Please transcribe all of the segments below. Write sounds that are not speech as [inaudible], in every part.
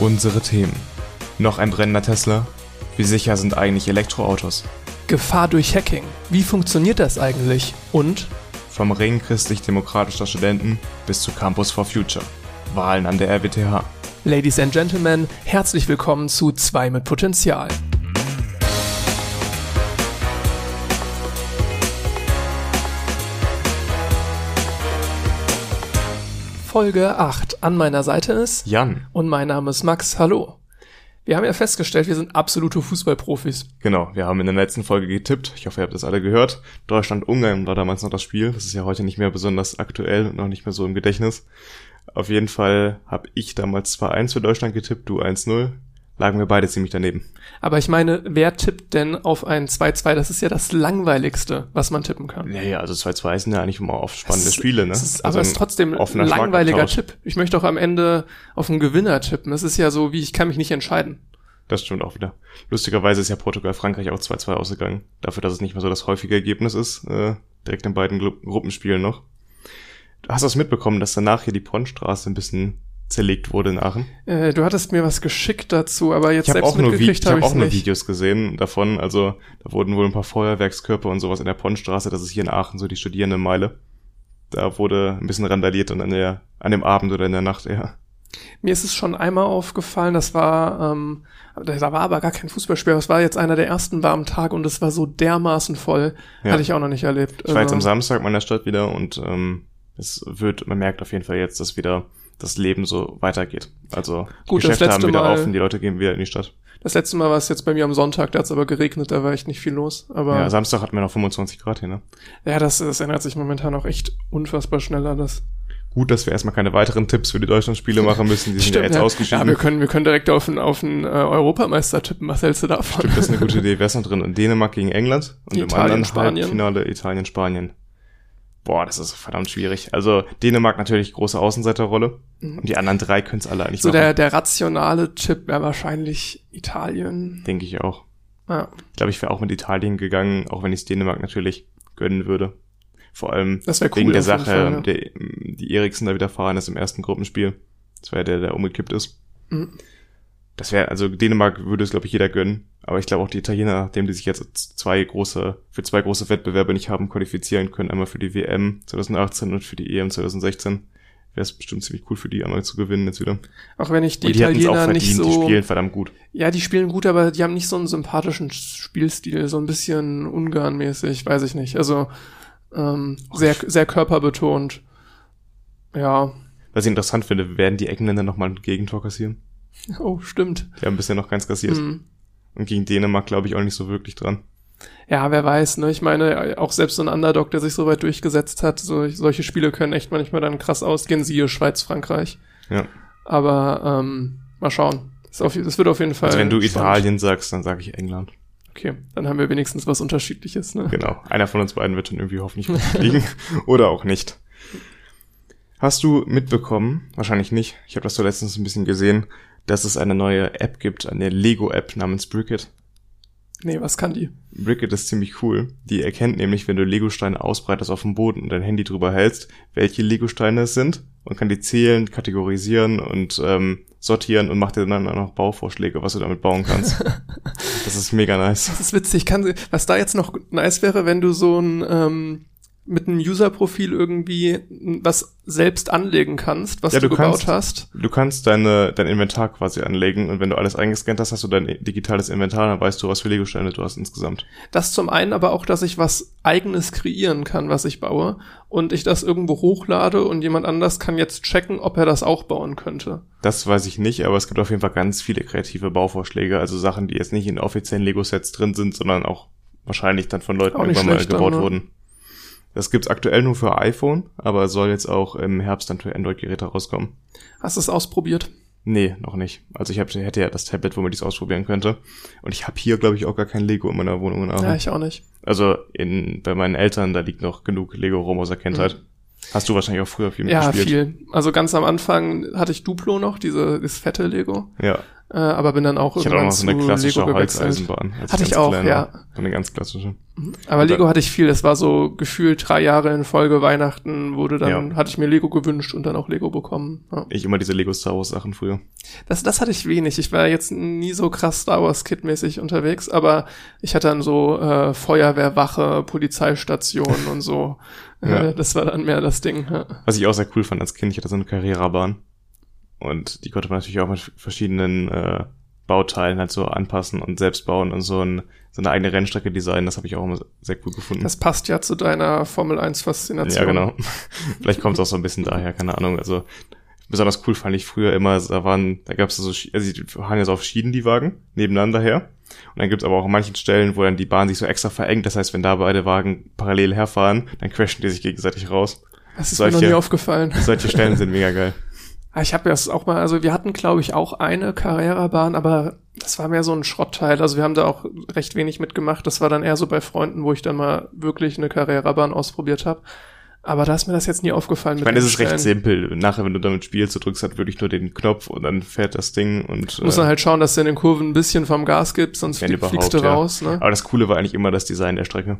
Unsere Themen. Noch ein brennender Tesla? Wie sicher sind eigentlich Elektroautos? Gefahr durch Hacking. Wie funktioniert das eigentlich? Und Vom Ring christlich-demokratischer Studenten bis zu Campus for Future. Wahlen an der RWTH. Ladies and Gentlemen, herzlich willkommen zu 2 mit Potenzial. Folge 8. An meiner Seite ist Jan. und mein Name ist Max. Hallo. Wir haben ja festgestellt, wir sind absolute Fußballprofis. Genau, wir haben in der letzten Folge getippt. Ich hoffe, ihr habt das alle gehört. Deutschland-Ungarn war damals noch das Spiel. Das ist ja heute nicht mehr besonders aktuell und noch nicht mehr so im Gedächtnis. Auf jeden Fall habe ich damals 2-1 für Deutschland getippt, du 1-0. Lagen wir beide ziemlich daneben. Aber ich meine, wer tippt denn auf ein 2-2? Das ist ja das langweiligste, was man tippen kann. Ja, ja, also 2-2 sind ja eigentlich immer oft spannende ist- Spiele, ne? Es ist, also aber es ist trotzdem ein langweiliger. Tipp. Ich möchte auch am Ende auf einen Gewinner tippen. Das ist ja so, wie ich kann mich nicht entscheiden. Das stimmt auch wieder. Lustigerweise ist ja Portugal-Frankreich auch 2-2 ausgegangen. Dafür, dass es nicht mehr so das häufige Ergebnis ist, äh, direkt in beiden Gru Gruppenspielen noch. Du hast das mitbekommen, dass danach hier die Ponnstraße ein bisschen zerlegt wurde in Aachen? Äh, du hattest mir was geschickt dazu, aber jetzt Ich selbst auch, mitgekriegt ich habe hab auch nur nicht. Videos gesehen davon. Also da wurden wohl ein paar Feuerwerkskörper und sowas in der Ponnstraße. Das ist hier in Aachen so die Studierendenmeile. Da wurde ein bisschen randaliert und an, der, an dem Abend oder in der Nacht eher. Mir ist es schon einmal aufgefallen, das war, ähm, da war aber gar kein Fußballspiel, das war jetzt einer der ersten warmen Tage und es war so dermaßen voll. Ja. Hatte ich auch noch nicht erlebt. Ich war jetzt Also, am Samstag mal in der Stadt wieder und ähm, es wird, man merkt auf jeden Fall jetzt, dass wieder das Leben so weitergeht. Also die Gut, das Geschäfte haben letzte wieder Mal- und die Leute gehen wieder in die Stadt. Das letzte Mal war es jetzt bei mir am Sonntag, da hat es aber geregnet, da war echt nicht viel los. Aber Ja, Samstag hatten wir noch 25 Grad hier, ne? ja, das, das ändert sich momentan auch echt unfassbar schnell alles. Gut, dass wir erstmal keine weiteren Tipps für die Deutschlandspiele machen müssen, die sind ja jetzt ja. ausgeschieden. Ja, wir können, wir können direkt auf einen, auf einen äh, Europameister tippen. Was hältst du davon? Stimmt, das ist eine gute Idee. Wer ist noch drin? In Dänemark gegen England und im Italien, anderen Spanien. Halbfinale Italien, Spanien. Boah, das ist verdammt schwierig. Also Dänemark natürlich große Außenseiterrolle und die anderen drei können es alle eigentlich So machen, der, der rationale Tipp wäre wahrscheinlich Italien. denke ich auch. Ja, Ich glaube, ich wäre auch mit Italien gegangen, auch wenn ich es Dänemark natürlich gönnen würde. Vor allem das wäre cool. wegen der Sache, Fall, ja. der, die Eriksen da widerfahren ist im ersten Gruppenspiel. Das war ja der, der umgekippt ist. Mhm. Das wäre, also Dänemark würde es, glaube ich, jeder gönnen. Aber ich glaube auch die Italiener, nachdem die sich jetzt zwei große, für zwei große Wettbewerbe nicht haben qualifizieren können, einmal für die WM 2018 und für die EM 2016, wäre es bestimmt ziemlich cool für die einmal zu gewinnen jetzt wieder. Auch wenn ich die und die Italiener verdient, nicht die so. spielen verdammt gut. Ja, die spielen gut, aber die haben nicht so einen sympathischen Spielstil, so ein bisschen Ungarn-mäßig, weiß ich nicht. Also ähm, sehr, sehr körperbetont. Ja. Was ich interessant finde, werden die Engländer nochmal ein Gegentor kassieren? [laughs] Oh, stimmt. Die haben bisher noch keins kassiert. Hm. Und gegen Dänemark glaube ich auch nicht so wirklich dran. Ja, wer weiß, ne? Ich meine, auch selbst so ein Underdog, der sich so weit durchgesetzt hat, so, solche Spiele können echt manchmal dann krass ausgehen, siehe Schweiz, Frankreich. Ja. Aber ähm, mal schauen. Das wird auf jeden Fall. Also wenn du spannend. Italien sagst, dann sage ich England. Okay, dann haben wir wenigstens was Unterschiedliches, ne? Genau. Einer von uns beiden wird dann irgendwie hoffentlich liegen. [laughs] Oder auch nicht. Hast du mitbekommen, wahrscheinlich nicht, ich habe das so letztens ein bisschen gesehen, dass es eine neue App gibt, eine Lego-App namens Brickit. Nee, was kann die? Brickit ist ziemlich cool. Die erkennt nämlich, wenn du Legosteine ausbreitest auf dem Boden und dein Handy drüber hältst, welche Legosteine es sind und kann die zählen, kategorisieren und ähm, sortieren und macht dir dann auch noch Bauvorschläge, was du damit bauen kannst. [laughs] das ist mega nice. Das ist witzig. Kann, was da jetzt noch nice wäre, wenn du so ein ähm, mit einem User-Profil irgendwie was selbst anlegen kannst, was Ja, du, du gebaut kannst- hast. Du kannst deine, dein Inventar quasi anlegen und wenn du alles eingescannt hast, hast du dein digitales Inventar, dann weißt du, was für Legosteine du hast insgesamt. Das zum einen, aber auch, dass ich was eigenes kreieren kann, was ich baue und ich das irgendwo hochlade und jemand anders kann jetzt checken, ob er das auch bauen könnte. Das weiß ich nicht, aber es gibt auf jeden Fall ganz viele kreative Bauvorschläge, also Sachen, die jetzt nicht in offiziellen Lego-Sets drin sind, sondern auch wahrscheinlich dann von Leuten irgendwann mal gebaut aber- wurden. Das gibt's aktuell nur für iPhone, aber soll jetzt auch im Herbst dann für Android-Geräte rauskommen. Hast du es ausprobiert? Nee, noch nicht. Also ich hab, hätte ja das Tablet, womit ich es ausprobieren könnte. Und ich habe hier, glaube ich, auch gar kein Lego in meiner Wohnung in Aachen. Ja, ich auch nicht. Also in, bei meinen Eltern, da liegt noch genug Lego rum aus der Kindheit. Hast du wahrscheinlich auch früher viel Ja, mitgespielt. viel. Also ganz am Anfang hatte ich Duplo noch, diese, das fette Lego. Ja. Äh, aber bin dann auch Ich hatte auch irgendwann noch so eine zu klassische Lego gewechselt. Holzeisenbahn. Hatte ich auch, klein ja. So eine ganz klassische. Aber Und Lego dann- hatte ich viel. Das war so gefühlt drei Jahre in Folge Weihnachten wurde dann, Ja. hatte ich mir Lego gewünscht und dann auch Lego bekommen. Ja. Ich immer diese Lego Star Wars Sachen früher. Das, das hatte ich wenig. Ich war jetzt nie so krass Star Wars Kid mäßig unterwegs, aber ich hatte dann so äh, Feuerwehrwache, Polizeistation und so. [laughs] Ja. Äh, das war dann mehr das Ding. Ja. Was ich auch sehr cool fand als Kind, ich hatte so eine Carrera-Bahn. Und die konnte man natürlich auch mit verschiedenen äh, Bauteilen halt so anpassen und selbst bauen und so, ein, so eine eigene Rennstrecke designen. Das habe ich auch immer sehr cool gefunden. Das passt ja zu deiner Formel 1 Faszination. ja, genau. [laughs] Vielleicht kommt es auch so ein bisschen daher, keine Ahnung. Also besonders cool fand ich früher immer, da waren, da gab es so, also die fahren ja so auf Schienen, die Wagen, nebeneinander her. Und dann gibt's aber auch an manchen Stellen, wo dann die Bahn sich so extra verengt. Das heißt, wenn da beide Wagen parallel herfahren, dann crashen die sich gegenseitig raus. Das ist mir noch solche- nie aufgefallen. Solche Stellen sind [laughs] mega geil. Ah, Ich habe das auch mal, also wir hatten, glaube ich, auch eine Carrera-Bahn, aber das war mehr so ein Schrottteil. Also wir haben da auch recht wenig mitgemacht. Das war dann eher so bei Freunden, wo ich dann mal wirklich eine Carrera-Bahn ausprobiert habe. Aber da ist mir das jetzt nie aufgefallen. Ich meine, es ist recht simpel. Nachher, wenn du damit spielst, du drückst halt wirklich nur den Knopf und dann fährt das Ding und. Du musst dann halt schauen, dass du in den Kurven ein bisschen vom Gas gibst, sonst fliegst du ja. raus. Ne? Aber das Coole war eigentlich immer das Design der Strecke.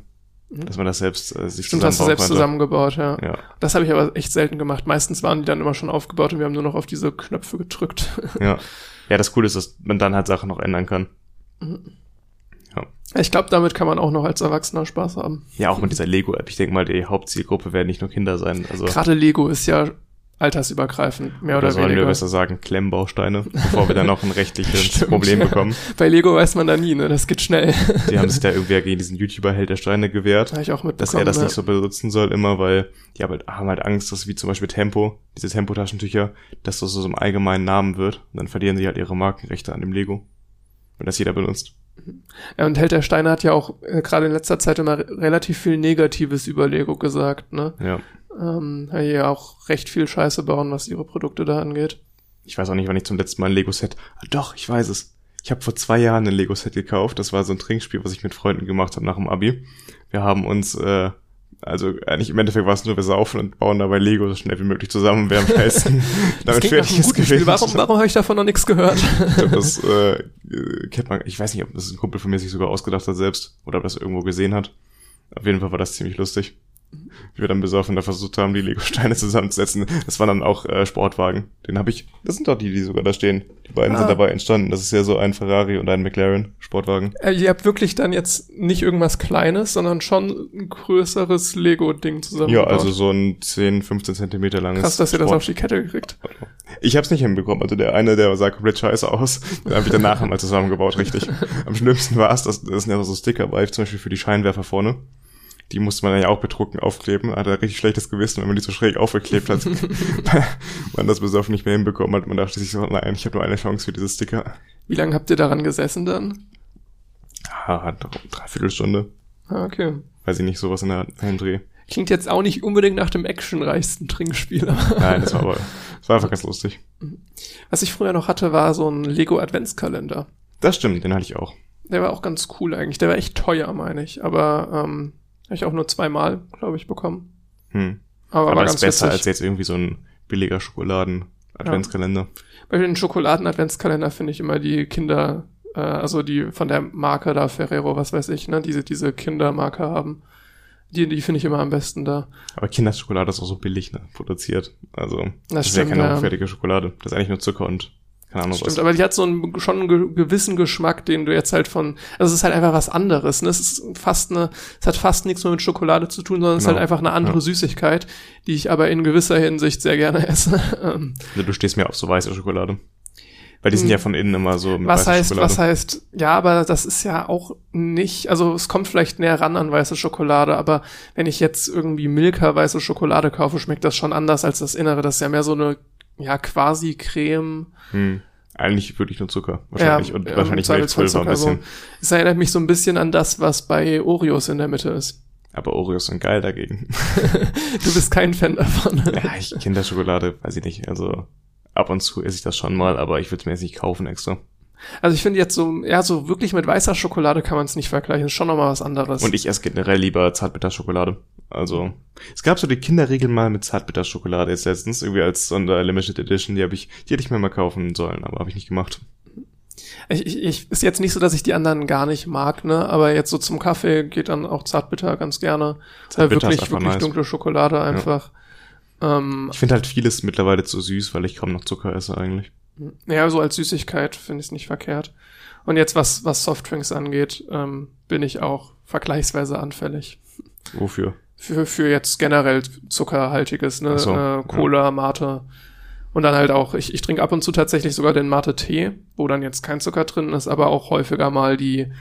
Mhm. Dass man das selbst äh, sich Stimmt, hast du selbst konnte. zusammengebaut, ja. Ja, Das habe ich aber echt selten gemacht. Meistens waren die dann immer schon aufgebaut und wir haben nur noch auf diese Knöpfe gedrückt. [laughs] ja. Ja, das Coole ist, dass man dann halt Sachen noch ändern kann. ich glaube, damit kann man auch noch als Erwachsener Spaß haben. Ja, auch mit dieser Lego-App. Ich denke mal, die Hauptzielgruppe werden nicht nur Kinder sein. Also, Gerade Lego ist ja altersübergreifend, mehr oder, oder sollen weniger. wir besser sagen, Klemmbausteine, bevor wir dann noch ein rechtliches [laughs] Problem bekommen. Bei Lego weiß man da nie, ne? Das geht schnell. Die haben sich da irgendwie gegen diesen YouTuber-Held der Steine gewehrt. Habe ich auch dass er das ne? nicht so benutzen soll immer, weil die haben halt, haben halt Angst, dass wie zum Beispiel Tempo, diese Tempotaschentücher, dass das so zum allgemeinen Namen wird und dann verlieren sie halt ihre Markenrechte an dem Lego. Wenn das jeder benutzt. Ja, und Held der Steine hat ja auch äh, gerade in letzter Zeit immer re- relativ viel Negatives über Lego gesagt, ne? Ja. Ähm, ja auch recht viel Scheiße bauen, was ihre Produkte da angeht. Ich weiß auch nicht, wann ich zum letzten Mal ein Lego-Set. Ah, doch, ich weiß es. Ich habe vor zwei Jahren ein Lego-Set gekauft. Das war so ein Trinkspiel, was ich mit Freunden gemacht habe nach dem Abi. Wir haben uns, äh, also eigentlich im Endeffekt war es nur, wir saufen und bauen dabei Lego so schnell wie möglich zusammen, wer am schnellsten damit fertig ist gewesen. Warum, warum habe ich davon noch nichts gehört? Das [laughs] äh, kennt man, ich weiß nicht, ob das ein Kumpel von mir sich sogar ausgedacht hat selbst oder ob das irgendwo gesehen hat. Auf jeden Fall war das ziemlich lustig. Wie wir dann besoffen da versucht haben, die Lego-Steine [laughs] zusammenzusetzen. Das waren dann auch äh, Sportwagen. Den habe ich, das sind doch die, die sogar da stehen. Die beiden Ah. sind dabei entstanden. Das ist ja so ein Ferrari und ein McLaren Sportwagen. äh, ihr habt wirklich dann jetzt nicht irgendwas Kleines, sondern schon ein größeres Lego-Ding Ja, zusammengebaut. also so ein 10, 15 Zentimeter langes Krass, dass ihr das Sport- auf die Kette gekriegt. Ich hab's nicht hinbekommen. Also der eine, der sah komplett scheiße aus. Den habe ich danach [laughs] einmal zusammengebaut, richtig. Am schlimmsten war es, dass das sind ja so Sticker bei, zum Beispiel für die Scheinwerfer vorne. Die musste man dann ja auch bedrucken, aufkleben. Hat er richtig schlechtes Gewissen, wenn man die so schräg aufgeklebt hat. [laughs] [laughs] man das besoffen nicht mehr hinbekommen hat. Man dachte sich so, nein, ich habe nur eine Chance für diese Sticker. Wie lange habt ihr daran gesessen dann? Ah, dreiviertel Stunde. Ah, okay. Weiß ich nicht, sowas in der Heimdreh. Klingt jetzt auch nicht unbedingt nach dem actionreichsten Trinkspiel. [laughs] Nein, das war aber, das war einfach ganz lustig. Was ich früher noch hatte, war so ein Lego Adventskalender. Das stimmt, den hatte ich auch. Der war auch ganz cool eigentlich. Der war echt teuer, meine ich. Aber ähm, habe ich auch nur zweimal, glaube ich, bekommen. Hm. Aber, Aber, war das ganz ist besser witzig. als jetzt irgendwie so ein billiger Schokoladen-Adventskalender. Bei den Schokoladen-Adventskalender finde ich immer die Kinder, äh, also die von der Marke da, Ferrero, was weiß ich, ne, diese, diese Kindermarke haben. Die, die finde ich immer am besten da. Aber Kinderschokolade ist auch so billig, ne, produziert. Also, das, ist stimmt, ja keine ja. hochwertige Schokolade. Das ist eigentlich nur Zucker und keine Ahnung Stimmt, was. aber die hat so einen schon einen ge gewissen Geschmack, den du jetzt halt von, also es ist halt einfach was anderes, ne? Es ist fast eine, es hat fast nichts mehr mit Schokolade zu tun, sondern es ist Genau. halt einfach eine andere Ja. Süßigkeit, die ich aber in gewisser Hinsicht sehr gerne esse. [laughs] Also, du stehst mir auf so weiße Schokolade. Weil die sind Hm. ja von innen immer so mit was heißt, Schokolade. was heißt, ja, aber das ist ja auch nicht, also es kommt vielleicht näher ran an weiße Schokolade, aber wenn ich jetzt irgendwie Milka weiße Schokolade kaufe, schmeckt das schon anders als das Innere. Das ist ja mehr so eine, ja, quasi Creme. Hm. Eigentlich wirklich nur Zucker. Wahrscheinlich. und ja, wahrscheinlich im Zweifelsfall Milchpulver ein bisschen. so. Es erinnert mich so ein bisschen an das, was bei Oreos in der Mitte ist. Aber Oreos sind geil dagegen. [laughs] Du bist kein Fan davon. ja, ich Kinderschokolade, weiß ich nicht. Also, ab und zu esse ich das schon mal, aber ich würde es mir jetzt nicht kaufen extra. Also ich finde jetzt so, ja, so wirklich mit weißer Schokolade kann man es nicht vergleichen. Ist schon nochmal was anderes. Und ich esse generell lieber Zartbitterschokolade. Also, es gab so die Kinderregel mal mit Zartbitterschokolade jetzt letztens, irgendwie als Sonder Limited Edition, die habe ich, die hätte ich mir mal kaufen sollen, aber habe ich nicht gemacht. Ich, ich, ich, ist jetzt nicht so, dass ich die anderen gar nicht mag, ne? Aber jetzt so zum Kaffee geht dann auch Zartbitter ganz gerne. Zartbitter Äh, ist wirklich, wirklich nice. dunkle Schokolade einfach. Ähm, Ich finde halt vieles mittlerweile zu süß, weil ich kaum noch Zucker esse eigentlich. Ja, so als Süßigkeit finde ich es nicht verkehrt. Und jetzt, was, was Softdrinks angeht, ähm, bin ich auch vergleichsweise anfällig. Wofür? Für, für jetzt generell zuckerhaltiges, ne? So, äh, Cola, Mate. Und dann halt auch, ich, ich trinke ab und zu tatsächlich sogar den Mate-Tee, wo dann jetzt kein Zucker drin ist, aber auch häufiger mal die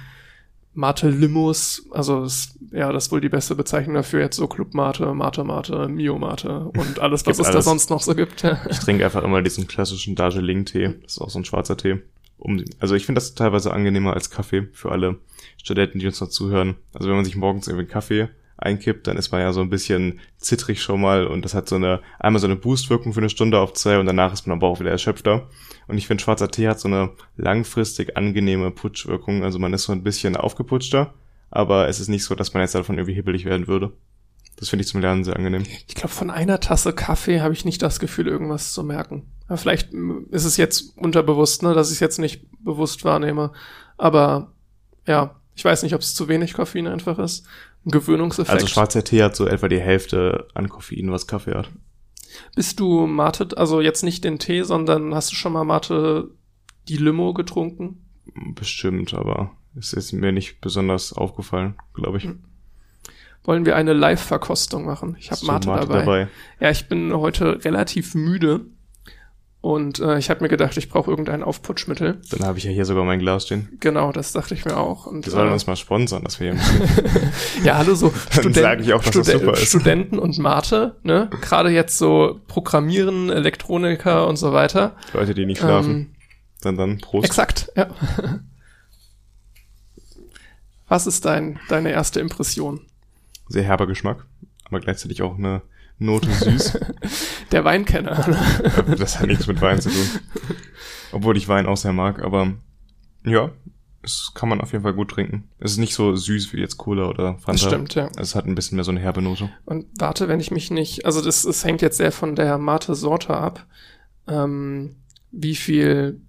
Mate-Limos. Also das, ja, das ist wohl die beste Bezeichnung dafür. Jetzt so Club Mate, Mate Mate, Mio Mate und [laughs] alles, was es da alles. sonst noch so gibt. [laughs] Ich trinke einfach immer diesen klassischen Darjeeling-Tee. Das ist auch so ein schwarzer Tee. Um, also ich finde das teilweise angenehmer als Kaffee für alle Studenten, die uns noch zuhören. Also wenn man sich morgens irgendwie einen Kaffee einkippt, dann ist man ja so ein bisschen zittrig schon mal und das hat so eine, einmal so eine Boostwirkung für eine Stunde auf zwei und danach ist man aber auch wieder erschöpfter. Und ich finde, schwarzer Tee hat so eine langfristig angenehme Putschwirkung. Also man ist so ein bisschen aufgeputschter, aber es ist nicht so, dass man jetzt davon irgendwie hibbelig werden würde. Das finde ich zum Lernen sehr angenehm. Ich glaube, von einer Tasse Kaffee habe ich nicht das Gefühl, irgendwas zu merken. Vielleicht ist es jetzt unterbewusst, ne, dass ich es jetzt nicht bewusst wahrnehme. Aber ja, ich weiß nicht, ob es zu wenig Koffein einfach ist. Ein Gewöhnungseffekt. Also schwarzer Tee hat so etwa die Hälfte an Koffein, was Kaffee hat. Bist du Mate, also jetzt nicht den Tee, sondern hast du schon mal Mate die Limo getrunken? Bestimmt, aber es ist mir nicht besonders aufgefallen, glaube ich. Wollen wir eine Live-Verkostung machen? Ich habe du Mate, dabei. Ja, ich bin heute relativ müde und äh, ich habe mir gedacht, ich brauche irgendein Aufputschmittel. Dann habe ich ja hier sogar mein Glas stehen. Genau, das dachte ich mir auch. Und, Wir sollen äh, uns mal sponsern, dass wir hier [laughs] Ja, hallo so [laughs] ich auch, dass das super ist. Studenten und Mate, ne? Gerade jetzt so Programmieren, Elektroniker und so weiter. Leute, die nicht schlafen. Ähm, dann dann Prost. exakt, ja. [laughs] Was ist dein, deine erste Impression? Sehr herber Geschmack, aber gleichzeitig auch eine Note süß. [laughs] Der Weinkenner. ne? das hat nichts mit Wein zu tun. Obwohl ich Wein auch sehr mag, aber ja, es kann man auf jeden Fall gut trinken. Es ist nicht so süß wie jetzt Cola oder Fanta. Das stimmt, ja. Es hat ein bisschen mehr so eine herbe Note. Und warte, wenn ich mich nicht, also das, das hängt jetzt sehr von der Mate-Sorte ab, ähm, wie viel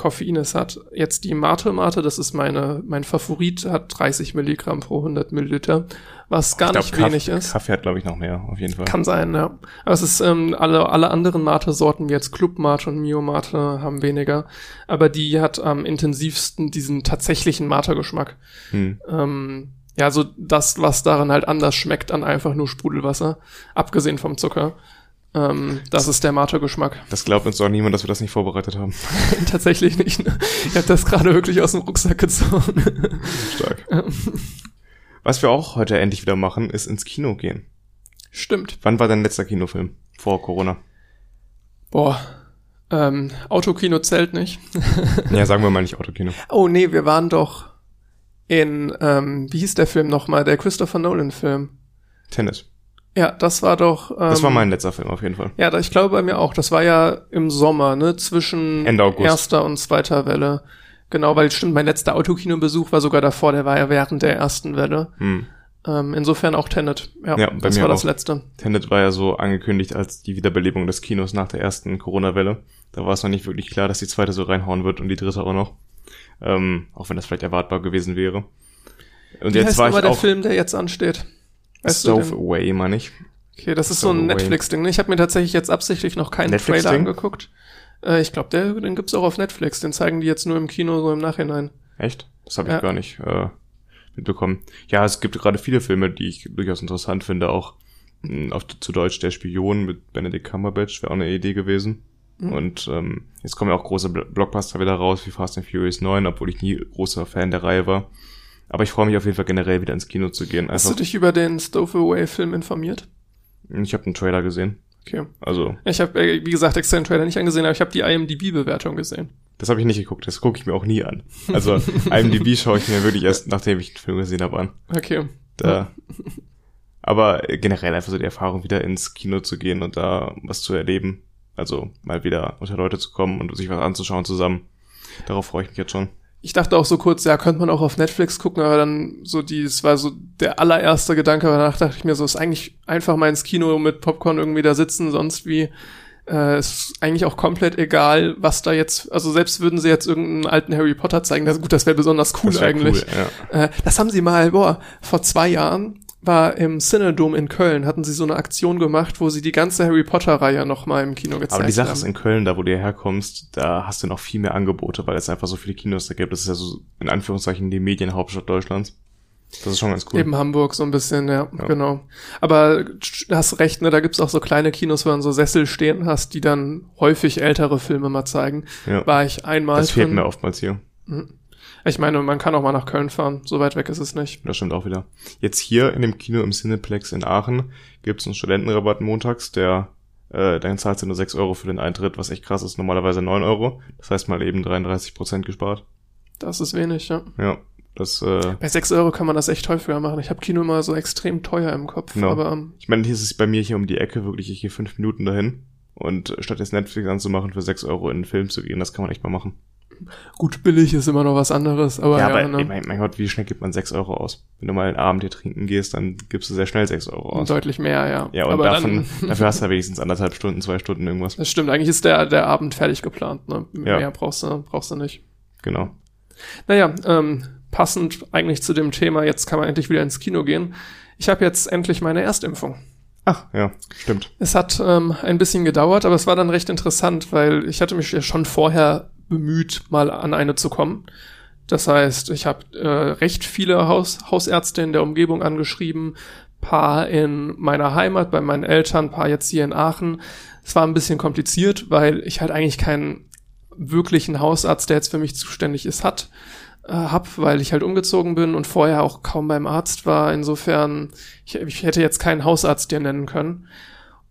Koffein es hat. Jetzt die Mate-Mate, das ist meine, mein Favorit, hat 30 Milligramm pro 100 Milliliter, was gar glaub, nicht Kaff- wenig ist. Kaffee hat, glaube ich, noch mehr, auf jeden Fall. Kann sein, ja. Aber es ist, ähm, alle, alle anderen Mate-Sorten, wie jetzt Club Mate und Mio Mate, haben weniger. Aber die hat am intensivsten diesen tatsächlichen Mate-Geschmack. Hm. Ähm, ja, so das, was daran halt anders schmeckt an einfach nur Sprudelwasser, abgesehen vom Zucker. Ähm, das ist der Mate-Geschmack. Das glaubt uns doch niemand, dass wir das nicht vorbereitet haben. [laughs] Tatsächlich nicht. Ne? Ich habe das gerade wirklich aus dem Rucksack gezogen. Stark. [laughs] Was wir auch heute endlich wieder machen, ist ins Kino gehen. Stimmt. Wann war dein letzter Kinofilm? Vor Corona. Boah. Ähm, Autokino zählt nicht. [laughs] Ja, sagen wir mal nicht Autokino. Oh nee, wir waren doch in, ähm, wie hieß der Film nochmal? Der Christopher Nolan-Film. Tennis. Ja, das war doch. Ähm, Das war mein letzter Film auf jeden Fall. Ja, ich glaube bei mir auch. Das war ja im Sommer, ne? Zwischen Ende August. erster und zweiter Welle. Genau, weil stimmt, mein letzter Autokinobesuch war sogar davor, der war ja während der ersten Welle. Hm. Ähm, insofern auch Tenet. Ja, Ja, das war das auch. letzte. Tenet war ja so angekündigt als die Wiederbelebung des Kinos nach der ersten Corona-Welle. Da war es noch nicht wirklich klar, dass die zweite so reinhauen wird und die dritte auch noch. Ähm, auch wenn das vielleicht erwartbar gewesen wäre. Und Wie jetzt heißt war aber ich der auch Film, der jetzt ansteht? Weißt Stove? Away, meine ich. Okay, das ist so ein. Netflix-Ding. Ne? Ich habe mir tatsächlich jetzt absichtlich noch keinen? Trailer angeguckt. Äh, ich glaube, den gibt's auch auf Netflix. Den zeigen die jetzt nur im Kino so im Nachhinein. Echt? Das habe ich Ja. gar nicht äh, mitbekommen. Ja, es gibt gerade viele Filme, die ich durchaus interessant finde. Auch mh, auf, zu Deutsch Der Spion mit Benedict Cumberbatch wäre auch eine Idee gewesen. Mhm. Und ähm, jetzt kommen ja auch große Bl- Blockbuster wieder raus, wie Fast and Furious 9, obwohl ich nie großer Fan der Reihe war. Aber ich freue mich auf jeden Fall generell wieder ins Kino zu gehen. Hast du Einfach, dich über den Stowaway-Film informiert? ich habe einen Trailer gesehen. Okay. Also, Ich habe, äh, wie gesagt, extra den Trailer nicht angesehen, aber ich habe die IMDb-Bewertung gesehen. das habe ich nicht geguckt. Das gucke ich mir auch nie an. Also, [laughs] IMDb schaue ich mir wirklich erst, nachdem ich den Film gesehen habe, an. Okay. Da. [laughs] Aber generell einfach so die Erfahrung, wieder ins Kino zu gehen und da was zu erleben. Also mal wieder unter Leute zu kommen und sich was anzuschauen zusammen. Darauf freue ich mich jetzt schon. Ich dachte auch so kurz, ja, könnte man auch auf Netflix gucken, aber dann so die, es war so der allererste Gedanke, aber danach dachte ich mir so, ist eigentlich einfach mal ins Kino mit Popcorn irgendwie da sitzen, sonst wie äh, ist eigentlich auch komplett egal, was da jetzt, also selbst würden sie jetzt irgendeinen alten Harry Potter zeigen, das, gut, das wäre besonders cool Das wär eigentlich. Cool, ja. Äh, das haben sie mal, boah, vor zwei Jahren war im Cinedom in Köln, hatten sie so eine Aktion gemacht, wo sie die ganze Harry Potter-Reihe nochmal im Kino gezeigt Aber die Sache haben. ist, in Köln, da wo du herkommst, da hast du noch viel mehr Angebote, weil es einfach so viele Kinos da gibt. Das ist ja so, in Anführungszeichen, die Medienhauptstadt Deutschlands. Das ist schon ganz cool. Eben Hamburg so ein bisschen, ja, Ja. genau. Aber du hast recht, ne, da gibt's auch so kleine Kinos, wo du so Sessel stehen hast, die dann häufig ältere Filme mal zeigen. Ja. War ich einmal Das fehlt drin. mir oftmals hier. Ich meine, man kann auch mal nach Köln fahren, so weit weg ist es nicht. Das stimmt auch wieder. Jetzt hier in dem Kino im Cineplex in Aachen gibt es einen Studentenrabatt montags, der äh, dann zahlst du nur 6 Euro für den Eintritt, was echt krass ist, normalerweise 9 Euro. Das heißt mal eben 33 Prozent gespart. Das ist wenig, ja. Ja, das, äh, Bei 6 Euro kann man das echt häufiger machen. Ich habe Kino immer so extrem teuer im Kopf, Genau. aber ähm, ich meine, hier ist es bei mir hier um die Ecke wirklich, ich gehe fünf Minuten dahin. Und statt jetzt Netflix anzumachen, für 6 Euro in einen Film zu gehen, das kann man echt mal machen. Gut, billig ist immer noch was anderes, aber ja, ja, aber ne? mein, mein Gott, wie schnell gibt man 6 Euro aus? Wenn du mal einen Abend hier trinken gehst, dann gibst du sehr schnell 6 Euro aus. deutlich mehr, ja. Ja, und aber davon, dann, [laughs] dafür hast du ja wenigstens anderthalb Stunden, zwei Stunden irgendwas. das stimmt, eigentlich ist der, der Abend fertig geplant, ne? Ja. Mehr brauchst du, brauchst du nicht. Genau. Naja, ähm, passend eigentlich zu dem Thema, jetzt kann man endlich wieder ins Kino gehen. Ich habe jetzt endlich meine Erstimpfung. Ach, ja, stimmt. Es hat ähm, ein bisschen gedauert, aber es war dann recht interessant, weil ich hatte mich ja schon vorher bemüht, mal an eine zu kommen. Das heißt, ich habe äh, recht viele Haus Hausärzte in der Umgebung angeschrieben, paar in meiner Heimat bei meinen Eltern, paar jetzt hier in Aachen. Es war ein bisschen kompliziert, weil ich halt eigentlich keinen wirklichen Hausarzt, der jetzt für mich zuständig ist, hat, äh, hab, weil ich halt umgezogen bin und vorher auch kaum beim Arzt war. Insofern, ich, ich hätte jetzt keinen Hausarzt dir nennen können.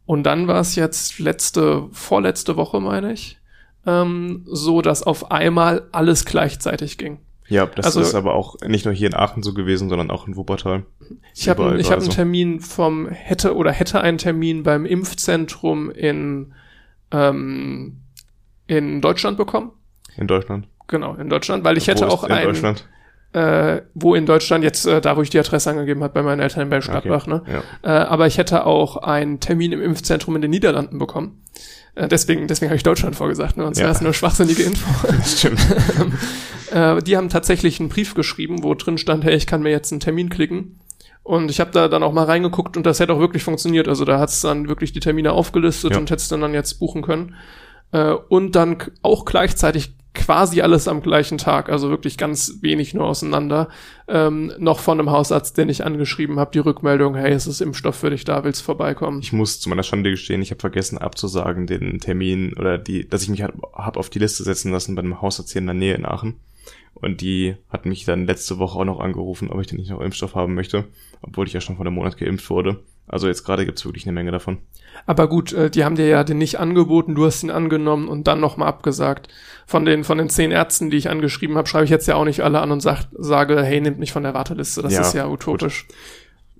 Und dann war es jetzt letzte, vorletzte Woche, meine ich, ähm, so, dass auf einmal alles gleichzeitig ging. Ja, das Also- ist aber auch nicht nur hier in Aachen so gewesen, sondern auch in Wuppertal. Ich habe ich hab gerade einen. Termin vom, hätte oder hätte einen Termin beim Impfzentrum in, ähm, in Deutschland bekommen. In Deutschland. Genau, in Deutschland, weil ich Wo hätte auch in einen, Deutschland. äh, wo in Deutschland jetzt, äh, da wo ich die Adresse angegeben habe, bei meinen Eltern in Bergstadtbach, ne? Ja. Äh, aber ich hätte auch einen Termin im Impfzentrum in den Niederlanden bekommen. Äh, deswegen deswegen habe ich Deutschland vorgesagt, ne? sonst Ja. wäre es eine schwachsinnige Info. [laughs] Das stimmt. [laughs] äh, die haben tatsächlich einen Brief geschrieben, wo drin stand, hey, ich kann mir jetzt einen Termin klicken. Und ich habe da dann auch mal reingeguckt und das hätte auch wirklich funktioniert. Also da hat's dann wirklich die Termine aufgelistet Ja. und hättest dann, dann jetzt buchen können. Äh, und dann auch gleichzeitig quasi alles am gleichen Tag, also wirklich ganz wenig nur auseinander, ähm, noch von einem Hausarzt, den ich angeschrieben habe, die Rückmeldung, hey, es ist Impfstoff für dich da, willst vorbeikommen? Ich muss zu meiner Schande gestehen, ich habe vergessen abzusagen den Termin oder die, dass ich mich habe hab auf die Liste setzen lassen bei einem Hausarzt hier in der Nähe in Aachen. Und die hat mich dann letzte Woche auch noch angerufen, ob ich denn nicht noch Impfstoff haben möchte, obwohl ich ja schon vor einem Monat geimpft wurde. Also jetzt gerade gibt's wirklich eine Menge davon. Aber gut, äh, die haben dir ja den nicht angeboten, du hast ihn angenommen und dann nochmal abgesagt. Von den, von den zehn Ärzten, die ich angeschrieben habe, schreibe ich jetzt ja auch nicht alle an und sag, sage, hey, nehmt mich von der Warteliste. Das Ja, ist ja utopisch.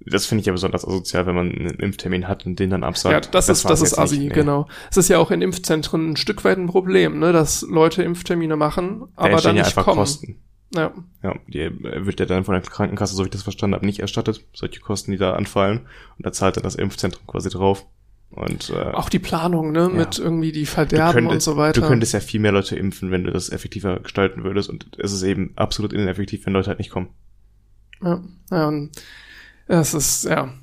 Das finde ich ja besonders asozial, wenn man einen Impftermin hat und den dann absagt. Ja, das, ist, das ist assi, nicht. Nee. genau. Es ist ja auch in Impfzentren ein Stück weit ein Problem, ne, dass Leute Impftermine machen, aber entstehen dann ja nicht einfach kommen. Kosten. Ja. Ja, die wird ja dann von der Krankenkasse, so wie ich das verstanden habe, nicht erstattet. Solche Kosten, die da anfallen. Und da zahlt dann das Impfzentrum quasi drauf. Und äh, Auch die Planung, ne, mit irgendwie die Verderben könntest, und so weiter. du könntest ja viel mehr Leute impfen, wenn du das effektiver gestalten würdest. Und es ist eben absolut ineffektiv, wenn Leute halt nicht kommen. ja, ja, und es ist, ja,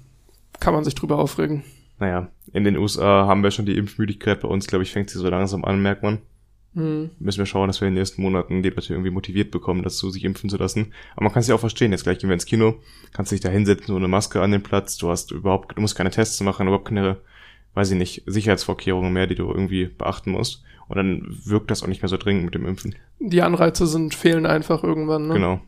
kann man sich drüber aufregen. Naja, in den USA haben wir schon die Impfmüdigkeit. Bei uns, glaube ich, fängt sie so langsam an, merkt man. Hm. Müssen wir schauen, dass wir in den nächsten Monaten die Leute irgendwie motiviert bekommen, dazu sich impfen zu lassen. Aber man kann es ja auch verstehen. Jetzt gleich gehen wir ins Kino, kannst dich da hinsetzen, ohne Maske an den Platz. Du hast überhaupt, du musst keine Tests machen, überhaupt keine, weiß ich nicht, Sicherheitsvorkehrungen mehr, die du irgendwie beachten musst. Und dann wirkt das auch nicht mehr so dringend mit dem Impfen. Die Anreize sind, fehlen einfach irgendwann, ne? Genau.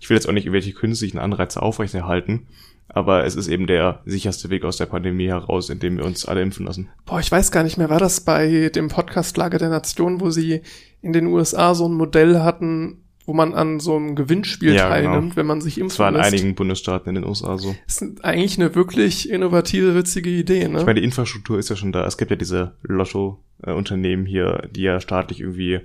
Ich will jetzt auch nicht irgendwelche künstlichen Anreize aufrechterhalten, aber es ist eben der sicherste Weg aus der Pandemie heraus, indem wir uns alle impfen lassen. Boah, ich weiß gar nicht mehr, war das bei dem Podcast Lage der Nation, wo sie in den USA so ein Modell hatten, wo man an so einem Gewinnspiel Ja, genau. teilnimmt, wenn man sich impfen Das war in lässt. einigen Bundesstaaten in den USA so. Das ist eigentlich eine wirklich innovative, witzige Idee, ne? Ich meine, die Infrastruktur ist ja schon da. Es gibt ja diese Lotto-Unternehmen hier, die ja staatlich irgendwie,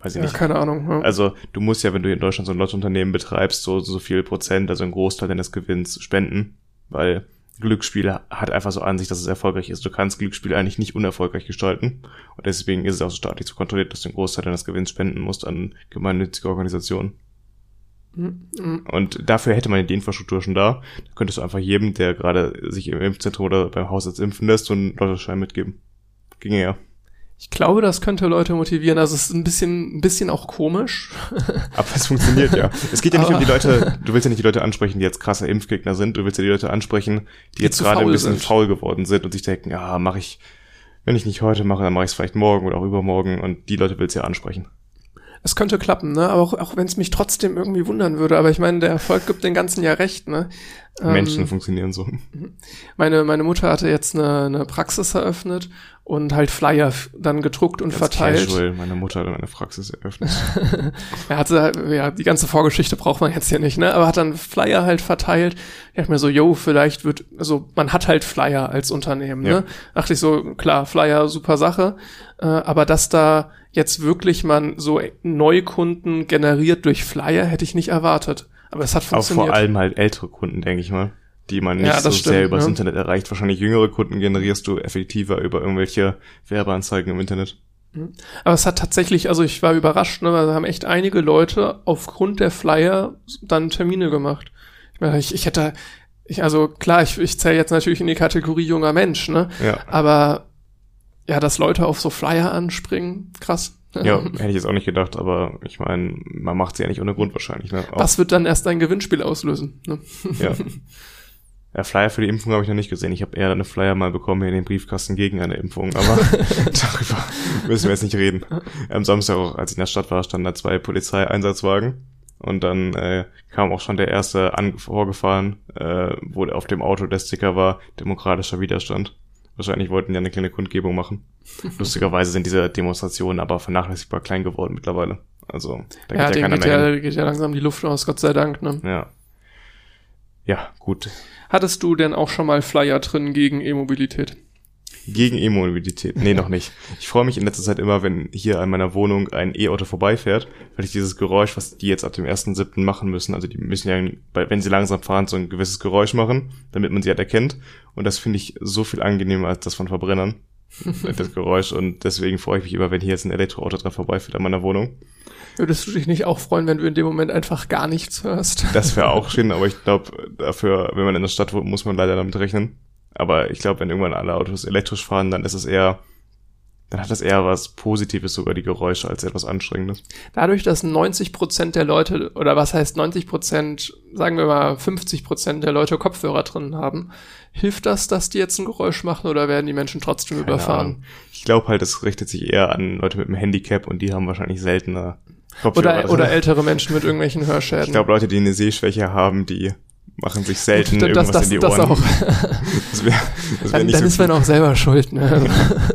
weiß ich ja, nicht. keine Ahnung. Ja. Also du musst ja, wenn du in Deutschland so ein Lottounternehmen betreibst, so so viel Prozent, also ein Großteil deines Gewinns spenden, weil Glücksspiel hat einfach so an sich, dass es erfolgreich ist. Du kannst Glücksspiel eigentlich nicht unerfolgreich gestalten. Und deswegen ist es auch so staatlich zu kontrolliert, dass du den Großteil deines Gewinns spenden musst an gemeinnützige Organisationen. Mhm. Und dafür hätte man die Infrastruktur schon da. Da könntest du einfach jedem, der gerade sich im Impfzentrum oder beim Hausarzt impfen lässt, so einen Lottoschein mitgeben. Ginge ja. Ich glaube, das könnte Leute motivieren. Also es ist ein bisschen, ein bisschen auch komisch. Aber es funktioniert ja. Es geht ja nicht Aber um die Leute, du willst ja nicht die Leute ansprechen, die jetzt krasser Impfgegner sind. Du willst ja die Leute ansprechen, die, die jetzt gerade ein bisschen sind. faul geworden sind und sich denken, ja, mache ich, wenn ich nicht heute mache, dann mache ich es vielleicht morgen oder auch übermorgen. Und die Leute willst du ja ansprechen es könnte klappen, ne? Aber auch, auch wenn es mich trotzdem irgendwie wundern würde. Aber ich meine, der Erfolg gibt den ganzen ja recht, ne? Menschen ähm, funktionieren so. Meine, meine Mutter hatte jetzt eine, eine Praxis eröffnet und halt Flyer dann gedruckt und Ganz verteilt. Casual. Meine Mutter hat eine Praxis eröffnet. [laughs] er hatte, ja, die ganze Vorgeschichte braucht man jetzt hier nicht, ne? Aber hat dann Flyer halt verteilt. Ich dachte mir so, yo, vielleicht wird, also man hat halt Flyer als Unternehmen, ja. ne? Dachte ich so, klar, Flyer, super Sache. Äh, aber dass da jetzt wirklich man so Neukunden generiert durch Flyer, hätte ich nicht erwartet. Aber es hat funktioniert. Auch vor allem halt ältere Kunden, denke ich mal, die man nicht ja, so stimmt, sehr übers ja. Internet erreicht. Wahrscheinlich jüngere Kunden generierst du effektiver über irgendwelche Werbeanzeigen im Internet. Mhm. Aber es hat tatsächlich, also ich war überrascht, ne, weil da haben echt einige Leute aufgrund der Flyer dann Termine gemacht. Ich, meine, ich, ich hätte, ich, also klar, ich, ich zähle jetzt natürlich in die Kategorie junger Mensch, ne? Ja. Aber ja, dass Leute auf so Flyer anspringen, krass. Ja, [laughs] hätte ich jetzt auch nicht gedacht, aber ich meine, man macht sie ja nicht ohne Grund wahrscheinlich. Ne? Auch. Was wird dann erst ein Gewinnspiel auslösen? Ne? [laughs] Ja. Ja, Flyer für die Impfung habe ich noch nicht gesehen. Ich habe eher eine Flyer mal bekommen hier in den Briefkasten gegen eine Impfung, aber [laughs] darüber müssen wir jetzt nicht reden. Am Samstag auch, als ich in der Stadt war, standen da zwei Polizeieinsatzwagen und dann äh, kam auch schon der erste an vorgefahren, äh, wo auf dem Auto der Sticker war, demokratischer Widerstand. Wahrscheinlich wollten die eine kleine Kundgebung machen. [laughs] Lustigerweise sind diese Demonstrationen aber vernachlässigbar klein geworden mittlerweile. Also da ja, geht ja keiner geht mehr ja, hin. geht ja langsam die Luft aus, Gott sei Dank. Ne? Ja. Ja, gut. Hattest du denn auch schon mal Flyer drin gegen E-Mobilität? Gegen E-Mobilität. Nee, noch nicht. Ich freue mich in letzter Zeit immer, wenn hier an meiner Wohnung ein E-Auto vorbeifährt, weil ich dieses Geräusch, was die jetzt ab dem 1.7. machen müssen, also die müssen ja, wenn sie langsam fahren, so ein gewisses Geräusch machen, damit man sie halt erkennt. Und das finde ich so viel angenehmer als das von Verbrennern. [laughs] das Geräusch. Und deswegen freue ich mich immer, wenn hier jetzt ein Elektroauto dran vorbeifährt an meiner Wohnung. Würdest du dich nicht auch freuen, wenn du in dem Moment einfach gar nichts hörst? Das wäre auch [laughs] schön, aber ich glaube, dafür, wenn man in der Stadt wohnt, muss man leider damit rechnen. Aber ich glaube, wenn irgendwann alle Autos elektrisch fahren, dann ist es eher, dann hat das eher was Positives sogar die Geräusche als etwas Anstrengendes. Dadurch, dass 90 Prozent der Leute, oder was heißt 90 Prozent, sagen wir mal 50 Prozent der Leute Kopfhörer drin haben, hilft das, dass die jetzt ein Geräusch machen oder werden die Menschen trotzdem Keine überfahren? Ahnung. Ich glaube halt, es richtet sich eher an Leute mit einem Handicap und die haben wahrscheinlich seltener Kopfhörer. Oder, oder ältere Menschen mit irgendwelchen Hörschäden. Ich glaube, Leute, die eine Sehschwäche haben, die machen sich selten Gut, irgendwas das, in die Ohren. Das auch. [laughs] das wär, das wär dann, dann so ist man auch selber schuld. Ne?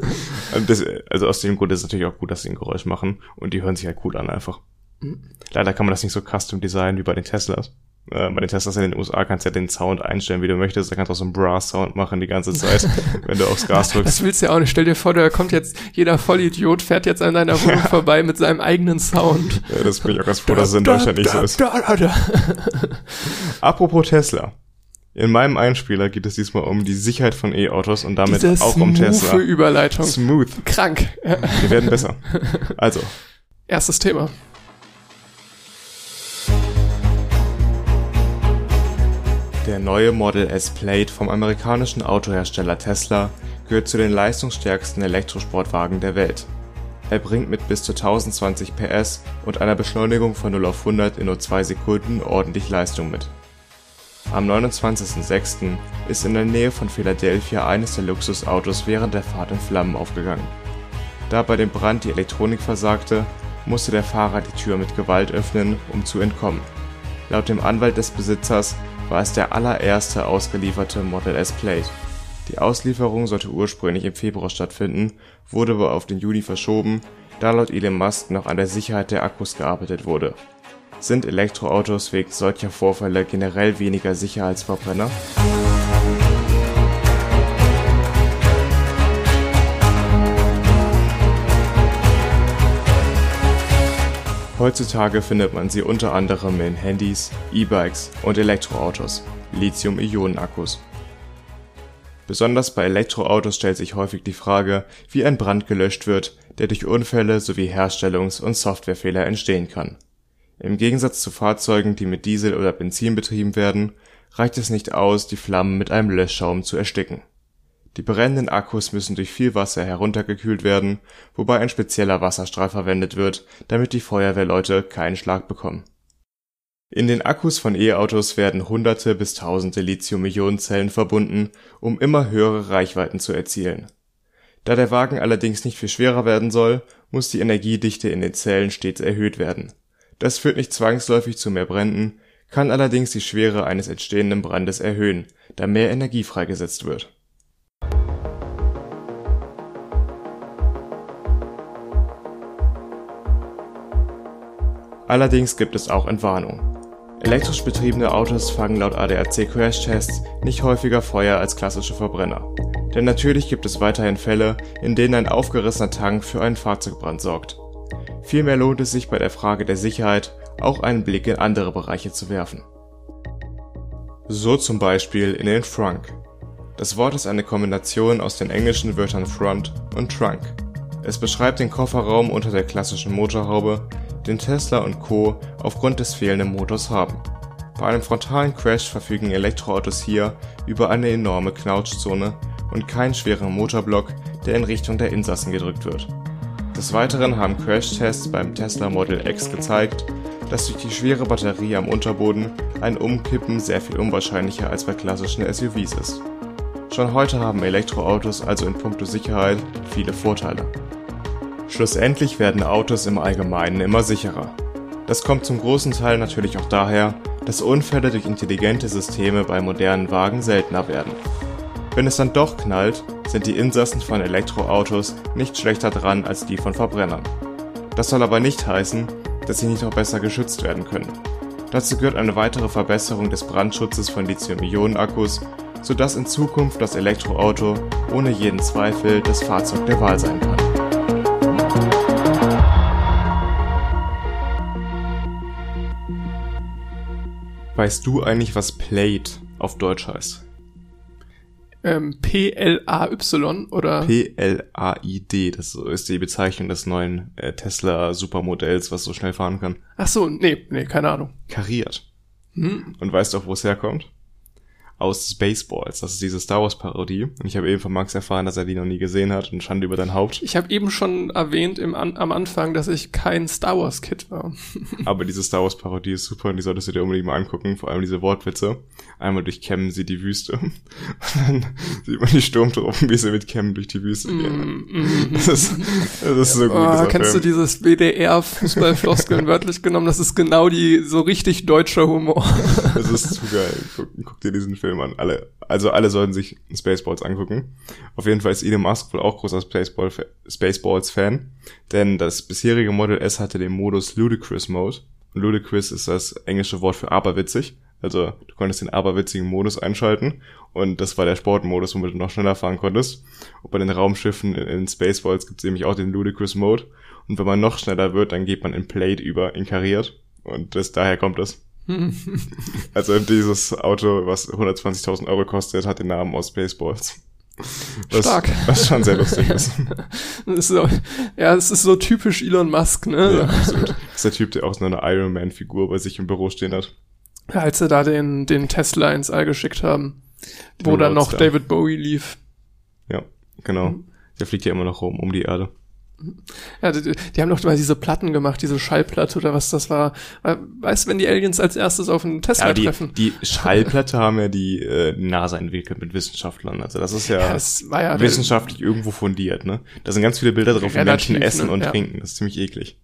[laughs] das, also aus dem Grund ist es natürlich auch gut, dass sie ein Geräusch machen und die hören sich halt cool an einfach. Mhm. Leider kann man das nicht so custom designen wie bei den Teslas. Äh, bei den Teslas in den USA kannst du ja den Sound einstellen, wie du möchtest. Da kannst du auch so einen Brass-Sound machen die ganze Zeit, [laughs] wenn du aufs Gas drückst. Das willst du ja auch nicht. Stell dir vor, da kommt jetzt jeder Vollidiot, fährt jetzt an deiner Wohnung vorbei mit seinem eigenen Sound. Ja, das bin ich auch ganz froh, dass es in Deutschland nicht so ist. Apropos Tesla. In meinem Einspieler geht es diesmal um die Sicherheit von E-Autos und damit Diese auch um Tesla. Überleitung. Smooth. Krank. Wir werden besser. [laughs] Also. Erstes Thema. Der neue Model S Plate vom amerikanischen Autohersteller Tesla gehört zu den leistungsstärksten Elektrosportwagen der Welt. Er bringt mit bis zu 1020 PS und einer Beschleunigung von 0 auf 100 in nur 2 Sekunden ordentlich Leistung mit. Am 29.06. ist in der Nähe von Philadelphia eines der Luxusautos während der Fahrt in Flammen aufgegangen. Da bei dem Brand die Elektronik versagte, musste der Fahrer die Tür mit Gewalt öffnen, um zu entkommen. Laut dem Anwalt des Besitzers war es der allererste ausgelieferte Model S Plate. Die Auslieferung sollte ursprünglich im Februar stattfinden, wurde aber auf den Juni verschoben, da laut Elon Musk noch an der Sicherheit der Akkus gearbeitet wurde. Sind Elektroautos wegen solcher Vorfälle generell weniger sicher als Verbrenner? Heutzutage findet man sie unter anderem in Handys, E-Bikes und Elektroautos, Lithium-Ionen-Akkus. Besonders bei Elektroautos stellt sich häufig die Frage, wie ein Brand gelöscht wird, der durch Unfälle sowie Herstellungs und Softwarefehler entstehen kann. Im Gegensatz zu Fahrzeugen, die mit Diesel oder Benzin betrieben werden, reicht es nicht aus, die Flammen mit einem Löschschaum zu ersticken. Die brennenden Akkus müssen durch viel Wasser heruntergekühlt werden, wobei ein spezieller Wasserstrahl verwendet wird, damit die Feuerwehrleute keinen Schlag bekommen. In den Akkus von E-Autos werden Hunderte bis Tausende Lithium-Ionen-Zellen verbunden, um immer höhere Reichweiten zu erzielen. Da der Wagen allerdings nicht viel schwerer werden soll, muss die Energiedichte in den Zellen stets erhöht werden. Das führt nicht zwangsläufig zu mehr Bränden, kann allerdings die Schwere eines entstehenden Brandes erhöhen, da mehr Energie freigesetzt wird Allerdings gibt es auch Entwarnung. Elektrisch betriebene Autos fangen laut ADAC-Crashtests nicht häufiger Feuer als klassische Verbrenner. Denn natürlich gibt es weiterhin Fälle, in denen ein aufgerissener Tank für einen Fahrzeugbrand sorgt. Vielmehr lohnt es sich bei der Frage der Sicherheit, auch einen Blick in andere Bereiche zu werfen. So zum Beispiel in den Trunk. Das Wort ist eine Kombination aus den englischen Wörtern Front und Trunk. Es beschreibt den Kofferraum unter der klassischen Motorhaube, den Tesla und Co. aufgrund des fehlenden Motors haben. Bei einem frontalen Crash verfügen Elektroautos hier über eine enorme Knautschzone und keinen schweren Motorblock, der in Richtung der Insassen gedrückt wird. Des Weiteren haben Crashtests beim Tesla Model X gezeigt, dass durch die schwere Batterie am Unterboden ein Umkippen sehr viel unwahrscheinlicher als bei klassischen SUVs ist. Schon heute haben Elektroautos also in puncto Sicherheit viele Vorteile. Schlussendlich werden Autos im Allgemeinen immer sicherer. Das kommt zum großen Teil natürlich auch daher, dass Unfälle durch intelligente Systeme bei modernen Wagen seltener werden. Wenn es dann doch knallt, sind die Insassen von Elektroautos nicht schlechter dran als die von Verbrennern. Das soll aber nicht heißen, dass sie nicht noch besser geschützt werden können. Dazu gehört eine weitere Verbesserung des Brandschutzes von Lithium-Ionen-Akkus, sodass in Zukunft das Elektroauto ohne jeden Zweifel das Fahrzeug der Wahl sein kann. Weißt du eigentlich, was Plate auf Deutsch heißt? Ähm, P-L-A-Y oder? P-L-A-I-D, das ist die Bezeichnung des neuen äh, Tesla Supermodells, was so schnell fahren kann. Ach so, nee, nee, keine Ahnung. Kariert. Hm. Und weißt du auch, wo es herkommt? Aus Spaceballs. Das ist diese Star Wars Parodie. Und ich habe eben von Max erfahren, dass er die noch nie gesehen hat und Schande über dein Haupt. Ich habe eben schon erwähnt im, an, am Anfang, dass ich kein Star Wars Kid war. [laughs] Aber diese Star Wars Parodie ist super und die solltest du dir unbedingt mal angucken. Vor allem diese Wortwitze. Einmal durchkämmen sie die Wüste. [laughs] Und dann sieht man die Sturmtruppen, wie sie mit Kämmen durch die Wüste gehen. Mm, mm, das, ist, das ist so gut. Oh, kennst Film. du dieses BDR-Fußballfloskeln [laughs] wörtlich genommen? Das ist genau die so richtig deutscher Humor. Das ist zu geil. Guck, guck dir diesen Film an. Alle, also alle sollten sich Spaceballs angucken. Auf jeden Fall ist Elon Musk wohl auch großer Spaceball, Spaceballs-Fan, denn das bisherige Model S hatte den Modus Ludicrous Mode. Und Ludicrous ist das englische Wort für aberwitzig. Also du konntest den aberwitzigen Modus einschalten und das war der Sportmodus, womit du noch schneller fahren konntest. Und bei den Raumschiffen in, Spaceballs gibt es nämlich auch den Ludicrous Mode. Und wenn man noch schneller wird, dann geht man in Plate über, in kariert. Und das, daher kommt es. [laughs] also dieses Auto, was 120.000 Euro kostet, hat den Namen aus Spaceballs. Was, Stark. Was schon sehr lustig ist. [laughs] ist so, ja, es ist so typisch Elon Musk, ne? Ja, absolut. Das ist der Typ, der auch so eine Iron Man-Figur bei sich im Büro stehen hat. Als sie da den, den Tesla ins All geschickt haben, Den wo dann noch David Bowie lief. Ja, genau. Mhm. Der fliegt ja immer noch rum um die Erde. Ja, die, die, haben doch mal diese Platten gemacht, diese Schallplatte oder was das war. Weißt du, wenn die Aliens als erstes auf einen Tesla ja, die, treffen? Die Schallplatte haben ja die äh, NASA entwickelt mit Wissenschaftlern. Also das ist ja, ja, das ja wissenschaftlich irgendwo fundiert, ne? Da sind ganz viele Bilder drauf, wie Menschen essen ne? und trinken. Das ist ziemlich eklig.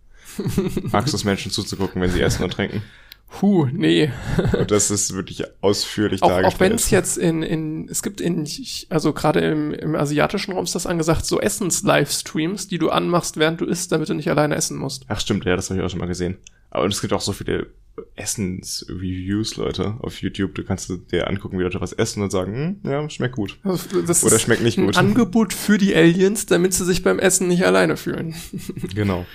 Magst du es Menschen zuzugucken, wenn sie essen und trinken? [laughs] Huh, nee. Und das ist wirklich ausführlich auch, dargestellt. Auch wenn es jetzt in, in, es gibt in, also gerade im, im asiatischen Raum ist das angesagt, so Essens-Livestreams, die du anmachst, während du isst, damit du nicht alleine essen musst. Ach stimmt, ja, das habe ich auch schon mal gesehen. Aber es gibt auch so viele Essens-Reviews, Leute, auf YouTube. Du kannst dir angucken, wie Leute was essen und sagen, hm, ja, schmeckt gut. Das Oder schmeckt nicht gut. Angebot für die Aliens, damit sie sich beim Essen nicht alleine fühlen. Genau.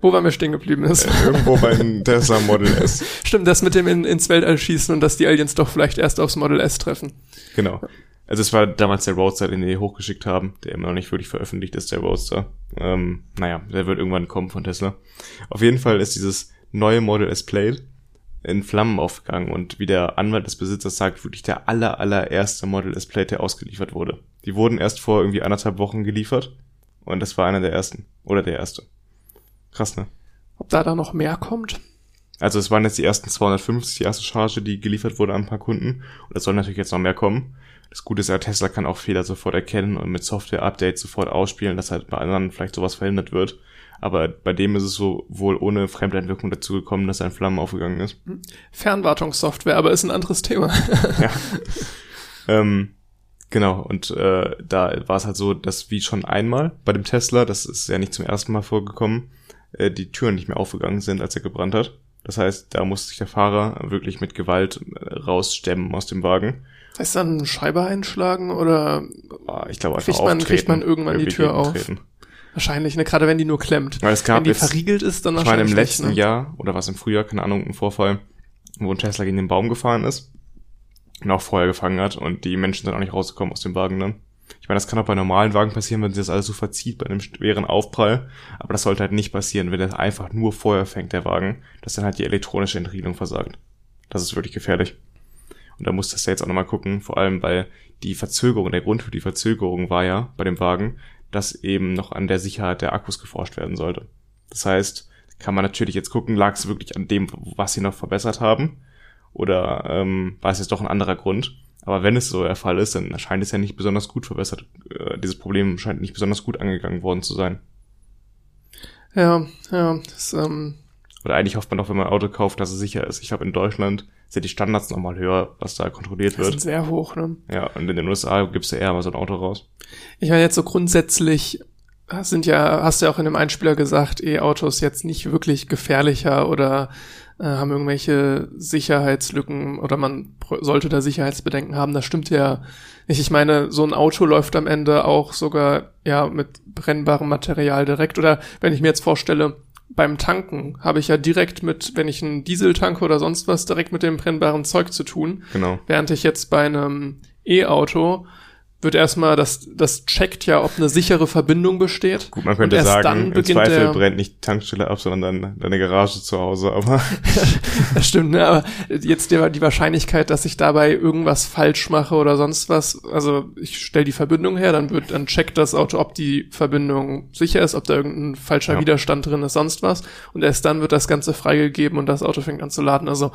Wo waren wir stehen geblieben ist. Äh, irgendwo beim Tesla Model S. [laughs] Stimmt, das mit dem in, ins Weltall schießen und dass die Aliens doch vielleicht erst aufs Model S treffen. Genau. Also es war damals der Roadster, den die hochgeschickt haben, der immer noch nicht wirklich veröffentlicht ist, der Roadster. Ähm, naja, der wird irgendwann kommen von Tesla. Auf jeden Fall ist dieses neue Model S Plate in Flammen aufgegangen und wie der Anwalt des Besitzers sagt, wirklich der aller, allererste Model S Plate, der ausgeliefert wurde. Die wurden erst vor irgendwie anderthalb Wochen geliefert und das war einer der ersten. Oder der erste. Krass, ne? Ob da da noch mehr kommt? Also es waren jetzt die ersten 250, die erste Charge, die geliefert wurde an ein paar Kunden. Und es soll natürlich jetzt noch mehr kommen. Das Gute ist ja, Tesla kann auch Fehler sofort erkennen und mit Software-Updates sofort ausspielen, dass halt bei anderen vielleicht sowas verhindert wird. Aber bei dem ist es so wohl ohne Fremdeinwirkung dazu gekommen, dass ein Flammen aufgegangen ist. Fernwartungssoftware, aber ist ein anderes Thema. [laughs] ja. [laughs] ähm, genau, und äh, da war es halt so, dass wie schon einmal bei dem Tesla, das ist ja nicht zum ersten Mal vorgekommen, äh, die Türen nicht mehr aufgegangen sind, als er gebrannt hat. Das heißt, da musste sich der Fahrer wirklich mit Gewalt äh, rausstemmen aus dem Wagen. Heißt dann Scheibe einschlagen oder Ah, Ich glaube einfach kriegt man, kriegt man irgendwann die Tür auf? gegentreten. Wahrscheinlich, ne? Gerade wenn die nur klemmt. Weil es gab wenn die jetzt, verriegelt ist, dann ich meine, wahrscheinlich im letzten nicht, ne? Jahr, oder was im Frühjahr, keine Ahnung, ein Vorfall, wo ein Tesla gegen den Baum gefahren ist und auch Feuer gefangen hat und die Menschen sind auch nicht rausgekommen aus dem Wagen dann. Ich meine, das kann auch bei normalen Wagen passieren, wenn sich das alles so verzieht bei einem schweren Aufprall, aber das sollte halt nicht passieren, wenn das einfach nur Feuer fängt, der Wagen, dass dann halt die elektronische Entriegelung versagt. Das ist wirklich gefährlich. Und da muss das jetzt auch nochmal gucken, vor allem weil die Verzögerung, der Grund für die Verzögerung war ja bei dem Wagen, dass eben noch an der Sicherheit der Akkus geforscht werden sollte. Das heißt, kann man natürlich jetzt gucken, lag es wirklich an dem, was sie noch verbessert haben, oder ähm, war es jetzt doch ein anderer Grund? Aber wenn es so der Fall ist, dann scheint es ja nicht besonders gut verbessert. Äh, dieses Problem scheint nicht besonders gut angegangen worden zu sein. Ja, ja. Das, ähm, Oder eigentlich hofft man doch, wenn man ein Auto kauft, dass es sicher ist. Ich glaube, in Deutschland sind die Standards nochmal höher, was da kontrolliert das sind wird. sehr hoch, ne? Ja, und in den USA gibst du eher mal so ein Auto raus. Ich meine jetzt so grundsätzlich sind ja, hast du ja auch in dem Einspieler gesagt, E-Autos jetzt nicht wirklich gefährlicher oder äh, haben irgendwelche Sicherheitslücken oder man sollte da Sicherheitsbedenken haben. Das stimmt ja nicht. Ich meine, so ein Auto läuft am Ende auch sogar ja mit brennbarem Material direkt. Oder wenn ich mir jetzt vorstelle, beim Tanken habe ich ja direkt mit, wenn ich einen Diesel tanke oder sonst was, direkt mit dem brennbaren Zeug zu tun. Genau. Während ich jetzt bei einem E-Auto wird erstmal, das, das checkt ja, ob eine sichere Verbindung besteht. Gut, man könnte Und erst dann sagen, im Zweifel der- brennt nicht die Tankstelle ab, sondern dann deine Garage zu Hause, aber [laughs] Das stimmt, ne? Aber jetzt die, die Wahrscheinlichkeit, dass ich dabei irgendwas falsch mache oder sonst was, also ich stelle die Verbindung her, dann wird, dann checkt das Auto, ob die Verbindung sicher ist, ob da irgendein falscher Ja. Widerstand drin ist, sonst was. Und erst dann wird das Ganze freigegeben und das Auto fängt an zu laden. Also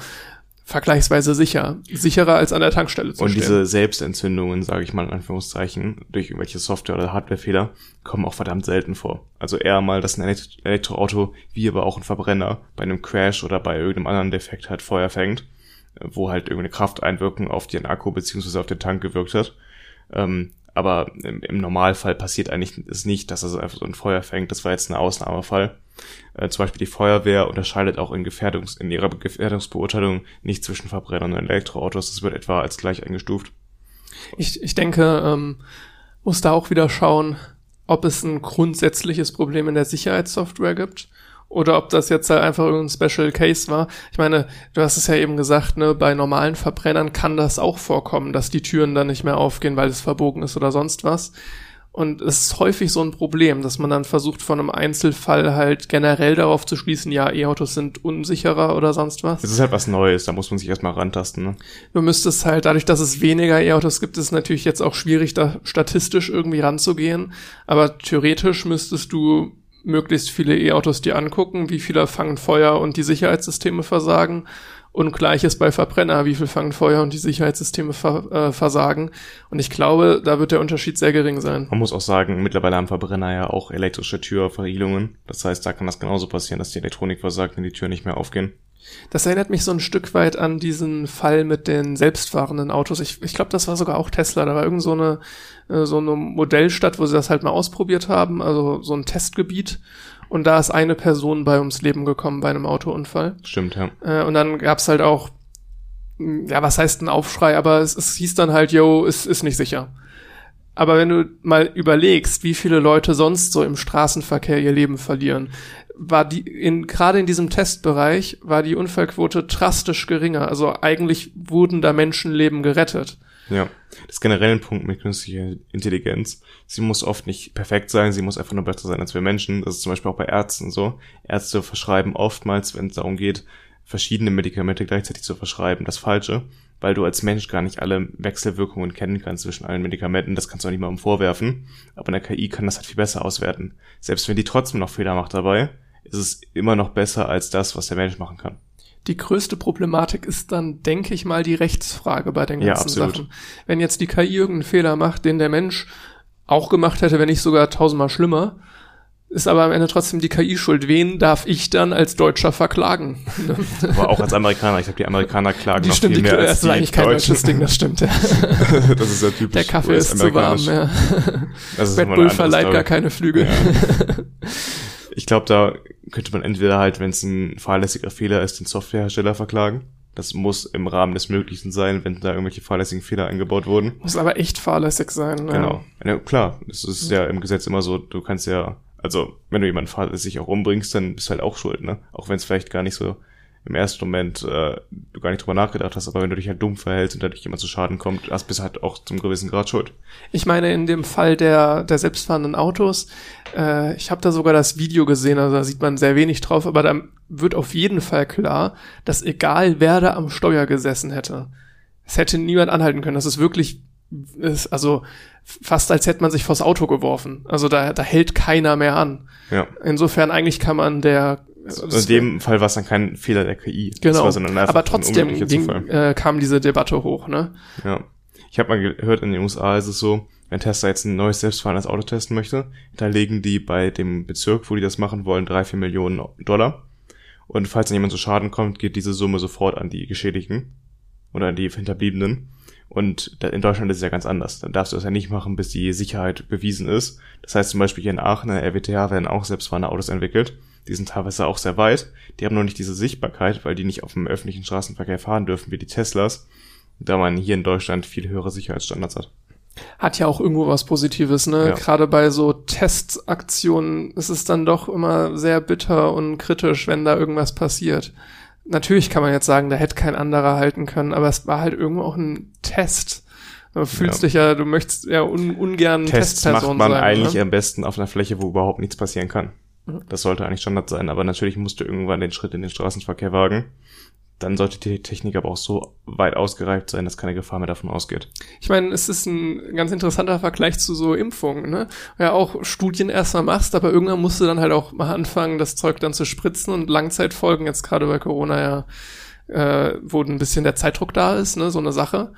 vergleichsweise sicher. Sicherer als an der Tankstelle zu Und stehen. diese Selbstentzündungen, sage ich mal in Anführungszeichen, durch irgendwelche Software- oder Hardwarefehler, kommen auch verdammt selten vor. Also eher mal, dass ein Elekt- Elektroauto, wie aber auch ein Verbrenner, bei einem Crash oder bei irgendeinem anderen Defekt halt Feuer fängt, äh, wo halt irgendeine Krafteinwirkung auf den Akku beziehungsweise auf den Tank gewirkt hat. Ähm, aber im, im Normalfall passiert eigentlich es nicht, dass es einfach so ein Feuer fängt. Das war jetzt ein Ausnahmefall. Äh, zum Beispiel die Feuerwehr unterscheidet auch in, Gefährdungs in ihrer Gefährdungsbeurteilung nicht zwischen Verbrennern und Elektroautos. Das wird etwa als gleich eingestuft. Ich, ich denke, ähm, muss da auch wieder schauen, ob es ein grundsätzliches Problem in der Sicherheitssoftware gibt oder ob das jetzt halt einfach irgendein Special Case war. Ich meine, du hast es ja eben gesagt, ne, bei normalen Verbrennern kann das auch vorkommen, dass die Türen dann nicht mehr aufgehen, weil es verbogen ist oder sonst was. Und es ist häufig so ein Problem, dass man dann versucht, von einem Einzelfall halt generell darauf zu schließen, ja, E-Autos sind unsicherer oder sonst was. Es ist halt was Neues, da muss man sich erstmal rantasten. Ne? Du müsstest halt, dadurch, dass es weniger E-Autos gibt, ist es natürlich jetzt auch schwierig, da statistisch irgendwie ranzugehen. Aber theoretisch müsstest du möglichst viele E-Autos dir angucken, wie viele fangen Feuer und die Sicherheitssysteme versagen. Und gleiches bei Verbrenner, wie viel fangen Feuer und die Sicherheitssysteme ver äh, versagen. Und ich glaube, da wird der Unterschied sehr gering sein. Man muss auch sagen, mittlerweile haben Verbrenner ja auch elektrische Türverriegelungen. Das heißt, da kann das genauso passieren, dass die Elektronik versagt und die Türen nicht mehr aufgehen. Das erinnert mich so ein Stück weit an diesen Fall mit den selbstfahrenden Autos. Ich, ich glaube, das war sogar auch Tesla. Da war irgend so eine, äh, so eine Modellstadt, wo sie das halt mal ausprobiert haben, also so ein Testgebiet. Und da ist eine Person bei ums Leben gekommen bei einem Autounfall. Stimmt, ja. Äh, und dann gab's halt auch, mh, ja, was heißt ein Aufschrei, aber es, es hieß dann halt, yo, es ist nicht sicher. Aber wenn du mal überlegst, wie viele Leute sonst so im Straßenverkehr ihr Leben verlieren, war die in gerade in diesem Testbereich war die Unfallquote drastisch geringer. Also eigentlich wurden da Menschenleben gerettet. Ja, das ist generell ein Punkt mit künstlicher Intelligenz. Sie muss oft nicht perfekt sein, sie muss einfach nur besser sein als wir Menschen. Das ist zum Beispiel auch bei Ärzten so. Ärzte verschreiben oftmals, wenn es darum geht, verschiedene Medikamente gleichzeitig zu verschreiben, das Falsche, weil du als Mensch gar nicht alle Wechselwirkungen kennen kannst zwischen allen Medikamenten. Das kannst du auch nicht mal vorwerfen. Aber eine KI kann das halt viel besser auswerten. Selbst wenn die trotzdem noch Fehler macht dabei, ist es immer noch besser als das, was der Mensch machen kann. Die größte Problematik ist dann, denke ich mal, die Rechtsfrage bei den ganzen Ja. Sachen. Wenn jetzt die KI irgendeinen Fehler macht, den der Mensch auch gemacht hätte, wenn nicht sogar tausendmal schlimmer, ist aber am Ende trotzdem die KI schuld. Wen darf ich dann als Deutscher verklagen? [laughs] Aber auch als Amerikaner. Ich glaube, die Amerikaner klagen Die noch stimmt, viel die, mehr als das die ist eigentlich kein deutsches Ding, das stimmt. Ja. [laughs] das ist ja typisch. Der Kaffee ist zu warm. Ja. Das ist Red Bull verleiht gar keine Flüge. [laughs] Ich glaube, da könnte man entweder halt, wenn es ein fahrlässiger Fehler ist, den Softwarehersteller verklagen. Das muss im Rahmen des Möglichen sein, wenn da irgendwelche fahrlässigen Fehler eingebaut wurden. Muss aber echt fahrlässig sein. Ja. Genau. Ja, klar, das ist ja im Gesetz immer so, du kannst ja, also wenn du jemanden fahrlässig auch umbringst, dann bist du halt auch schuld, ne? Auch wenn es vielleicht gar nicht so im ersten Moment äh, du gar nicht drüber nachgedacht hast, aber wenn du dich halt dumm verhältst und dadurch jemand zu Schaden kommt, hast bist du halt auch zum gewissen Grad schuld. Ich meine, in dem Fall der, der selbstfahrenden Autos, äh, ich habe da sogar das Video gesehen, also da sieht man sehr wenig drauf, aber da wird auf jeden Fall klar, dass egal wer da am Steuer gesessen hätte, es hätte niemand anhalten können. Das ist wirklich, ist also fast als hätte man sich vors Auto geworfen. Also da, da hält keiner mehr an. Ja. Insofern eigentlich kann man der In dem Fall war es dann kein Fehler der KI. Genau, war sondern einfach aber trotzdem ging, äh, kam diese Debatte hoch, ne? Ja. Ich habe mal gehört, in den USA ist es so, wenn Tesla jetzt ein neues selbstfahrendes Auto testen möchte, da legen die bei dem Bezirk, wo die das machen wollen, drei, vier Millionen Dollar. Und falls dann jemand zu Schaden kommt, geht diese Summe sofort an die Geschädigten oder an die Hinterbliebenen. Und in Deutschland ist es ja ganz anders. Dann darfst du das ja nicht machen, bis die Sicherheit bewiesen ist. Das heißt zum Beispiel hier in Aachen, in der RWTH, werden auch selbstfahrende Autos entwickelt. Die sind teilweise auch sehr weit. Die haben noch nicht diese Sichtbarkeit, weil die nicht auf dem öffentlichen Straßenverkehr fahren dürfen wie die Teslas da man hier in Deutschland viel höhere Sicherheitsstandards hat. Hat ja auch irgendwo was Positives, ne? Ja. Gerade bei so Testaktionen ist es dann doch immer sehr bitter und kritisch, wenn da irgendwas passiert. Natürlich kann man jetzt sagen, da hätte kein anderer halten können, aber es war halt irgendwo auch ein Test. Du fühlst Ja. dich ja, du möchtest ja un, ungern Tests macht Testperson man sein. eigentlich ne? am besten auf einer Fläche, wo überhaupt nichts passieren kann. Das sollte eigentlich Standard sein, aber natürlich musst du irgendwann den Schritt in den Straßenverkehr wagen. Dann sollte die Technik aber auch so weit ausgereift sein, dass keine Gefahr mehr davon ausgeht. Ich meine, es ist ein ganz interessanter Vergleich zu so Impfungen, ne? Ja, auch Studien erstmal machst, aber irgendwann musst du dann halt auch mal anfangen, das Zeug dann zu spritzen und Langzeitfolgen, jetzt gerade bei Corona ja, äh, wo ein bisschen der Zeitdruck da ist, ne, so eine Sache.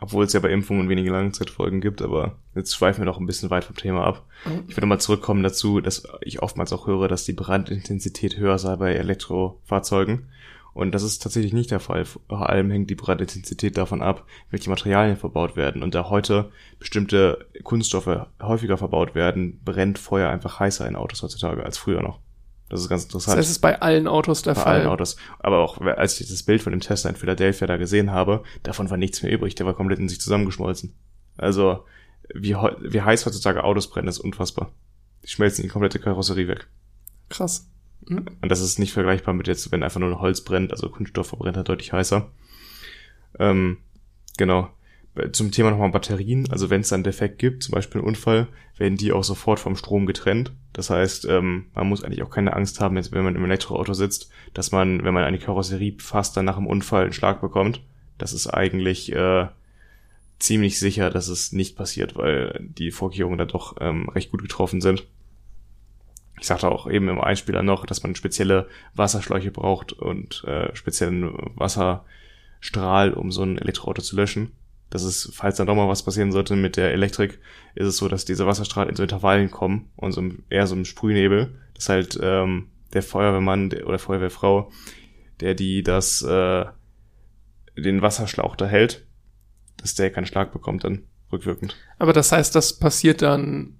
Obwohl es ja bei Impfungen wenige Langzeitfolgen gibt, aber jetzt schweifen wir doch ein bisschen weit vom Thema ab. Mhm. Ich würde mal zurückkommen dazu, dass ich oftmals auch höre, dass die Brandintensität höher sei bei Elektrofahrzeugen. Und das ist tatsächlich nicht der Fall. Vor allem hängt die Brandintensität davon ab, welche Materialien verbaut werden. Und da heute bestimmte Kunststoffe häufiger verbaut werden, brennt Feuer einfach heißer in Autos heutzutage als früher noch. Das ist ganz Das interessant. es ist bei allen Autos der bei Fall. allen Autos. Aber auch als ich das Bild von dem Tesla in Philadelphia da gesehen habe, davon war nichts mehr übrig. Der war komplett in sich zusammengeschmolzen. Also, wie, wie heiß heutzutage Autos brennen, ist unfassbar. Die schmelzen die komplette Karosserie weg. Krass. Mhm. Und das ist nicht vergleichbar mit jetzt, wenn einfach nur ein Holz brennt, also Kunststoff verbrennt halt deutlich heißer. Ähm, genau. Zum Thema nochmal Batterien, also wenn es dann Defekt gibt, zum Beispiel einen Unfall, werden die auch sofort vom Strom getrennt. Das heißt, ähm, man muss eigentlich auch keine Angst haben, jetzt wenn man im Elektroauto sitzt, dass man, wenn man eine Karosserie fasst, dann nach dem Unfall einen Schlag bekommt. Das ist eigentlich äh, ziemlich sicher, dass es nicht passiert, weil die Vorkehrungen da doch ähm, recht gut getroffen sind. Ich sagte auch eben im Einspieler noch, dass man spezielle Wasserschläuche braucht und äh, speziellen Wasserstrahl, um so ein Elektroauto zu löschen. Das ist, falls dann doch mal was passieren sollte mit der Elektrik, ist es so, dass diese Wasserstrahlen in so Intervallen kommen und so eher so einem Sprühnebel, dass halt ähm, der Feuerwehrmann der, oder Feuerwehrfrau, der die das äh, den Wasserschlauch da hält, dass der keinen Schlag bekommt dann rückwirkend. Aber das heißt, das passiert dann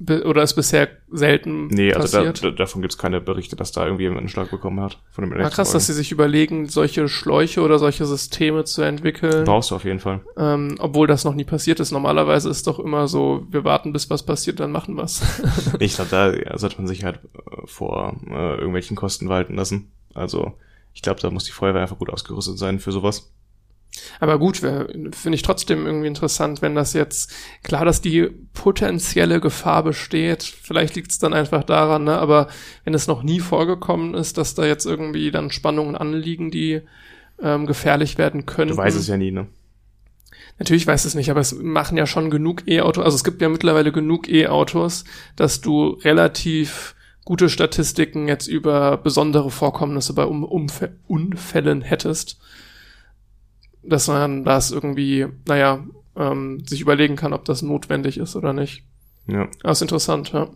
oder ist bisher selten Nee, also da, passiert. da, davon gibt's keine Berichte, dass da irgendwie jemand einen Schlag bekommen hat von dem Ah, krass, dass sie sich überlegen, solche Schläuche oder solche Systeme zu entwickeln, Brauchst du auf jeden Fall. ähm, obwohl das noch nie passiert ist. Normalerweise ist doch immer so, wir warten, bis was passiert, dann machen wir's. [laughs] Ich glaube, da [laughs] sollte man sich halt äh, vor äh, irgendwelchen Kosten walten lassen. Also ich glaube, da muss die Feuerwehr einfach gut ausgerüstet sein für sowas. Aber gut, finde ich trotzdem irgendwie interessant, wenn das jetzt, klar, dass die potenzielle Gefahr besteht, vielleicht liegt es dann einfach daran, ne, aber wenn es noch nie vorgekommen ist, dass da jetzt irgendwie dann Spannungen anliegen, die ähm, gefährlich werden können. Du weißt es ja nie, ne? Natürlich weiß es nicht, aber es machen ja schon genug E-Autos, also es gibt ja mittlerweile genug E-Autos, dass du relativ gute Statistiken jetzt über besondere Vorkommnisse bei um Unfällen hättest dass man das irgendwie, naja, ähm, sich überlegen kann, ob das notwendig ist oder nicht. Ja. Das ist interessant, ja.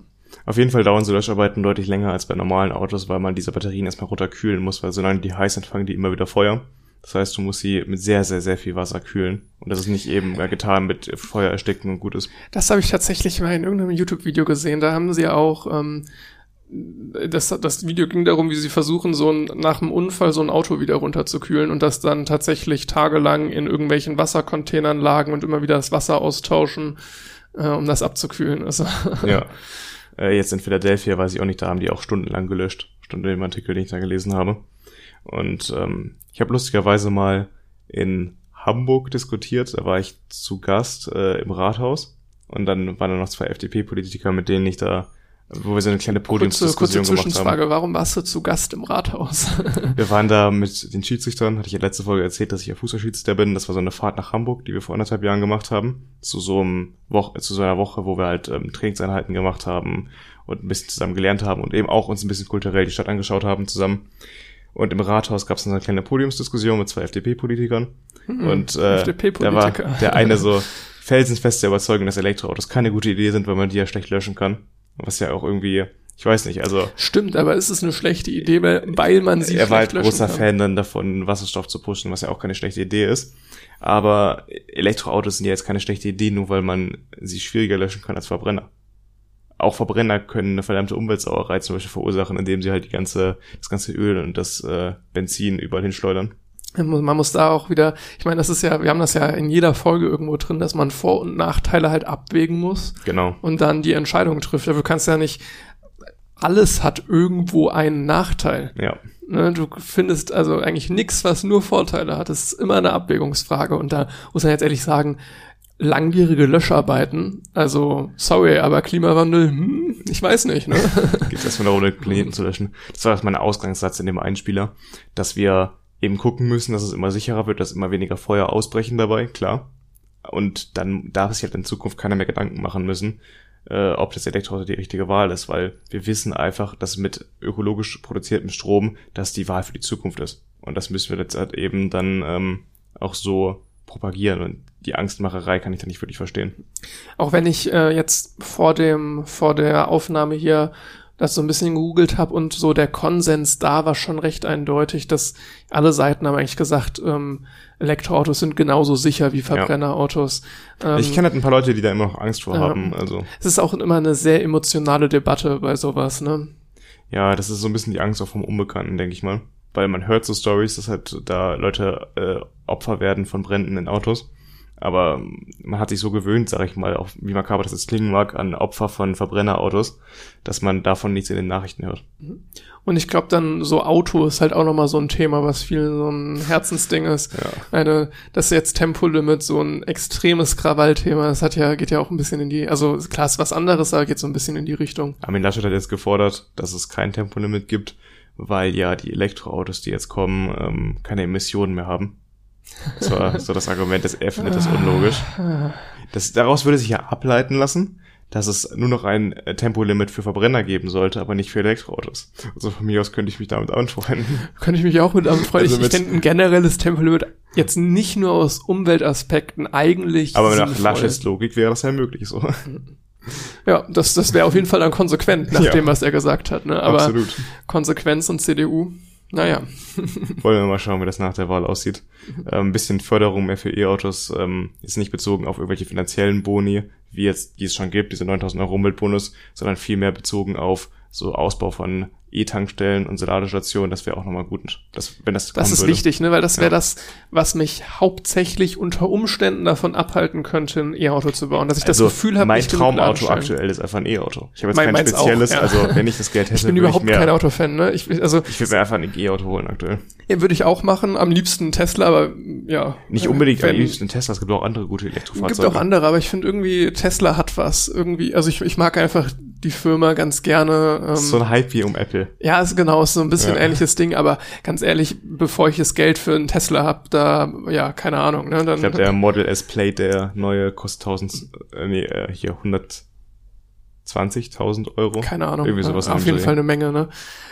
Auf jeden Fall dauern so Löscharbeiten deutlich länger als bei normalen Autos, weil man diese Batterien erstmal runterkühlen muss, weil solange die heiß sind, fangen die immer wieder Feuer. Das heißt, du musst sie mit sehr, sehr, sehr viel Wasser kühlen. Und das ist nicht eben getan mit Feuer ersticken und gut ist. Das habe ich tatsächlich mal in irgendeinem YouTube-Video gesehen. Da haben sie auch ähm, das, das Video ging darum, wie sie versuchen, so ein, nach einem Unfall so ein Auto wieder runterzukühlen und das dann tatsächlich tagelang in irgendwelchen Wassercontainern lagen und immer wieder das Wasser austauschen, äh, um das abzukühlen. [laughs] Also, ja. Äh, jetzt in Philadelphia, weiß ich auch nicht, da haben die auch stundenlang gelöscht. Stunde im Artikel, den ich da gelesen habe. Und ähm, ich habe lustigerweise mal in Hamburg diskutiert, da war ich zu Gast äh, im Rathaus und dann waren da noch zwei FDP-Politiker, mit denen ich da wo wir so eine kleine Podiumsdiskussion kurze, kurze Zwischenfrage, warum warst du zu Gast im Rathaus? [laughs] wir waren da mit den Schiedsrichtern, hatte ich ja letzte Folge erzählt, dass ich ja Fußballschiedsrichter bin. Das war so eine Fahrt nach Hamburg, die wir vor anderthalb Jahren gemacht haben. Zu so einem Woche, zu so einer Woche, wo wir halt ähm, Trainingseinheiten gemacht haben und ein bisschen zusammen gelernt haben und eben auch uns ein bisschen kulturell die Stadt angeschaut haben zusammen. Und im Rathaus gab es eine kleine Podiumsdiskussion mit zwei FDP-Politikern. Hm, und äh, da war der eine so [laughs] felsenfeste Überzeugung, dass Elektroautos keine gute Idee sind, weil man die ja schlecht löschen kann. Was ja auch irgendwie, ich weiß nicht, also. Stimmt, aber ist es eine schlechte Idee, weil, weil man sie Er war halt großer kann. Fan dann davon, Wasserstoff zu pushen, was ja auch keine schlechte Idee ist. Aber Elektroautos sind ja jetzt keine schlechte Idee, nur weil man sie schwieriger löschen kann als Verbrenner. Auch Verbrenner können eine verdammte Umweltsauerei zum Beispiel verursachen, indem sie halt die ganze, das ganze Öl und das äh, Benzin überall hinschleudern. Man muss da auch wieder, ich meine, das ist ja, wir haben das ja in jeder Folge irgendwo drin, dass man Vor- und Nachteile halt abwägen muss. Genau. Und dann die Entscheidung trifft. Aber du kannst ja nicht, alles hat irgendwo einen Nachteil. Ja. Ne, du findest also eigentlich nichts, was nur Vorteile hat. Das ist immer eine Abwägungsfrage. Und da muss man jetzt ehrlich sagen, langwierige Löscharbeiten, also sorry, aber Klimawandel, hm, ich weiß nicht. Ne? [laughs] Geht erstmal darum, den Planeten zu löschen. Das war mein Ausgangssatz in dem Einspieler, dass wir eben gucken müssen, dass es immer sicherer wird, dass immer weniger Feuer ausbrechen dabei, klar. Und dann darf sich halt in Zukunft keiner mehr Gedanken machen müssen, äh, ob das Elektroauto die richtige Wahl ist, weil wir wissen einfach, dass mit ökologisch produziertem Strom das die Wahl für die Zukunft ist. Und das müssen wir jetzt halt eben dann ähm, auch so propagieren und die Angstmacherei kann ich da nicht wirklich verstehen. Auch wenn ich äh, jetzt vor dem vor der Aufnahme hier das so ein bisschen gegoogelt habe und so der Konsens da war schon recht eindeutig, dass alle Seiten haben eigentlich gesagt, ähm, Elektroautos sind genauso sicher wie Verbrennerautos. Ja. Ähm, ich kenne halt ein paar Leute, die da immer noch Angst vor äh, haben. Also es ist auch immer eine sehr emotionale Debatte bei sowas, ne? Ja, das ist so ein bisschen die Angst auch vom Unbekannten, denke ich mal. Weil man hört so Stories, dass halt da Leute äh, Opfer werden von Bränden in Autos. Aber man hat sich so gewöhnt, sag ich mal, auch wie makaber das jetzt klingen mag, an Opfer von Verbrennerautos, dass man davon nichts in den Nachrichten hört. Mhm. Und ich glaube dann, so Auto ist halt auch nochmal so ein Thema, was viel so ein Herzensding ist. Ja. Eine, das jetzt Tempolimit so ein extremes Krawallthema, das hat ja, geht ja auch ein bisschen in die, also klar ist was anderes, aber geht so ein bisschen in die Richtung. Armin Laschet hat jetzt gefordert, dass es kein Tempolimit gibt, weil ja die Elektroautos, die jetzt kommen, ähm, keine Emissionen mehr haben. Das war so das Argument, dass er findet das unlogisch. Das, daraus würde sich ja ableiten lassen, dass es nur noch ein äh, Tempolimit für Verbrenner geben sollte, aber nicht für Elektroautos. Also von mir aus könnte ich mich damit anfreunden. Könnte ich mich auch mit anfreunden. Also ich, finde ein generelles Tempolimit jetzt nicht nur aus Umweltaspekten eigentlich. Aber nach Laschets Logik wäre das ja möglich so. Ja, das, das wäre auf jeden Fall dann konsequent, nach ja. dem, was er gesagt hat. Ne? Aber Absolut. Konsequenz und CDU. Naja. [laughs] Wollen wir mal schauen, wie das nach der Wahl aussieht. Ähm, ein bisschen Förderung mehr für E-Autos ähm, ist nicht bezogen auf irgendwelche finanziellen Boni, wie jetzt, die es schon gibt, diese 9000 Euro Umweltbonus, sondern viel bezogen auf so Ausbau von E-Tankstellen und Ladestationen, das wäre auch nochmal gut, das, wenn das Das ist würde. wichtig, ne? Weil das wäre Ja. das, was mich hauptsächlich unter Umständen davon abhalten könnte, ein E-Auto zu bauen. Dass ich das also Gefühl habe, mein Traumauto aktuell ist einfach ein E-Auto. Ich habe jetzt Mein- kein meins auch, spezielles, ja. also wenn ich das Geld hätte, Ich bin überhaupt ich mehr, kein Autofan, ne? Ich, also, ich würde mir einfach ein E-Auto holen aktuell. ja, würde ich auch machen. Am liebsten Tesla, aber ja. Nicht unbedingt am wenn- liebsten Tesla, es gibt auch andere gute Gibt Elektrofahrzeuge. auch andere, aber ich finde irgendwie, Tesla hat was. Irgendwie, also ich, ich mag einfach die Firma ganz gerne. Ähm, so ein Hype wie um Apple. Ja, ist genau, ist so ein bisschen ja. ähnliches Ding, aber ganz ehrlich, bevor ich das Geld für einen Tesla hab, da, ja, keine Ahnung. Ne, dann, ich glaube, der Model S Play, der neue, kostet 1000, äh, nee, äh, hier 100 20.000 Euro? Keine Ahnung. Irgendwie sowas ja, auf jeden Fall eine Menge, ne?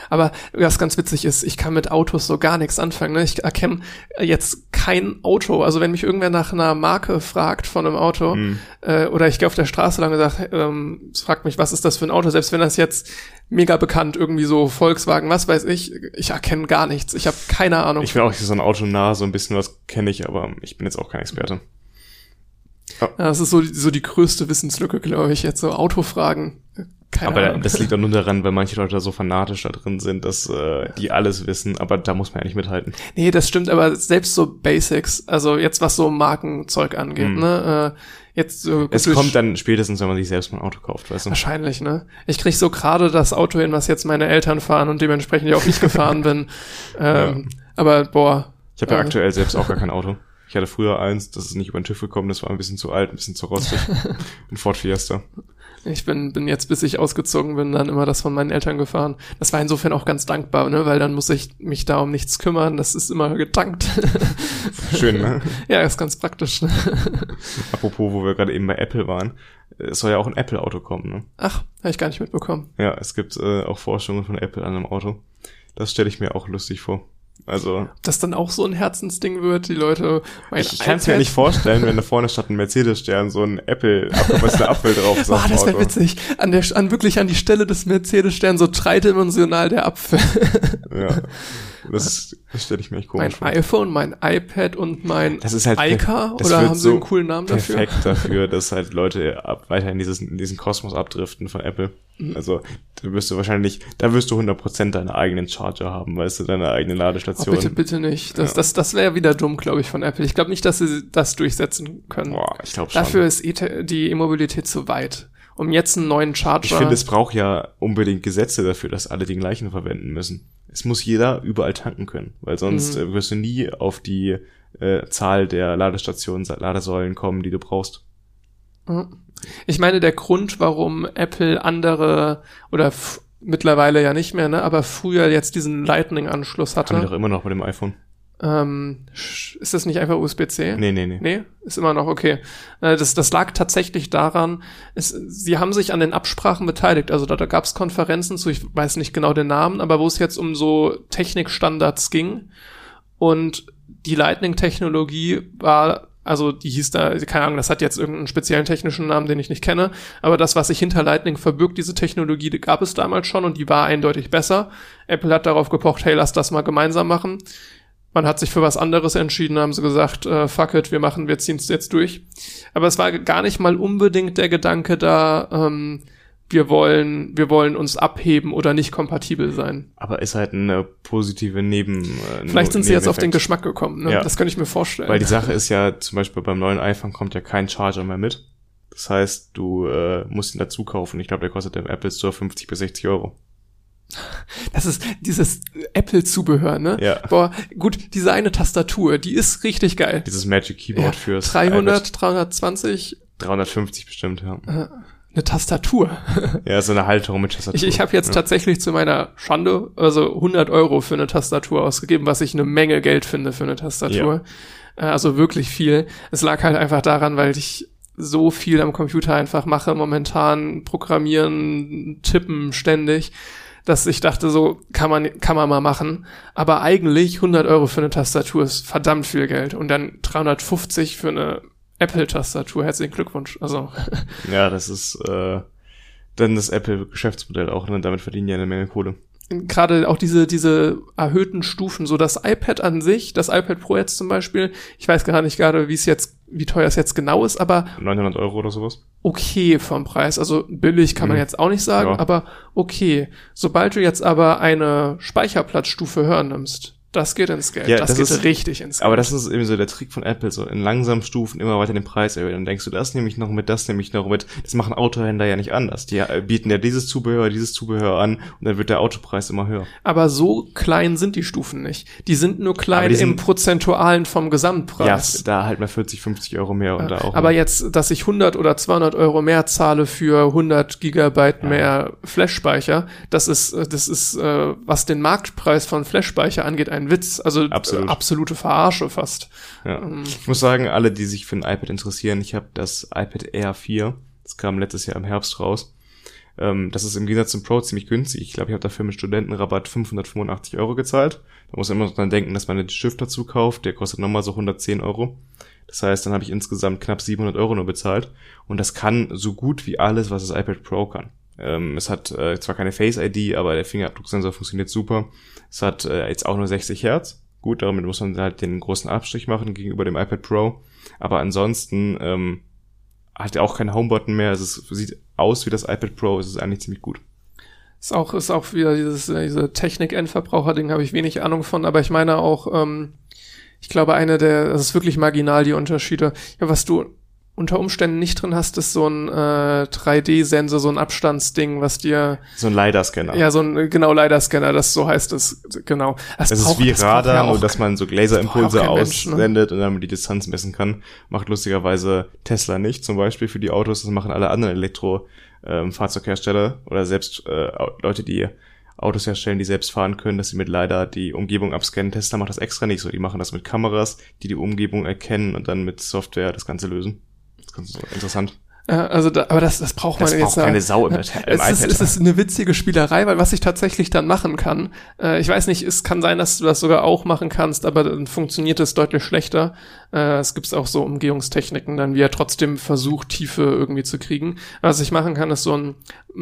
Aber was ganz witzig ist, ich kann mit Autos so gar nichts anfangen, ne? Ich erkenne jetzt kein Auto. Also wenn mich irgendwer nach einer Marke fragt von einem Auto, mhm. äh, oder ich gehe auf der Straße lang und sage, ähm, fragt mich, was ist das für ein Auto? Selbst wenn das jetzt mega bekannt, irgendwie so Volkswagen, was weiß ich, ich erkenne gar nichts. Ich habe keine Ahnung. Ich bin auch so ein Auto nah, so ein bisschen was kenne ich, aber ich bin jetzt auch kein Experte. Mhm. Ja, das ist so, die- so die größte Wissenslücke, glaube ich, jetzt so Autofragen. Keine aber Ahnung. das liegt auch nur daran, weil manche Leute da so fanatisch da drin sind, dass äh, die alles wissen, aber da muss man ja nicht mithalten. Nee, das stimmt, aber selbst so Basics, also jetzt was so Markenzeug angeht, Hm. ne? Äh, jetzt so Es kommt dann spätestens, wenn man sich selbst mal ein Auto kauft, weißt du? wahrscheinlich, ne? Ich krieg so gerade das Auto hin, was jetzt meine Eltern fahren und dementsprechend ja auch nicht [laughs] gefahren bin. Ähm, Aber boah, Ich habe ja Äh. aktuell selbst auch gar kein Auto. Ich hatte früher eins, das ist nicht über den TÜV gekommen, das war ein bisschen zu alt, ein bisschen zu rostig. [laughs] ein Ford Fiesta. ich bin, bin jetzt, bis ich ausgezogen bin, dann immer das von meinen Eltern gefahren. Das war insofern auch ganz dankbar, ne? Weil dann muss ich mich da um nichts kümmern. Das ist immer getankt. [laughs] Schön, ne? ja, ist ganz praktisch. Ne? [laughs] Apropos, wo wir gerade eben bei Apple waren. Es soll ja auch ein Apple-Auto kommen, ne? Ach, habe ich gar nicht mitbekommen. Ja, es gibt äh, auch Forschungen von Apple an einem Auto. Das stelle ich mir auch lustig vor. Also, das dann auch so ein Herzensding wird, die Leute. Mein ich kann es mir nicht vorstellen, wenn da vorne statt ein Mercedes-Stern so ein Apple, abgemasseter [laughs] Apfel drauf ist. Ah, das wäre witzig. An der, an wirklich an die Stelle des Mercedes-Stern so dreidimensional der Apfel. Ja, [laughs] das, das stelle ich mir echt mein komisch vor. iPhone, mein iPad und mein Das ist halt Ica das oder haben sie so einen coolen Namen dafür? perfekt [laughs] dafür, dass halt Leute ab, weiter in, dieses, in diesen Kosmos abdriften von Apple. Mhm. Also da wirst du wahrscheinlich, da wirst du 100% deine eigenen Charger haben, weißt du, deine eigene Oh, Ladestation. bitte, bitte nicht. Das, Ja. das, das wäre wieder dumm, glaube ich, von Apple. Ich glaube nicht, dass sie das durchsetzen können. Boah, ich glaube schon. Dafür ist E- die E-Mobilität zu weit. Um jetzt einen neuen Charger. ich finde, es braucht ja unbedingt Gesetze dafür, dass alle den gleichen verwenden müssen. Es muss jeder überall tanken können, weil sonst Mhm. äh, wirst du nie auf die äh, Zahl der Ladestationen, Ladesäulen kommen, die du brauchst. Ich meine, der Grund, warum Apple andere oder mittlerweile ja nicht mehr, ne, aber früher jetzt diesen Lightning-Anschluss Haben die hatte, doch immer noch bei dem iPhone. Ähm, ist das nicht einfach USB-C? Nee, nee, nee. Nee, ist immer noch okay. Äh, Das, das lag tatsächlich daran, es, sie haben sich an den Absprachen beteiligt. Also da, da gab es Konferenzen zu, ich weiß nicht genau den Namen, aber wo es jetzt um so Technikstandards ging. Und die Lightning-Technologie war, also die hieß da, keine Ahnung, das hat jetzt irgendeinen speziellen technischen Namen, den ich nicht kenne, aber das, was sich hinter Lightning verbirgt, diese Technologie, die gab es damals schon und die war eindeutig besser. Apple hat darauf gepocht, hey, lass das mal gemeinsam machen. Man hat sich für was anderes entschieden, haben sie gesagt, äh, fuck it, wir machen, wir ziehen es jetzt durch. Aber es war gar nicht mal unbedingt der Gedanke da, ähm, wir wollen, wir wollen uns abheben oder nicht kompatibel sein. Aber ist halt eine positive Neben. Äh, Vielleicht sind sie jetzt auf den. Geschmack gekommen, ne? Ja. Das könnte ich mir vorstellen. Weil die Sache ist ja, zum Beispiel beim neuen iPhone kommt ja kein Charger mehr mit. Das heißt, du äh, musst ihn dazu kaufen. Ich glaube, der kostet im Apple Store 50 bis 60 Euro. Das ist dieses Apple-Zubehör, ne? Ja. Boah, gut, diese eine Tastatur, die ist richtig geil. Dieses Magic Keyboard Ja, fürs 300, iPad. 320, 350 bestimmt, ja. eine Tastatur. [laughs] Ja, so eine Halterung mit Tastatur. Ich, ich habe jetzt ja. tatsächlich zu meiner Schande also 100 Euro für eine Tastatur ausgegeben, was ich eine Menge Geld finde für eine Tastatur. Äh, Also wirklich viel. Es lag halt einfach daran, weil ich so viel am Computer einfach mache, momentan programmieren, tippen ständig, dass ich dachte, so kann man, kann man mal machen. Aber eigentlich 100 Euro für eine Tastatur ist verdammt viel Geld. Und dann 350 für eine Apple-Tastatur. Herzlichen Glückwunsch. Also, [laughs] Ja, das ist äh, dann das Apple-Geschäftsmodell auch, ne? Damit verdienen die eine Menge Kohle. Gerade auch diese, diese erhöhten Stufen, so das iPad an sich, das iPad Pro jetzt zum Beispiel, ich weiß gar nicht gerade, wie es jetzt, wie teuer es jetzt genau ist, aber 900 Euro oder sowas. okay vom Preis. Also billig kann man Mhm. jetzt auch nicht sagen, Ja. aber okay. Sobald du jetzt aber eine Speicherplatzstufe höher nimmst, das geht ins Geld. Ja, das, das geht ist- richtig ins Geld. Aber das ist eben so der Trick von Apple, so in langsamen Stufen immer weiter den Preis erhöhen. Dann denkst du, das nehme ich noch mit, das nehme ich noch mit. Das machen Autohändler ja nicht anders. Die äh, bieten ja dieses Zubehör, dieses Zubehör an und dann wird der Autopreis immer höher. Aber so klein sind die Stufen nicht. Die sind nur klein die im sind- Prozentualen vom Gesamtpreis. Ja, da halt mal 40, 50 Euro mehr und da auch. Aber jetzt, dass ich 100 oder 200 Euro mehr zahle für 100 Gigabyte mehr Flash-Speicher, das ist, äh, das ist, äh, was den Marktpreis von Flash-Speicher angeht, ein Witz. Also Absolut. Äh, absolute Verarsche fast. Ja. Ich muss sagen, alle, die sich für ein iPad interessieren, ich habe das iPad Air 4, das kam letztes Jahr im Herbst raus. Ähm, das ist im Gegensatz zum Pro ziemlich günstig. Ich glaube, ich habe dafür mit Studentenrabatt 585 Euro gezahlt. Da muss man immer noch dran denken, dass man den Stift dazu kauft. Der kostet nochmal so 110 Euro. Das heißt, dann habe ich insgesamt knapp 700 Euro nur bezahlt. Und das kann so gut wie alles, was das iPad Pro kann. Ähm, es hat äh, zwar keine Face ID, aber der Fingerabdrucksensor funktioniert super. Es hat äh, jetzt auch nur 60 Hertz. Gut, damit muss man halt den großen Abstrich machen gegenüber dem iPad Pro. Aber ansonsten ähm, hat er auch keinen Homebutton mehr. Es ist, sieht aus wie das iPad Pro. Es ist eigentlich ziemlich gut. Ist auch, ist auch wieder dieses, äh, diese Technik-Endverbraucher-Ding habe ich wenig Ahnung von, aber ich meine auch, ähm, ich glaube, eine der, das ist wirklich marginal, die Unterschiede. Ja, was du unter Umständen nicht drin hast, ist so ein äh, 3D-Sensor, so ein Abstandsding, was dir, So ein LiDAR-Scanner. ja, so ein, äh, genau, LiDAR-Scanner, das so heißt es, genau. Das ist braucht- wie das Radar, ja nur auch dass man so Laserimpulse ne? aussendet und dann die Distanz messen kann. Macht lustigerweise Tesla nicht, zum Beispiel für die Autos. Das machen alle anderen Elektro-Fahrzeughersteller oder selbst äh, Leute, die Autos herstellen, die selbst fahren können, dass sie mit LiDAR die Umgebung abscannen. Tesla macht das extra nicht so. Die machen das mit Kameras, die die Umgebung erkennen und dann mit Software das Ganze lösen. Ist ganz interessant. Ja, also da, aber das, das braucht Das man braucht jetzt keine Sau im, im es ist, iPad. es ist eine witzige Spielerei, weil was ich tatsächlich dann machen kann, äh, ich weiß nicht, es kann sein, dass du das sogar auch machen kannst, aber dann funktioniert es deutlich schlechter. Äh, es gibt auch so Umgehungstechniken, dann wie er trotzdem versucht, Tiefe irgendwie zu kriegen. Was ich machen kann, ist so, ein,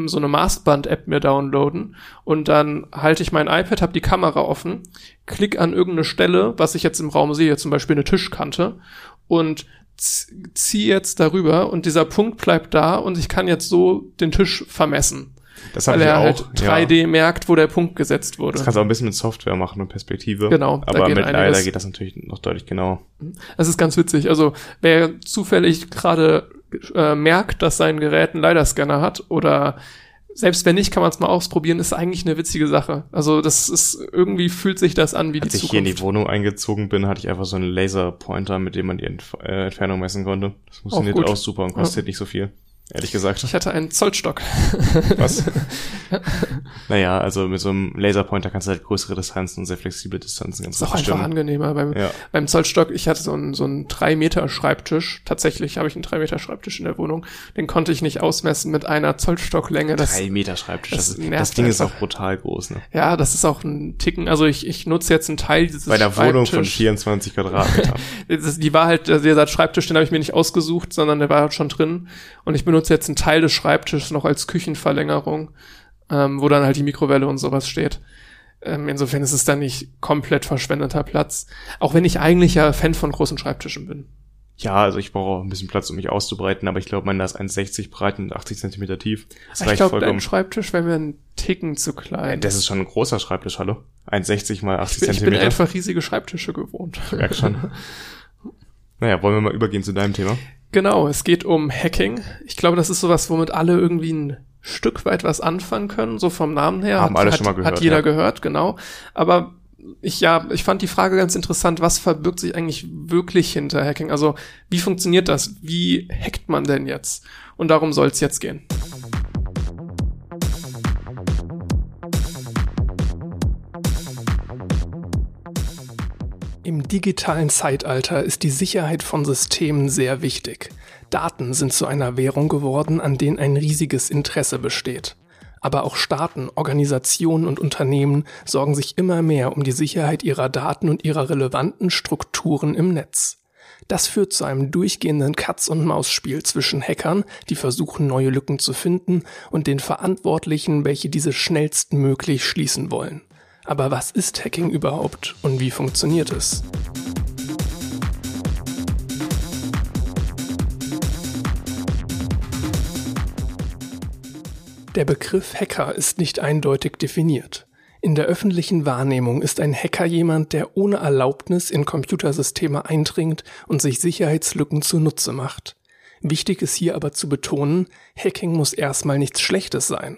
so eine Maßband-App mir downloaden und dann halte ich mein iPad, habe die Kamera offen, klick an irgendeine Stelle, was ich jetzt im Raum sehe, zum Beispiel eine Tischkante und z- zieh jetzt darüber und dieser Punkt bleibt da und ich kann jetzt so den Tisch vermessen. Das Weil er auch. halt ja. 3D merkt, wo der Punkt gesetzt wurde. Das kannst du auch ein bisschen mit Software machen und Perspektive. Genau, Aber mit. LiDAR geht das natürlich noch deutlich genauer. Das ist ganz witzig. Also wer zufällig gerade äh, merkt, dass sein Gerät einen LiDAR-Scanner hat oder selbst wenn nicht, kann man es mal ausprobieren, ist eigentlich eine witzige Sache. Also das ist, irgendwie fühlt sich das an wie Als die ich Zukunft. hier in die Wohnung eingezogen bin, hatte ich einfach so einen Laserpointer, mit dem man die Entf äh, Entfernung messen konnte. Das funktioniert gut. auch, super und kostet nicht so viel. Ehrlich gesagt. ich hatte einen Zollstock. Was? [laughs] naja, also mit so einem Laserpointer kannst du halt größere Distanzen und sehr flexible Distanzen ganz ist auch gut einfach bestimmen. angenehmer. Beim, Ja. beim Zollstock, ich hatte so einen, so einen 3 Meter Schreibtisch. Tatsächlich habe ich einen 3 Meter Schreibtisch in der Wohnung. Den konnte ich nicht ausmessen mit einer Zollstocklänge. Das, Drei Meter Schreibtisch. das Das, das Ding ist auch brutal groß, ne? ja, das ist auch ein Ticken. Also ich, ich nutze jetzt einen Teil dieses Bei einer Wohnung von Schreibtisch- 24 Quadratmetern. [laughs] Die war halt, dieser Schreibtisch, den habe ich mir nicht ausgesucht, sondern der war halt schon drin. Und ich benutze jetzt einen Teil des Schreibtisches noch als Küchenverlängerung, ähm, wo dann halt die Mikrowelle und sowas steht. Ähm, insofern ist es dann nicht komplett verschwendeter Platz. Auch wenn ich eigentlich ja Fan von großen Schreibtischen bin. ja, also ich brauche auch ein bisschen Platz, um mich auszubreiten, aber ich glaube, meiner ist 1,60 breit und 80 Zentimeter tief. Das ich reicht glaube, dein vollkommen. Schreibtisch wäre mir ein Ticken zu klein. Das ist schon ein großer Schreibtisch, hallo? 1,60 mal 80 ich, bin, ich bin Zentimeter. einfach riesige Schreibtische gewohnt. Ich merk schon. [laughs] Naja, wollen wir mal übergehen zu deinem Thema? Genau, es geht um Hacking. Ich glaube, das ist sowas, womit alle irgendwie ein Stück weit was anfangen können, so vom Namen her. Haben hat, alle hat, schon mal gehört, Hat jeder ja. gehört, genau. Aber ich ja, ich fand die Frage ganz interessant, was verbirgt sich eigentlich wirklich hinter Hacking? Also, wie funktioniert das? Wie hackt man denn jetzt? Und darum soll es jetzt gehen. Digitalen Zeitalter ist die Sicherheit von Systemen sehr wichtig. Daten sind zu einer Währung geworden, an denen ein riesiges Interesse besteht. Aber auch Staaten, Organisationen und Unternehmen sorgen sich immer mehr um die Sicherheit ihrer Daten und ihrer relevanten Strukturen im Netz. Das führt zu einem durchgehenden Katz-und-Maus-Spiel zwischen Hackern, die versuchen, neue Lücken zu finden, und den Verantwortlichen, welche diese schnellstmöglich schließen wollen. Aber was ist Hacking überhaupt und wie funktioniert es? Der Begriff Hacker ist nicht eindeutig definiert. In der öffentlichen Wahrnehmung ist ein Hacker jemand, der ohne Erlaubnis in Computersysteme eindringt und sich Sicherheitslücken zunutze macht. Wichtig ist hier aber zu betonen, Hacking muss erstmal nichts Schlechtes sein.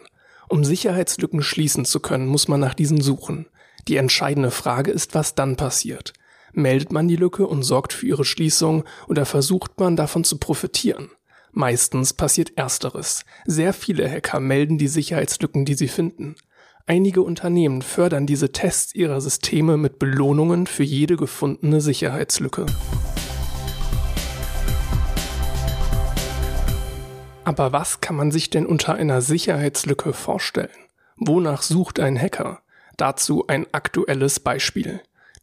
Um Sicherheitslücken schließen zu können, muss man nach diesen suchen. Die entscheidende Frage ist, was dann passiert. Meldet man die Lücke und sorgt für ihre Schließung oder versucht man davon zu profitieren? Meistens passiert ersteres. Sehr viele Hacker melden die Sicherheitslücken, die sie finden. Einige Unternehmen fördern diese Tests ihrer Systeme mit Belohnungen für jede gefundene Sicherheitslücke. Aber was kann man sich denn unter einer Sicherheitslücke vorstellen? Wonach sucht ein Hacker? Dazu ein aktuelles Beispiel.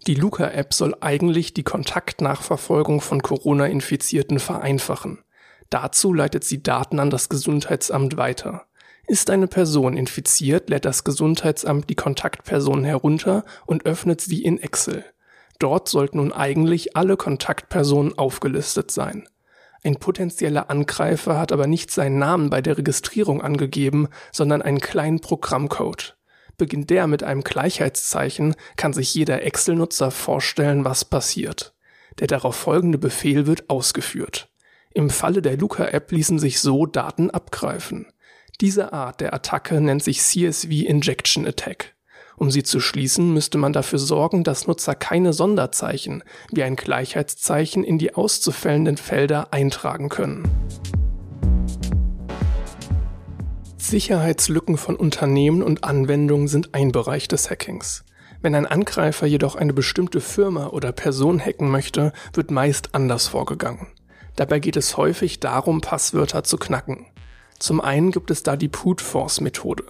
Die Luca-App soll eigentlich die Kontaktnachverfolgung von Corona-Infizierten vereinfachen. Dazu leitet sie Daten an das Gesundheitsamt weiter. Ist eine Person infiziert, lädt das Gesundheitsamt die Kontaktperson herunter und öffnet sie in Excel. Dort sollten nun eigentlich alle Kontaktpersonen aufgelistet sein. Ein potenzieller Angreifer hat aber nicht seinen Namen bei der Registrierung angegeben, sondern einen kleinen Programmcode. Beginnt der mit einem Gleichheitszeichen, kann sich jeder Excel-Nutzer vorstellen, was passiert. Der darauf folgende Befehl wird ausgeführt. Im Falle der Luca-App ließen sich so Daten abgreifen. Diese Art der Attacke nennt sich CSV Injection Attack. Um sie zu schließen, müsste man dafür sorgen, dass Nutzer keine Sonderzeichen wie ein Gleichheitszeichen in die auszufällenden Felder eintragen können. Sicherheitslücken von Unternehmen und Anwendungen sind ein Bereich des Hackings. Wenn ein Angreifer jedoch eine bestimmte Firma oder Person hacken möchte, wird meist anders vorgegangen. Dabei geht es häufig darum, Passwörter zu knacken. Zum einen gibt es da die Brute Force Methode.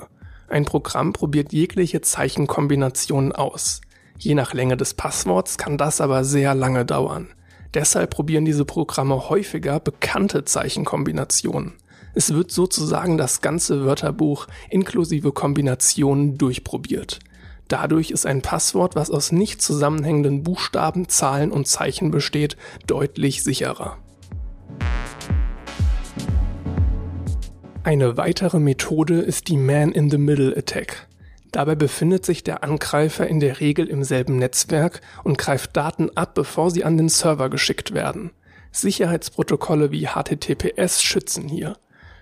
Ein Programm probiert jegliche Zeichenkombinationen aus. Je nach Länge des Passworts kann das aber sehr lange dauern. Deshalb probieren diese Programme häufiger bekannte Zeichenkombinationen. Es wird sozusagen das ganze Wörterbuch inklusive Kombinationen durchprobiert. Dadurch ist ein Passwort, was aus nicht zusammenhängenden Buchstaben, Zahlen und Zeichen besteht, deutlich sicherer. Eine weitere Methode ist die Man-in-the-Middle-Attack. Dabei befindet sich der Angreifer in der Regel im selben Netzwerk und greift Daten ab, bevor sie an den Server geschickt werden. Sicherheitsprotokolle wie HTTPS schützen hier.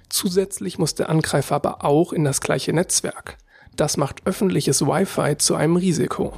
Zusätzlich muss der Angreifer aber auch in das gleiche Netzwerk. Das macht öffentliches Wi-Fi zu einem Risiko.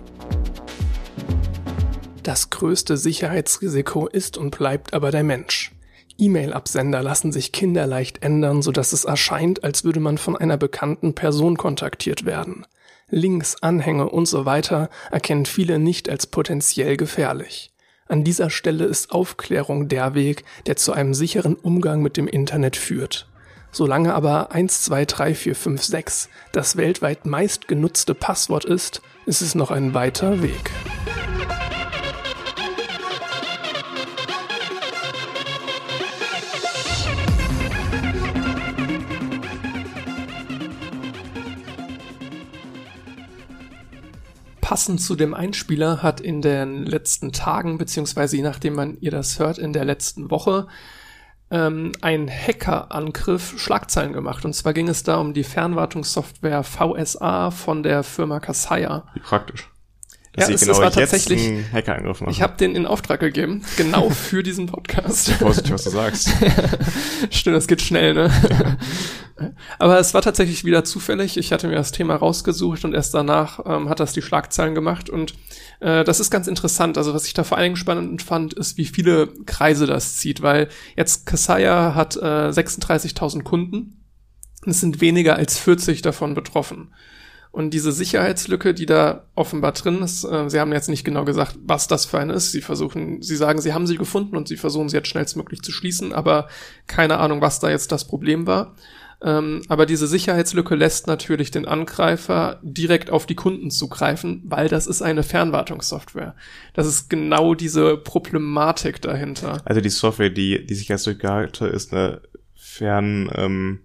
Das größte Sicherheitsrisiko ist und bleibt aber der Mensch. E-Mail-Absender lassen sich kinderleicht ändern, sodass es erscheint, als würde man von einer bekannten Person kontaktiert werden. Links, Anhänge und so weiter erkennen viele nicht als potenziell gefährlich. An dieser Stelle ist Aufklärung der Weg, der zu einem sicheren Umgang mit dem Internet führt. Solange aber 123456 das weltweit meistgenutzte Passwort ist, ist es noch ein weiter Weg. Passend zu dem Einspieler hat in den letzten Tagen, beziehungsweise je nachdem man ihr das hört, in der letzten Woche ähm, ein Hackerangriff Schlagzeilen gemacht. Und zwar ging es da um die Fernwartungssoftware VSA von der Firma Kaseya. Wie praktisch dass ja, ich genau war tatsächlich, Hackerangriff. Ich habe den in Auftrag gegeben, genau [laughs] für diesen Podcast. Vorsichtig, was du sagst. [laughs] Stimmt, das geht schnell, ne? Aber es war tatsächlich wieder zufällig. Ich hatte mir das Thema rausgesucht und erst danach ähm, hat das die Schlagzeilen gemacht. Und äh, das ist ganz interessant. Also was ich da vor allen Dingen spannend fand, ist, wie viele Kreise das zieht. Weil jetzt Kaseya hat äh, 36.000 Kunden. Es sind weniger als 40 davon betroffen. Und diese Sicherheitslücke, die da offenbar drin ist, äh, sie haben jetzt nicht genau gesagt, was das für eine ist. Sie versuchen, sie sagen, sie haben sie gefunden und sie versuchen sie jetzt schnellstmöglich zu schließen, aber keine Ahnung, was da jetzt das Problem war. Ähm, aber diese Sicherheitslücke lässt natürlich den Angreifer direkt auf die Kunden zugreifen, weil das ist eine Fernwartungssoftware. Das ist genau diese Problematik dahinter. Also die Software, die die Sicherheitslücke hatte, ist eine Fern, ähm,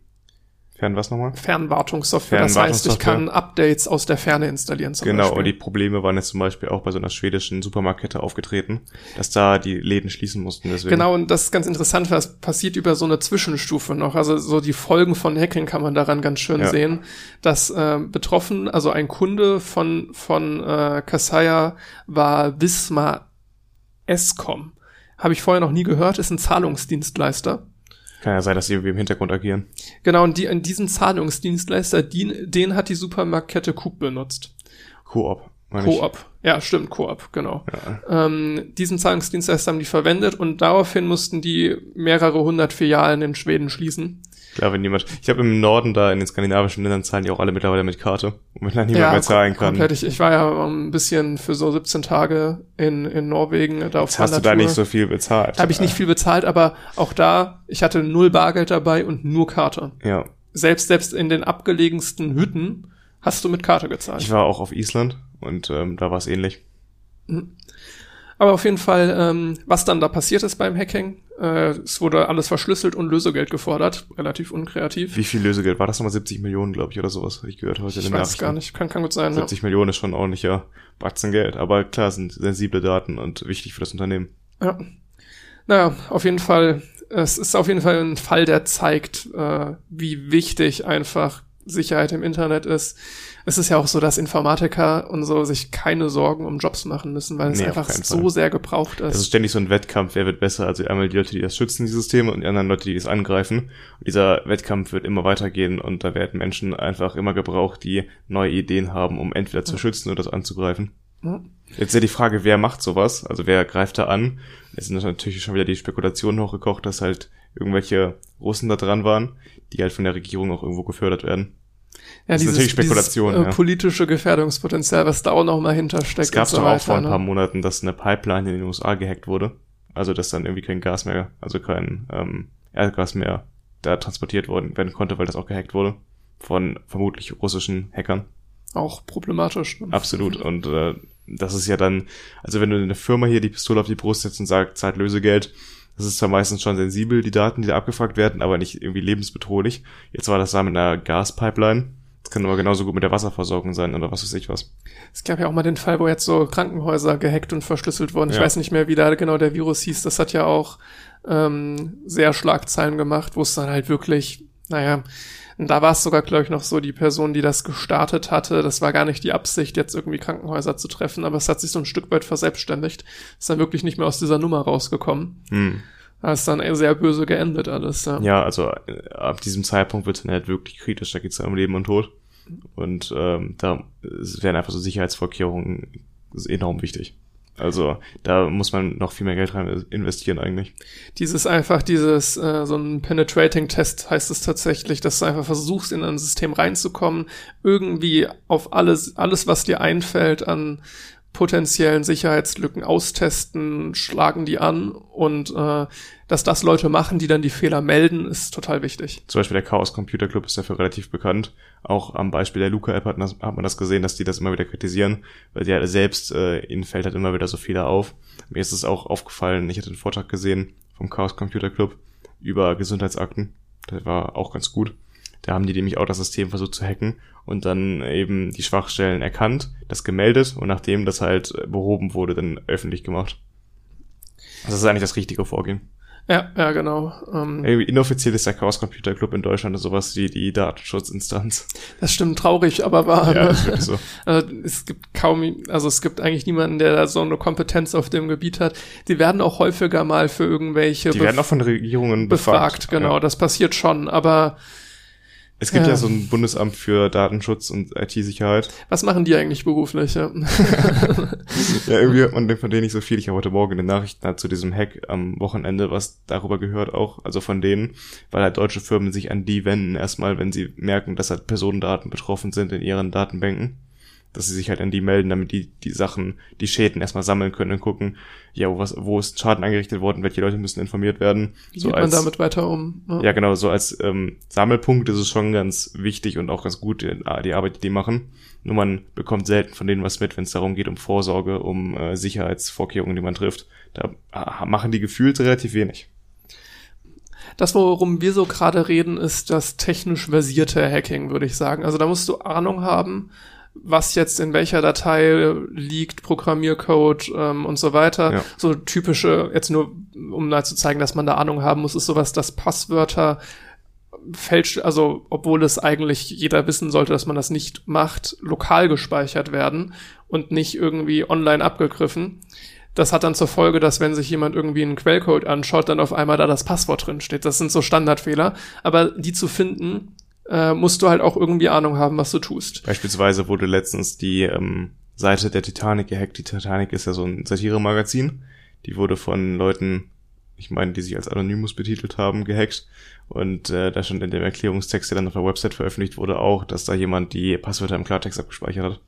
Fern was nochmal? Fernwartungssoftware. Das heißt, ich kann Updates aus der Ferne installieren. Zum genau, Beispiel. und die Probleme waren jetzt zum Beispiel auch bei so einer schwedischen Supermarktkette aufgetreten, dass da die Läden schließen mussten. Deswegen. Genau, und das ist ganz interessant, weil es passiert über so eine Zwischenstufe noch. Also so die Folgen von Hacking kann man daran ganz schön ja. sehen, dass äh, betroffen, also ein Kunde von, von äh, Kassaya war Wismar Escom. Habe ich vorher noch nie gehört, ist ein Zahlungsdienstleister. Kann ja sein, dass sie irgendwie im Hintergrund agieren. Genau, und die, in diesen Zahlungsdienstleister, die, den hat die Supermarktkette Coop benutzt. Coop. Coop. Ja, stimmt, Coop, genau. Ja. Ähm, diesen Zahlungsdienstleister haben die verwendet und daraufhin mussten die mehrere hundert Filialen in Schweden schließen. Klar, wenn jemand, ich habe im Norden da in den skandinavischen Ländern zahlen die auch alle mittlerweile mit Karte. Und wenn dann niemand ja, mehr zahlen kann. Komplett. Ich, ich war ja ein bisschen für so 17 Tage in, in Norwegen da auf Jetzt Hast du da nicht so viel bezahlt? Habe ich nicht viel bezahlt, aber auch da, ich hatte null Bargeld dabei und nur Karte. Ja. Selbst, selbst in den abgelegensten Hütten hast du mit Karte gezahlt. Ich war auch auf Island und ähm, da war es ähnlich. Mhm. Aber auf jeden Fall, ähm, was dann da passiert ist beim Hacking, äh, es wurde alles verschlüsselt und Lösegeld gefordert. Relativ unkreativ. Wie viel Lösegeld? War das nochmal 70 Millionen, glaube ich, oder sowas, habe ich gehört heute ich in den weiß gar nicht, kann, kann gut sein. 70 ja. Millionen ist schon ordentlicher Batzen Geld. Aber klar, sind sensible Daten und wichtig für das Unternehmen. Ja. Naja, auf jeden Fall, es ist auf jeden Fall ein Fall, der zeigt, äh, wie wichtig einfach Sicherheit im Internet ist es ist ja auch so, dass Informatiker und so sich keine Sorgen um Jobs machen müssen, weil es nee, einfach so Fall. sehr gebraucht ist. Es ist ständig so ein Wettkampf, wer wird besser. Also einmal die Leute, die das schützen, die Systeme, und die anderen Leute, die das angreifen. Und dieser Wettkampf wird immer weitergehen und da werden Menschen einfach immer gebraucht, die neue Ideen haben, um entweder zu schützen oder das anzugreifen. Ja. Jetzt ist ja die Frage, wer macht sowas? Also wer greift da an? Es sind natürlich schon wieder die Spekulationen hochgekocht, dass halt irgendwelche Russen da dran waren, die halt von der Regierung auch irgendwo gefördert werden. Ja, das dieses, ist natürlich Spekulation. Dieses, äh, ja. politische Gefährdungspotenzial, was da auch noch mal hintersteckt. Es gab doch so auch vor ein paar ne? Monaten, dass eine Pipeline in den USA gehackt wurde. Also, dass dann irgendwie kein Gas mehr, also kein ähm, Erdgas mehr da transportiert worden werden konnte, weil das auch gehackt wurde. Von vermutlich russischen Hackern. Auch problematisch. Ne? Absolut. Und äh, das ist ja dann, also wenn du eine Firma hier die Pistole auf die Brust setzt und sagt, zahlt Lösegeld, das ist zwar meistens schon sensibel, die Daten, die da abgefragt werden, aber nicht irgendwie lebensbedrohlich. Jetzt war das da mit einer Gaspipeline kann aber genauso gut mit der Wasserversorgung sein oder was weiß ich was. Es gab ja auch mal den Fall, wo jetzt so Krankenhäuser gehackt und verschlüsselt wurden. Ich ja. weiß nicht mehr, wie da genau der Virus hieß. Das hat ja auch ähm, sehr Schlagzeilen gemacht, wo es dann halt wirklich, naja, da war es sogar, glaube ich, noch so, die Person, die das gestartet hatte, das war gar nicht die Absicht, jetzt irgendwie Krankenhäuser zu treffen, aber es hat sich so ein Stück weit verselbstständigt. Ist dann wirklich nicht mehr aus dieser Nummer rausgekommen. Hm. Da ist dann sehr böse geendet alles. Ja, ja also äh, ab diesem Zeitpunkt wird es dann halt wirklich kritisch, da geht es um Leben und Tod. Und ähm, da wären einfach so Sicherheitsvorkehrungen enorm wichtig. Also da muss man noch viel mehr Geld rein investieren eigentlich. Dieses einfach, dieses, äh, so ein Penetrating-Test heißt es tatsächlich, dass du einfach versuchst, in ein System reinzukommen, irgendwie auf alles, alles, was dir einfällt an potenziellen Sicherheitslücken austesten, schlagen die an und äh, dass das Leute machen, die dann die Fehler melden, ist total wichtig. Zum Beispiel der Chaos Computer Club ist dafür relativ bekannt. Auch am Beispiel der Luca-App hat, hat, man das gesehen, dass die das immer wieder kritisieren, weil die halt selbst, äh, ihnen fällt halt immer wieder so Fehler auf. Mir ist es auch aufgefallen, ich hatte einen Vortrag gesehen vom Chaos Computer Club über Gesundheitsakten. Der war auch ganz gut. Da haben die nämlich auch das System versucht zu hacken und dann eben die Schwachstellen erkannt, das gemeldet und nachdem das halt behoben wurde, dann öffentlich gemacht. Also das ist eigentlich das richtige Vorgehen. Ja, ja, genau. Ähm, inoffiziell ist der Chaos Computer Club in Deutschland sowas wie die Datenschutzinstanz. Das stimmt traurig, aber wahr. Ja, ne? ist wirklich so. [laughs] Also es gibt kaum, also es gibt eigentlich niemanden, der da so eine Kompetenz auf dem Gebiet hat. Die werden auch häufiger mal für irgendwelche. Die werden auch von Regierungen befragt. befragt genau, ja. das passiert schon, aber es gibt ja. ja. so ein Bundesamt für Datenschutz und IT-Sicherheit. Was machen die eigentlich beruflich? Ja, [laughs] ja irgendwie hört man von denen nicht so viel. Ich habe heute Morgen in den Nachrichten halt zu diesem Hack am Wochenende was darüber gehört auch, also von denen, weil halt deutsche Firmen sich an die wenden erstmal, wenn sie merken, dass halt Personendaten betroffen sind in ihren Datenbanken. Dass sie sich halt an die melden, damit die die Sachen, die Schäden erstmal sammeln können und gucken, ja, wo, was, wo ist Schaden angerichtet worden, welche Leute müssen informiert werden. Wie so geht man damit weiter um? ja. ja, genau, so als ähm, Sammelpunkt ist es schon ganz wichtig und auch ganz gut, die, die Arbeit, die die machen. Nur man bekommt selten von denen was mit, wenn es darum geht, um Vorsorge, um äh, Sicherheitsvorkehrungen, die man trifft. Da äh, machen die gefühlt relativ wenig. Das, worum wir so gerade reden, ist das technisch versierte Hacking, würde ich sagen. Also da musst du Ahnung haben, was jetzt in welcher Datei liegt, Programmiercode ähm, und so weiter. Ja. So typische, jetzt nur, um mal zu zeigen, dass man da Ahnung haben muss, ist sowas, dass Passwörter fälscht, also obwohl es eigentlich jeder wissen sollte, dass man das nicht macht, lokal gespeichert werden und nicht irgendwie online abgegriffen. Das hat dann zur Folge, dass wenn sich jemand irgendwie einen Quellcode anschaut, dann auf einmal da das Passwort drin steht. Das sind so Standardfehler. Aber die zu finden, äh, musst du halt auch irgendwie Ahnung haben, was du tust. Beispielsweise wurde letztens die ähm, Seite der Titanic gehackt. Die Titanic ist ja so ein Satire-Magazin. Die wurde von Leuten, ich meine, die sich als Anonymous betitelt haben, gehackt. Und äh, da stand in dem Erklärungstext, der dann auf der Website veröffentlicht wurde, auch, dass da jemand die Passwörter im Klartext abgespeichert hat.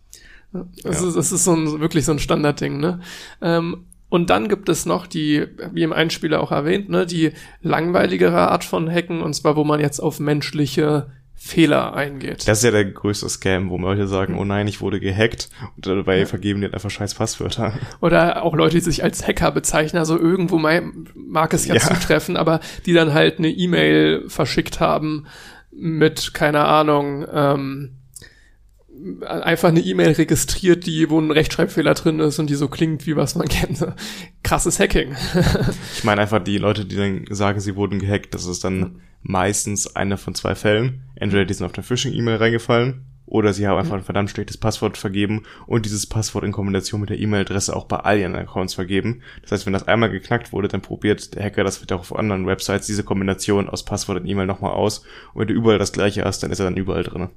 Das, ja. ist, das ist so ein, wirklich so ein Standardding, ne? Ähm, und dann gibt es noch die, wie im Einspieler auch erwähnt, ne, die langweiligere Art von Hacken, und zwar, wo man jetzt auf menschliche Fehler eingeht. Das ist ja der größte Scam, wo Leute sagen, oh nein, ich wurde gehackt und dabei ja. vergeben die einfach scheiß Passwörter. Oder auch Leute, die sich als Hacker bezeichnen, also irgendwo mag es ja, ja. zutreffen, aber die dann halt eine E-Mail verschickt haben mit, keine Ahnung, ähm, einfach eine E-Mail registriert, die, wo ein Rechtschreibfehler drin ist und die so klingt, wie was man [laughs] kennt. Krasses Hacking. ich meine einfach die Leute, die dann sagen, sie wurden gehackt, das ist dann meistens einer von zwei Fällen. Entweder die sind auf der Phishing-E-Mail reingefallen oder sie haben einfach ein verdammt schlechtes Passwort vergeben und dieses Passwort in Kombination mit der E-Mail-Adresse auch bei all ihren Accounts vergeben. Das heißt, wenn das einmal geknackt wurde, dann probiert der Hacker das auch auf anderen Websites diese Kombination aus Passwort und E-Mail nochmal aus. Und wenn du überall das gleiche hast, dann ist er dann überall drin.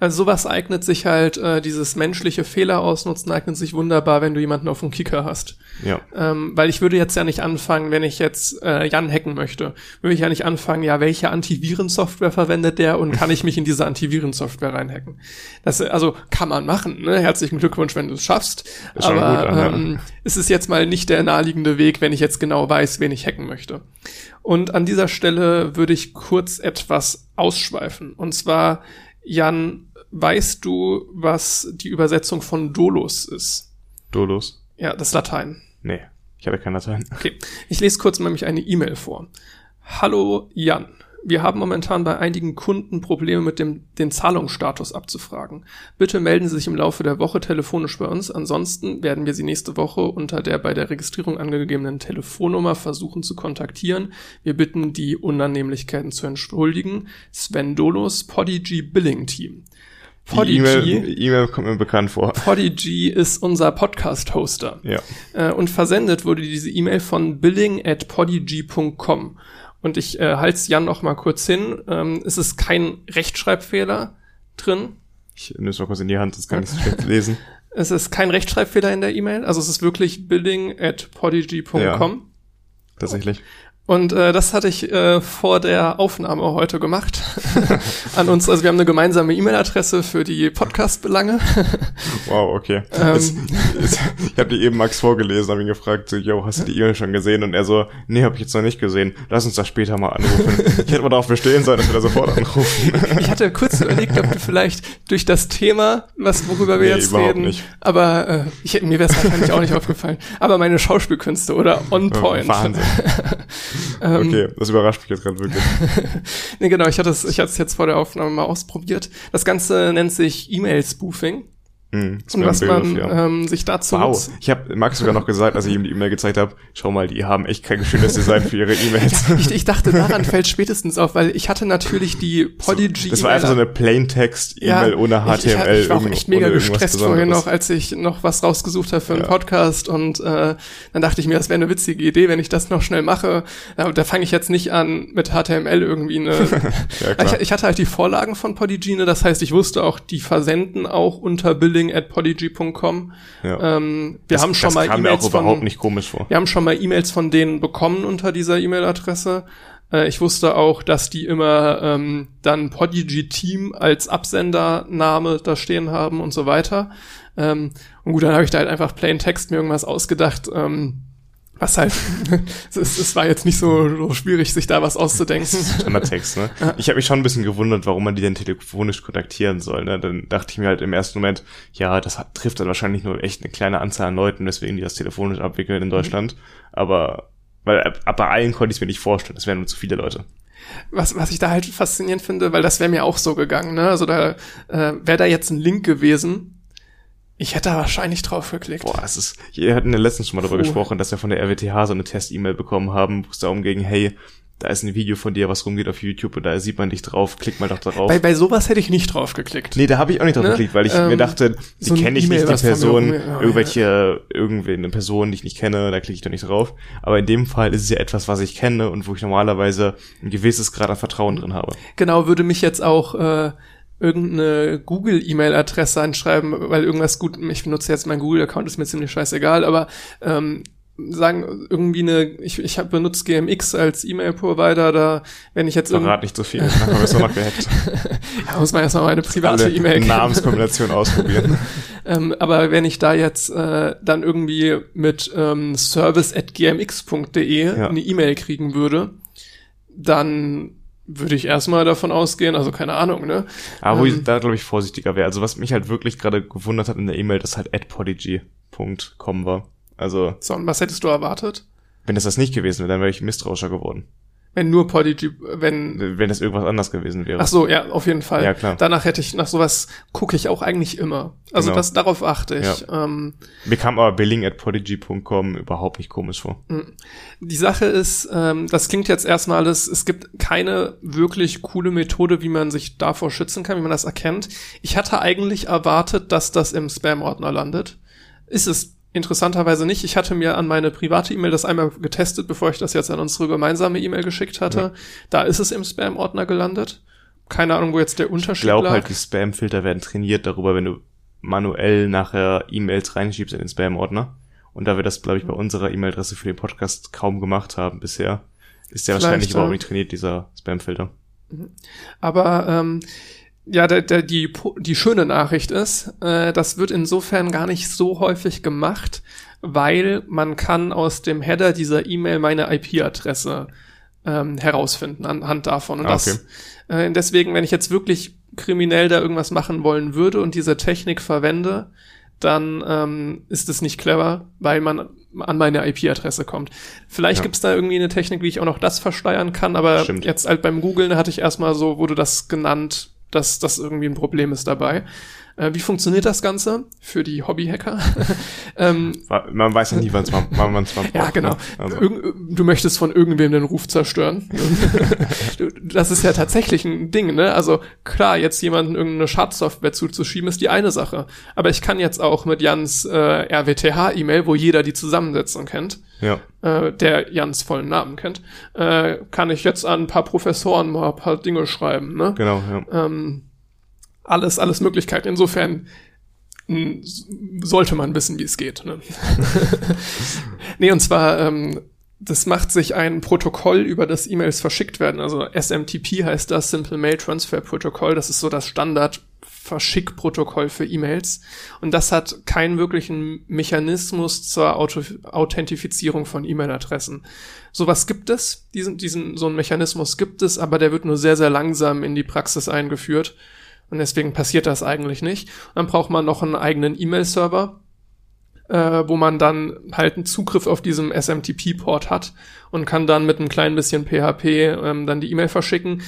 Also sowas eignet sich halt, äh, dieses menschliche Fehler ausnutzen eignet sich wunderbar, wenn du jemanden auf dem Kicker hast. Ja. Ähm, weil ich würde jetzt ja nicht anfangen, wenn ich jetzt äh, Jan hacken möchte, würde ich ja nicht anfangen, ja, welche Antivirensoftware verwendet der und kann ich mich in diese Antivirensoftware reinhacken? Das also kann man machen, ne? Herzlichen Glückwunsch, wenn du es schaffst. Ist Aber gut, ähm, es ist jetzt mal nicht der naheliegende Weg, wenn ich jetzt genau weiß, wen ich hacken möchte. Und an dieser Stelle würde ich kurz etwas ausschweifen. Und zwar Jan, weißt du, was die Übersetzung von Dolus ist? Dolus? Ja, das Latein. Nee, ich habe kein Latein. Okay, ich lese kurz nämlich eine E-Mail vor. Hallo Jan wir haben momentan bei einigen Kunden Probleme mit dem den Zahlungsstatus abzufragen. Bitte melden Sie sich im Laufe der Woche telefonisch bei uns. Ansonsten werden wir Sie nächste Woche unter der bei der Registrierung angegebenen Telefonnummer versuchen zu kontaktieren. Wir bitten die Unannehmlichkeiten zu entschuldigen. Sven Dolos, Podigy Billing Team. Podigy, E-Mail kommt mir bekannt vor. Podigy ist unser Podcast-Hoster. Ja. Äh, und versendet wurde diese E-Mail von billing at podigy.com. Und ich äh, halte Jan noch mal kurz hin. Ähm, es ist kein Rechtschreibfehler drin. Ich nehme es mal kurz in die Hand, das kann ich so schlecht lesen. [laughs] Es ist kein Rechtschreibfehler in der E-Mail, also es ist wirklich billing at podigy.com. Ja, tatsächlich. Und äh, das hatte ich äh, vor der Aufnahme heute gemacht [laughs] an uns. Also wir haben eine gemeinsame E-Mail-Adresse für die Podcast-Belange. wow, okay. Ähm, es, es, ich habe die eben Max vorgelesen, habe ihn gefragt, so, yo, hast du die E-Mail schon gesehen? Und er so, nee, habe ich jetzt noch nicht gesehen. Lass uns das später mal anrufen. ich hätte mal darauf bestehen sollen, dass wir da sofort anrufen. ich hatte kurz überlegt, ob du vielleicht durch das Thema, was worüber wir nee, jetzt reden, nicht. aber äh, ich, mir wäre es wahrscheinlich auch nicht aufgefallen. Aber meine Schauspielkünste oder on point. Wahnsinn. [laughs] Ähm, okay, das überrascht mich jetzt gerade wirklich. [laughs] nee, genau, ich hatte es ich hatte es jetzt vor der Aufnahme mal ausprobiert. Das Ganze nennt sich E-Mail-Spoofing. Mhm, und was man ja. ähm, sich dazu Wow, ich habe Max sogar noch gesagt, als ich ihm die E-Mail gezeigt habe, schau mal, die haben echt kein schönes Design für ihre E-Mails. ja, ich, ich, dachte, [laughs] daran fällt spätestens auf, weil ich hatte natürlich die Podigy. das war einfach so eine Plaintext-E-Mail ja, ohne HTML. Ich, ich, ich war auch echt mega gestresst vorher noch, als ich noch was rausgesucht habe für einen Podcast und äh, dann dachte ich mir, das wäre eine witzige Idee, wenn ich das noch schnell mache. Da, da fange ich jetzt nicht an mit HTML irgendwie eine. [laughs] ich, hatte halt die Vorlagen von Podigy, ne? das heißt, ich wusste auch, die versenden auch unter Billing at podigy.com. Ja. Ähm, wir das, haben schon mal E-Mails von überhaupt nicht komisch vor. Wir haben schon mal E-Mails von denen bekommen unter dieser E-Mail-Adresse. Äh, ich wusste auch, dass die immer ähm, dann Podigy Team als Absendername da stehen haben und so weiter. Ähm, und gut, dann habe ich da halt einfach Plain Text mir irgendwas ausgedacht. Ähm, was halt, [laughs] es, es war jetzt nicht so, so schwierig, sich da was auszudenken. [laughs] Standardtext, ne? Ich habe mich schon ein bisschen gewundert, warum man die denn telefonisch kontaktieren soll. Ne? Dann dachte ich mir halt im ersten Moment, ja, das hat, trifft dann wahrscheinlich nur echt eine kleine Anzahl an Leuten, weswegen die das telefonisch abwickeln in Deutschland. Mhm. Aber weil ab bei allen konnte ich es mir nicht vorstellen, das wären nur zu viele Leute. Was, was ich da halt faszinierend finde, weil das wäre mir auch so gegangen, ne? Also da äh, wäre da jetzt ein Link gewesen, ich hätte da wahrscheinlich drauf geklickt. Boah, es ist, wir hatten ja letztens schon mal darüber gesprochen, dass wir von der RWTH so eine Test-E-Mail bekommen haben, wo es darum ging, hey, da ist ein Video von dir, was rumgeht auf YouTube und da sieht man dich drauf, klick mal doch darauf. Bei, bei sowas hätte ich nicht drauf geklickt. Nee, da habe ich auch nicht drauf ne? geklickt, weil ich ähm, mir dachte, die so kenne ich e nicht, die Person, oh, irgendwelche, ja. irgendwelche, eine Person, die ich nicht kenne, da klicke ich doch nicht drauf. Aber in dem Fall ist es ja etwas, was ich kenne und wo ich normalerweise ein gewisses Grad an Vertrauen drin habe. Genau, würde mich jetzt auch äh, irgendeine Google-E-Mail-Adresse anschreiben, weil irgendwas gut, ich benutze jetzt meinen Google-Account, ist mir ziemlich scheißegal, aber ähm, sagen irgendwie eine, ich, ich habe benutzt GMX als E-Mail-Provider, da wenn ich jetzt Verrat nicht so viel, dann haben wir es noch gehackt. [laughs] ja, muss man erstmal meine private E-Mail Namenskombination ausprobieren. [laughs] ähm, aber wenn ich da jetzt äh, dann irgendwie mit ähm, service at gmx.de ja. eine E-Mail kriegen würde, dann würde ich erstmal davon ausgehen, also keine Ahnung, ne? Aber wo ähm, ich da, glaube ich, vorsichtiger wäre. Also was mich halt wirklich gerade gewundert hat in der E-Mail, dass halt at podigy.com war. Also. So, und was hättest du erwartet? Wenn es das nicht gewesen wäre, dann wäre ich misstrauischer geworden. Wenn nur Podigy, wenn. Wenn das irgendwas anders gewesen wäre. Ach so, ja, auf jeden Fall. Ja, klar. Danach hätte ich, nach sowas gucke ich auch eigentlich immer. Also genau. das, darauf achte ich. Ja. Ähm, Mir kam aber billing at podigy.com überhaupt nicht komisch vor. Mm. Die Sache ist, ähm, das klingt jetzt erstmal alles, es gibt keine wirklich coole Methode, wie man sich davor schützen kann, wie man das erkennt. Ich hatte eigentlich erwartet, dass das im Spam-Ordner landet. Ist es Interessanterweise nicht. Ich hatte mir an meine private E-Mail das einmal getestet, bevor ich das jetzt an unsere gemeinsame E-Mail geschickt hatte. Ja. Da ist es im Spam-Ordner gelandet. Keine Ahnung, wo jetzt der Unterschied ist. Ich glaube halt, die Spam-Filter werden trainiert darüber, wenn du manuell nachher E-Mails reinschiebst in den Spam-Ordner. Und da wir das, glaube ich, bei unserer E-Mail-Adresse für den Podcast kaum gemacht haben bisher, ist der Vielleicht, wahrscheinlich überhaupt nicht trainiert, dieser Spam-Filter. Mhm. Aber ähm, ja, der, der, die, die schöne Nachricht ist, äh, das wird insofern gar nicht so häufig gemacht, weil man kann aus dem Header dieser E-Mail meine IP-Adresse ähm, herausfinden anhand davon. Und ah, okay. das, äh, deswegen, wenn ich jetzt wirklich kriminell da irgendwas machen wollen würde und diese Technik verwende, dann ähm, ist es nicht clever, weil man an meine IP-Adresse kommt. Vielleicht ja. gibt's da irgendwie eine Technik, wie ich auch noch das versteuern kann, aber Stimmt. jetzt halt beim Googlen hatte ich erstmal so, wurde das genannt, dass das irgendwie ein Problem ist dabei. Äh, wie funktioniert das Ganze für die Hobbyhacker? [laughs] ähm, man weiß ja nie, wann man es mal [laughs] braucht. Ja, genau. Ne? Also. Du möchtest von irgendwem den Ruf zerstören. [laughs] das ist ja tatsächlich ein Ding, ne? Also klar, jetzt jemanden irgendeine Schadsoftware zuzuschieben, ist die eine Sache. Aber ich kann jetzt auch mit Jans äh, RWTH-E-Mail, wo jeder die Zusammensetzung kennt, ja. äh, der Jans vollen Namen kennt, äh, kann ich jetzt an ein paar Professoren mal ein paar Dinge schreiben, ne? Genau, ja. Ähm, alles, alles Möglichkeiten. Insofern sollte man wissen, wie es geht. Ne? [laughs] nee, und zwar, ähm, das macht sich ein Protokoll, über das E-Mails verschickt werden. Also SMTP heißt das, Simple Mail Transfer Protocol. Das ist so das Standard Verschickprotokoll für E-Mails. Und das hat keinen wirklichen Mechanismus zur Auto Authentifizierung von E-Mail-Adressen. Sowas gibt es, diesen, diesen, so einen Mechanismus gibt es, aber der wird nur sehr, sehr langsam in die Praxis eingeführt. Und deswegen passiert das eigentlich nicht. dann braucht man noch einen eigenen E-Mail-Server, äh, wo man dann halt einen Zugriff auf diesem SMTP-Port hat und kann dann mit einem kleinen bisschen PHP ähm, dann die E-Mail verschicken.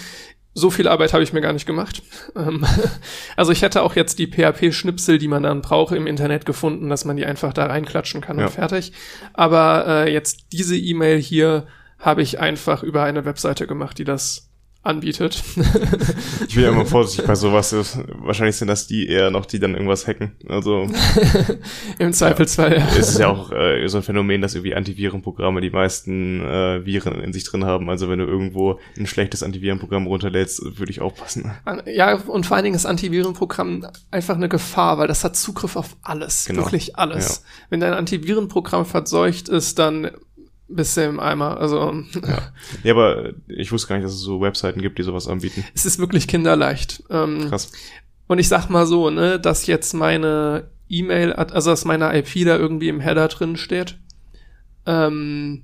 So viel Arbeit habe ich mir gar nicht gemacht. [laughs] Ähm, [laughs] also ich hätte auch jetzt die PHP-Schnipsel, die man dann braucht, im Internet gefunden, dass man die einfach da reinklatschen kann ja. und fertig. Aber äh, jetzt diese E-Mail hier habe ich einfach über eine Webseite gemacht, die das anbietet. ich will ja immer vorsichtig bei sowas. Wahrscheinlich sind das die eher noch, die dann irgendwas hacken. Also [laughs] im Zweifelsfall. Ja. Es ist ja auch äh, so ein Phänomen, dass irgendwie Antivirenprogramme die meisten äh, Viren in sich drin haben. Also wenn du irgendwo ein schlechtes Antivirenprogramm runterlädst, würde ich aufpassen. Ja, und vor allen Dingen ist Antivirenprogramm einfach eine Gefahr, weil das hat Zugriff auf alles, genau. wirklich alles. Ja. Wenn dein Antivirenprogramm verseucht ist, dann bist du im Eimer. Also Ja. [laughs] ja, aber ich wusste gar nicht, dass es so Webseiten gibt, die sowas anbieten. es ist wirklich kinderleicht. Ähm, Krass. Und ich sag mal so, ne, dass jetzt meine E-Mail, also dass meine IP da irgendwie im Header drin steht, ähm,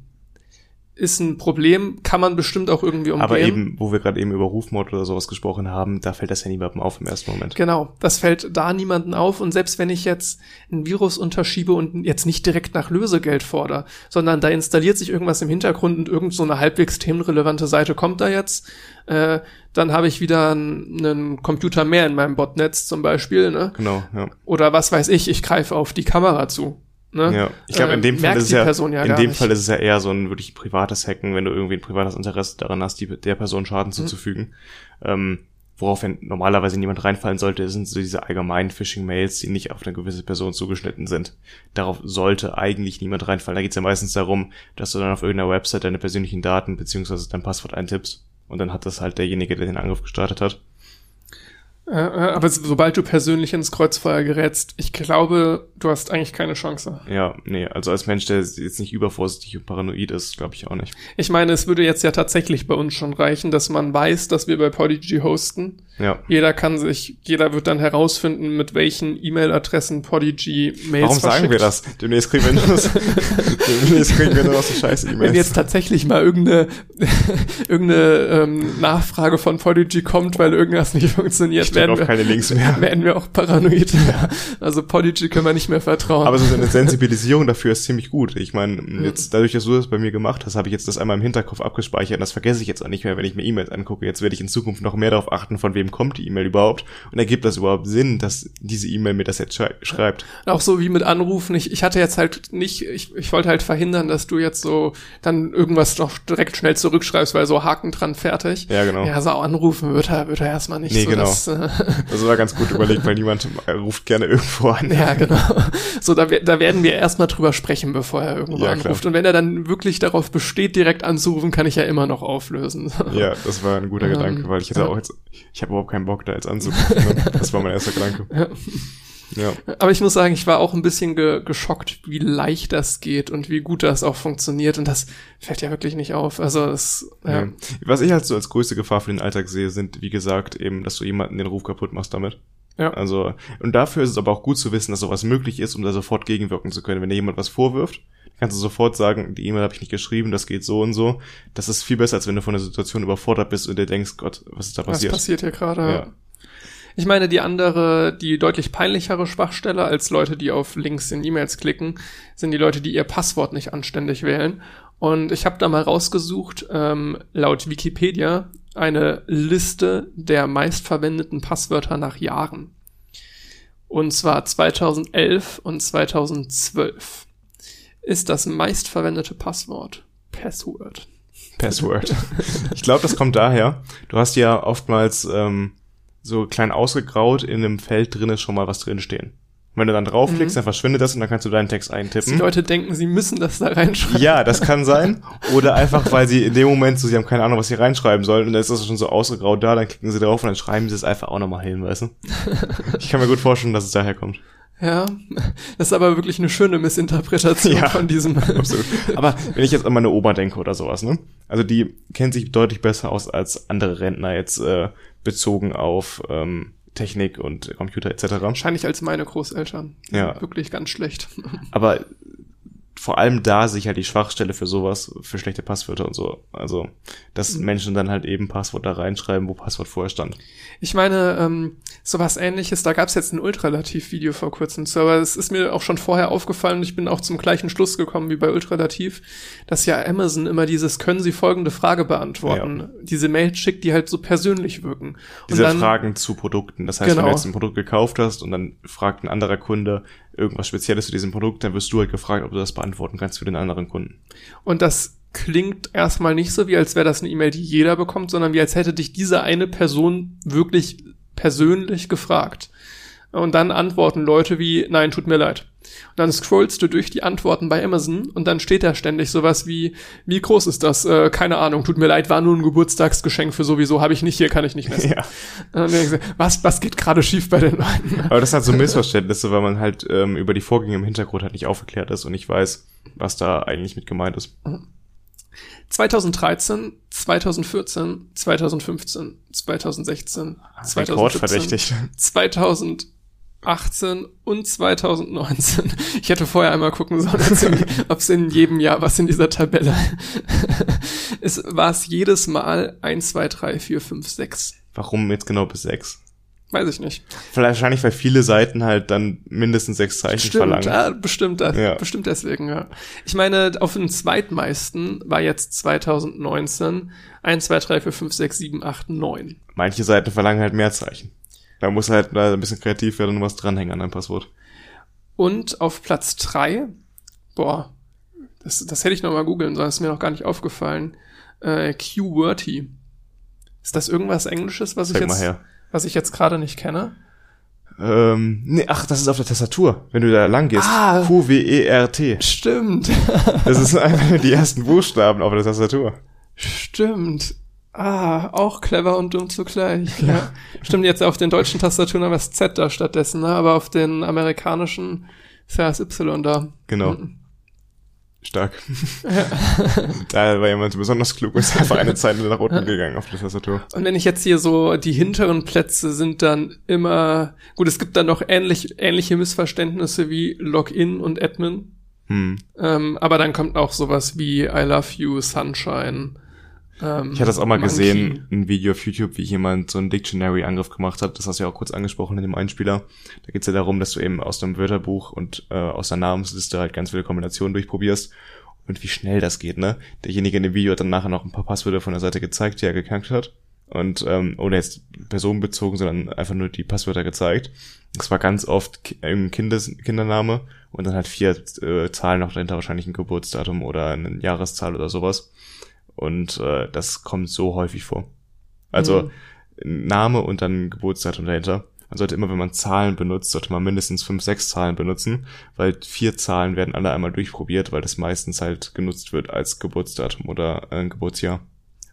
ist ein Problem, kann man bestimmt auch irgendwie umgehen. Aber eben, wo wir gerade eben über Rufmord oder sowas gesprochen haben, da fällt das ja niemandem auf im ersten Moment. Genau, das fällt da niemanden auf und selbst wenn ich jetzt ein Virus unterschiebe und jetzt nicht direkt nach Lösegeld fordere, sondern da installiert sich irgendwas im Hintergrund und irgend so eine halbwegs themenrelevante Seite kommt da jetzt, äh, dann habe ich wieder einen, einen Computer mehr in meinem Botnetz zum Beispiel, ne? Genau, ja. Oder was weiß ich, ich greife auf die Kamera zu. Ne? Ja, ich glaube, in Äh, dem Fall ist es ja, ja in dem nicht. Fall ist es ja eher so ein wirklich privates Hacken, wenn du irgendwie ein privates Interesse daran hast, die, der Person Schaden Mhm. zuzufügen. Ähm, worauf normalerweise niemand reinfallen sollte, sind so diese allgemeinen Phishing-Mails, die nicht auf eine gewisse Person zugeschnitten sind. Darauf sollte eigentlich niemand reinfallen. Da geht es ja meistens darum, dass du dann auf irgendeiner Website deine persönlichen Daten beziehungsweise dein Passwort eintippst. Und dann hat das halt derjenige, der den Angriff gestartet hat. Äh, äh, aber sobald du persönlich ins Kreuzfeuer gerätst, ich glaube, du hast eigentlich keine Chance. Ja, nee, also als Mensch, der jetzt nicht übervorsichtig und paranoid ist, glaube ich auch nicht. Ich meine, es würde jetzt ja tatsächlich bei uns schon reichen, dass man weiß, dass wir bei Podigy hosten. Ja. Jeder kann sich, jeder wird dann herausfinden, mit welchen E-Mail-Adressen Podigy Mails Warum sagen wir das? Demnächst kriegen wir nur das, demnächst kriegen wir nur noch so [laughs] scheiße Wenn E-Mails. jetzt tatsächlich mal irgendeine, [laughs] irgendeine ähm, Nachfrage von Podigy kommt, weil irgendwas nicht funktioniert, werden wir, keine Links mehr. [laughs] werden wir auch paranoid. Also Podigy können wir nicht mehr vertrauen. Aber so eine Sensibilisierung dafür ist ziemlich gut. Ich meine, jetzt dadurch, dass du das bei mir gemacht hast, habe ich jetzt das einmal im Hinterkopf abgespeichert und das vergesse ich jetzt auch nicht mehr, wenn ich mir E-Mails angucke. Jetzt werde ich in Zukunft noch mehr darauf achten, von wem kommt die E-Mail überhaupt und ergibt das überhaupt Sinn, dass diese E-Mail mir das jetzt schrei schreibt. Auch so wie mit Anrufen. Ich, ich hatte jetzt halt nicht, ich, ich wollte halt verhindern, dass du jetzt so dann irgendwas noch direkt schnell zurückschreibst, weil so Haken dran fertig. Ja, genau. Ja, so anrufen wird er, wird er erstmal nicht Nee, so. genau. Das, äh, Das war ganz gut überlegt, weil niemand ruft gerne irgendwo an. ja, genau. So, da, da werden wir erstmal drüber sprechen, bevor er irgendwo Ja, klar. anruft. Und wenn er dann wirklich darauf besteht, direkt anzurufen, kann ich ja immer noch auflösen. Ja, das war ein guter Ähm, Gedanke, weil ich hätte ja. auch jetzt, ich habe überhaupt keinen Bock da jetzt anzurufen. Ne? [laughs] Das war mein erster Gedanke. Ja. Aber ich muss sagen, ich war auch ein bisschen ge geschockt, wie leicht das geht und wie gut das auch funktioniert. Und das fällt ja wirklich nicht auf. Also es, ja. Ja. Was ich halt so als größte Gefahr für den Alltag sehe, sind, wie gesagt, eben, dass du jemanden den Ruf kaputt machst damit. Ja. Also, und dafür ist es aber auch gut zu wissen, dass sowas möglich ist, um da sofort gegenwirken zu können. Wenn dir jemand was vorwirft, kannst du sofort sagen, die E-Mail habe ich nicht geschrieben, das geht so und so. Das ist viel besser, als wenn du von der Situation überfordert bist und dir denkst, Gott, was ist da Was passiert? passiert hier gerade? Ja. Ich meine, die andere, die deutlich peinlichere Schwachstelle als Leute, die auf Links in E-Mails klicken, sind die Leute, die ihr Passwort nicht anständig wählen. Und ich habe da mal rausgesucht, ähm, laut Wikipedia, eine Liste der meistverwendeten Passwörter nach Jahren. Und zwar 2011 und 2012 ist das meistverwendete Passwort Password. Password. ich glaube, das kommt daher. Du hast ja oftmals ähm, so klein ausgegraut in einem Feld drinne schon mal was drinstehen. Und wenn du dann draufklickst, Mhm. dann verschwindet das und dann kannst du deinen Text Die eintippen. Leute denken, sie müssen das da reinschreiben. Ja, das kann sein. Oder einfach, weil sie in dem Moment so, sie haben keine Ahnung, was sie reinschreiben sollen und dann ist das schon so ausgegraut da, dann klicken sie drauf und dann schreiben sie es einfach auch nochmal hin, weißt du? Ich kann mir gut vorstellen, dass es daher kommt. Ja, das ist aber wirklich eine schöne Missinterpretation [laughs] Ja. von diesem. [laughs] Absolut. Aber wenn ich jetzt an meine Oma denke oder sowas, ne? Also die kennt sich deutlich besser aus als andere Rentner jetzt äh, bezogen auf ähm, Technik und Computer etc. Wahrscheinlich als meine Großeltern. Ja. Wirklich ganz schlecht. Aber vor allem da sich halt die Schwachstelle für sowas, für schlechte Passwörter und so. Also, dass Mhm. Menschen dann halt eben Passwort da reinschreiben, wo Passwort vorher stand. Ich meine, ähm, sowas ähnliches, da gab es jetzt ein Ultralativ-Video vor kurzem zu, aber es ist mir auch schon vorher aufgefallen und ich bin auch zum gleichen Schluss gekommen wie bei Ultralativ, dass ja Amazon immer dieses können Sie folgende Frage beantworten, diese Mails schickt, die halt so persönlich wirken. Diese und dann, Fragen zu Produkten. Das heißt, wenn Genau. du jetzt ein Produkt gekauft hast und dann fragt ein anderer Kunde irgendwas Spezielles zu diesem Produkt, dann wirst du halt gefragt, ob du das beantworten kannst für den anderen Kunden. Und das klingt erstmal nicht so, wie als wäre das eine E-Mail, die jeder bekommt, sondern wie als hätte dich diese eine Person wirklich persönlich gefragt. Und dann antworten Leute wie, nein, tut mir leid. Und dann scrollst du durch die Antworten bei Amazon und dann steht da ständig sowas wie, wie groß ist das? Äh, keine Ahnung, tut mir leid, war nur ein Geburtstagsgeschenk für sowieso, habe ich nicht hier, kann ich nicht messen. Ja. Dann was, was geht gerade schief bei den Leuten? Aber das hat so Missverständnisse, weil man halt ähm, über die Vorgänge im Hintergrund halt nicht aufgeklärt ist und nicht weiß, was da eigentlich mit gemeint ist. 2013, 2014, 2015, 2016, 2017, Rekordverdächtig. 2018 und 2019. [laughs] Ich hätte vorher einmal gucken sollen, ob es in [laughs] jedem Jahr was in dieser Tabelle [laughs] ist. War es jedes Mal 1, 2, 3, 4, 5, 6. Warum jetzt genau bis sechs? Weiß ich nicht. Vielleicht wahrscheinlich, weil viele Seiten halt dann mindestens sechs Zeichen Stimmt, verlangen. ja, bestimmt, Ja. bestimmt deswegen, ja. Ich meine, auf den zweitmeisten war jetzt 2019 1, 2, 3, 4, 5, 6, 7, 8, 9. Manche Seiten verlangen halt mehr Zeichen. Da muss halt ein bisschen kreativ werden und was dranhängen an deinem Passwort. Und auf Platz drei, boah, das, das hätte ich noch mal googeln sollen, ist mir noch gar nicht aufgefallen. Äh, QWERTY. Ist das irgendwas Englisches, was ich Zeig mal jetzt, was ich jetzt gerade nicht kenne? Ähm, nee, ach, das ist auf der Tastatur, wenn du da lang gehst. Ah. Q-W-E-R-T. Stimmt, Das ist [laughs] einfach die ersten Buchstaben auf der Tastatur. stimmt. Ah, auch clever und dumm zugleich. Ja. Stimmt, jetzt auf den deutschen Tastaturen haben wir das Z da stattdessen, ne? aber auf den amerikanischen ist ja das Y da. Genau. Mhm. Stark. [laughs] da war jemand besonders klug und ist [laughs] einfach eine Zeile nach unten gegangen auf der Tastatur. Und wenn ich jetzt hier so, die hinteren Plätze sind dann immer, gut, es gibt dann noch ähnlich, ähnliche Missverständnisse wie Login und Admin. Hm. Ähm, aber dann kommt auch sowas wie I love you, Sunshine. Ähm, Ich hatte das auch mal Monkey. gesehen, ein Video auf YouTube, wie jemand so einen Dictionary-Angriff gemacht hat. Das hast du ja auch kurz angesprochen in dem Einspieler. Da geht es ja darum, dass du eben aus dem Wörterbuch und äh, aus der Namensliste halt ganz viele Kombinationen durchprobierst. Und wie schnell das geht, ne? Derjenige in dem Video hat dann nachher noch ein paar Passwörter von der Seite gezeigt, die er geknackt hat. Und ähm, ohne jetzt personenbezogen, sondern einfach nur die Passwörter gezeigt. Es war ganz oft ein Kindes Kindername und dann halt vier äh, Zahlen noch dahinter, wahrscheinlich ein Geburtsdatum oder eine Jahreszahl oder sowas. Und äh, das kommt so häufig vor. Also ein Name und dann Geburtsdatum dahinter. Man sollte immer, wenn man Zahlen benutzt, sollte man mindestens fünf, sechs Zahlen benutzen, weil vier Zahlen werden alle einmal durchprobiert, weil das meistens halt genutzt wird als Geburtsdatum oder äh, ein Geburtsjahr.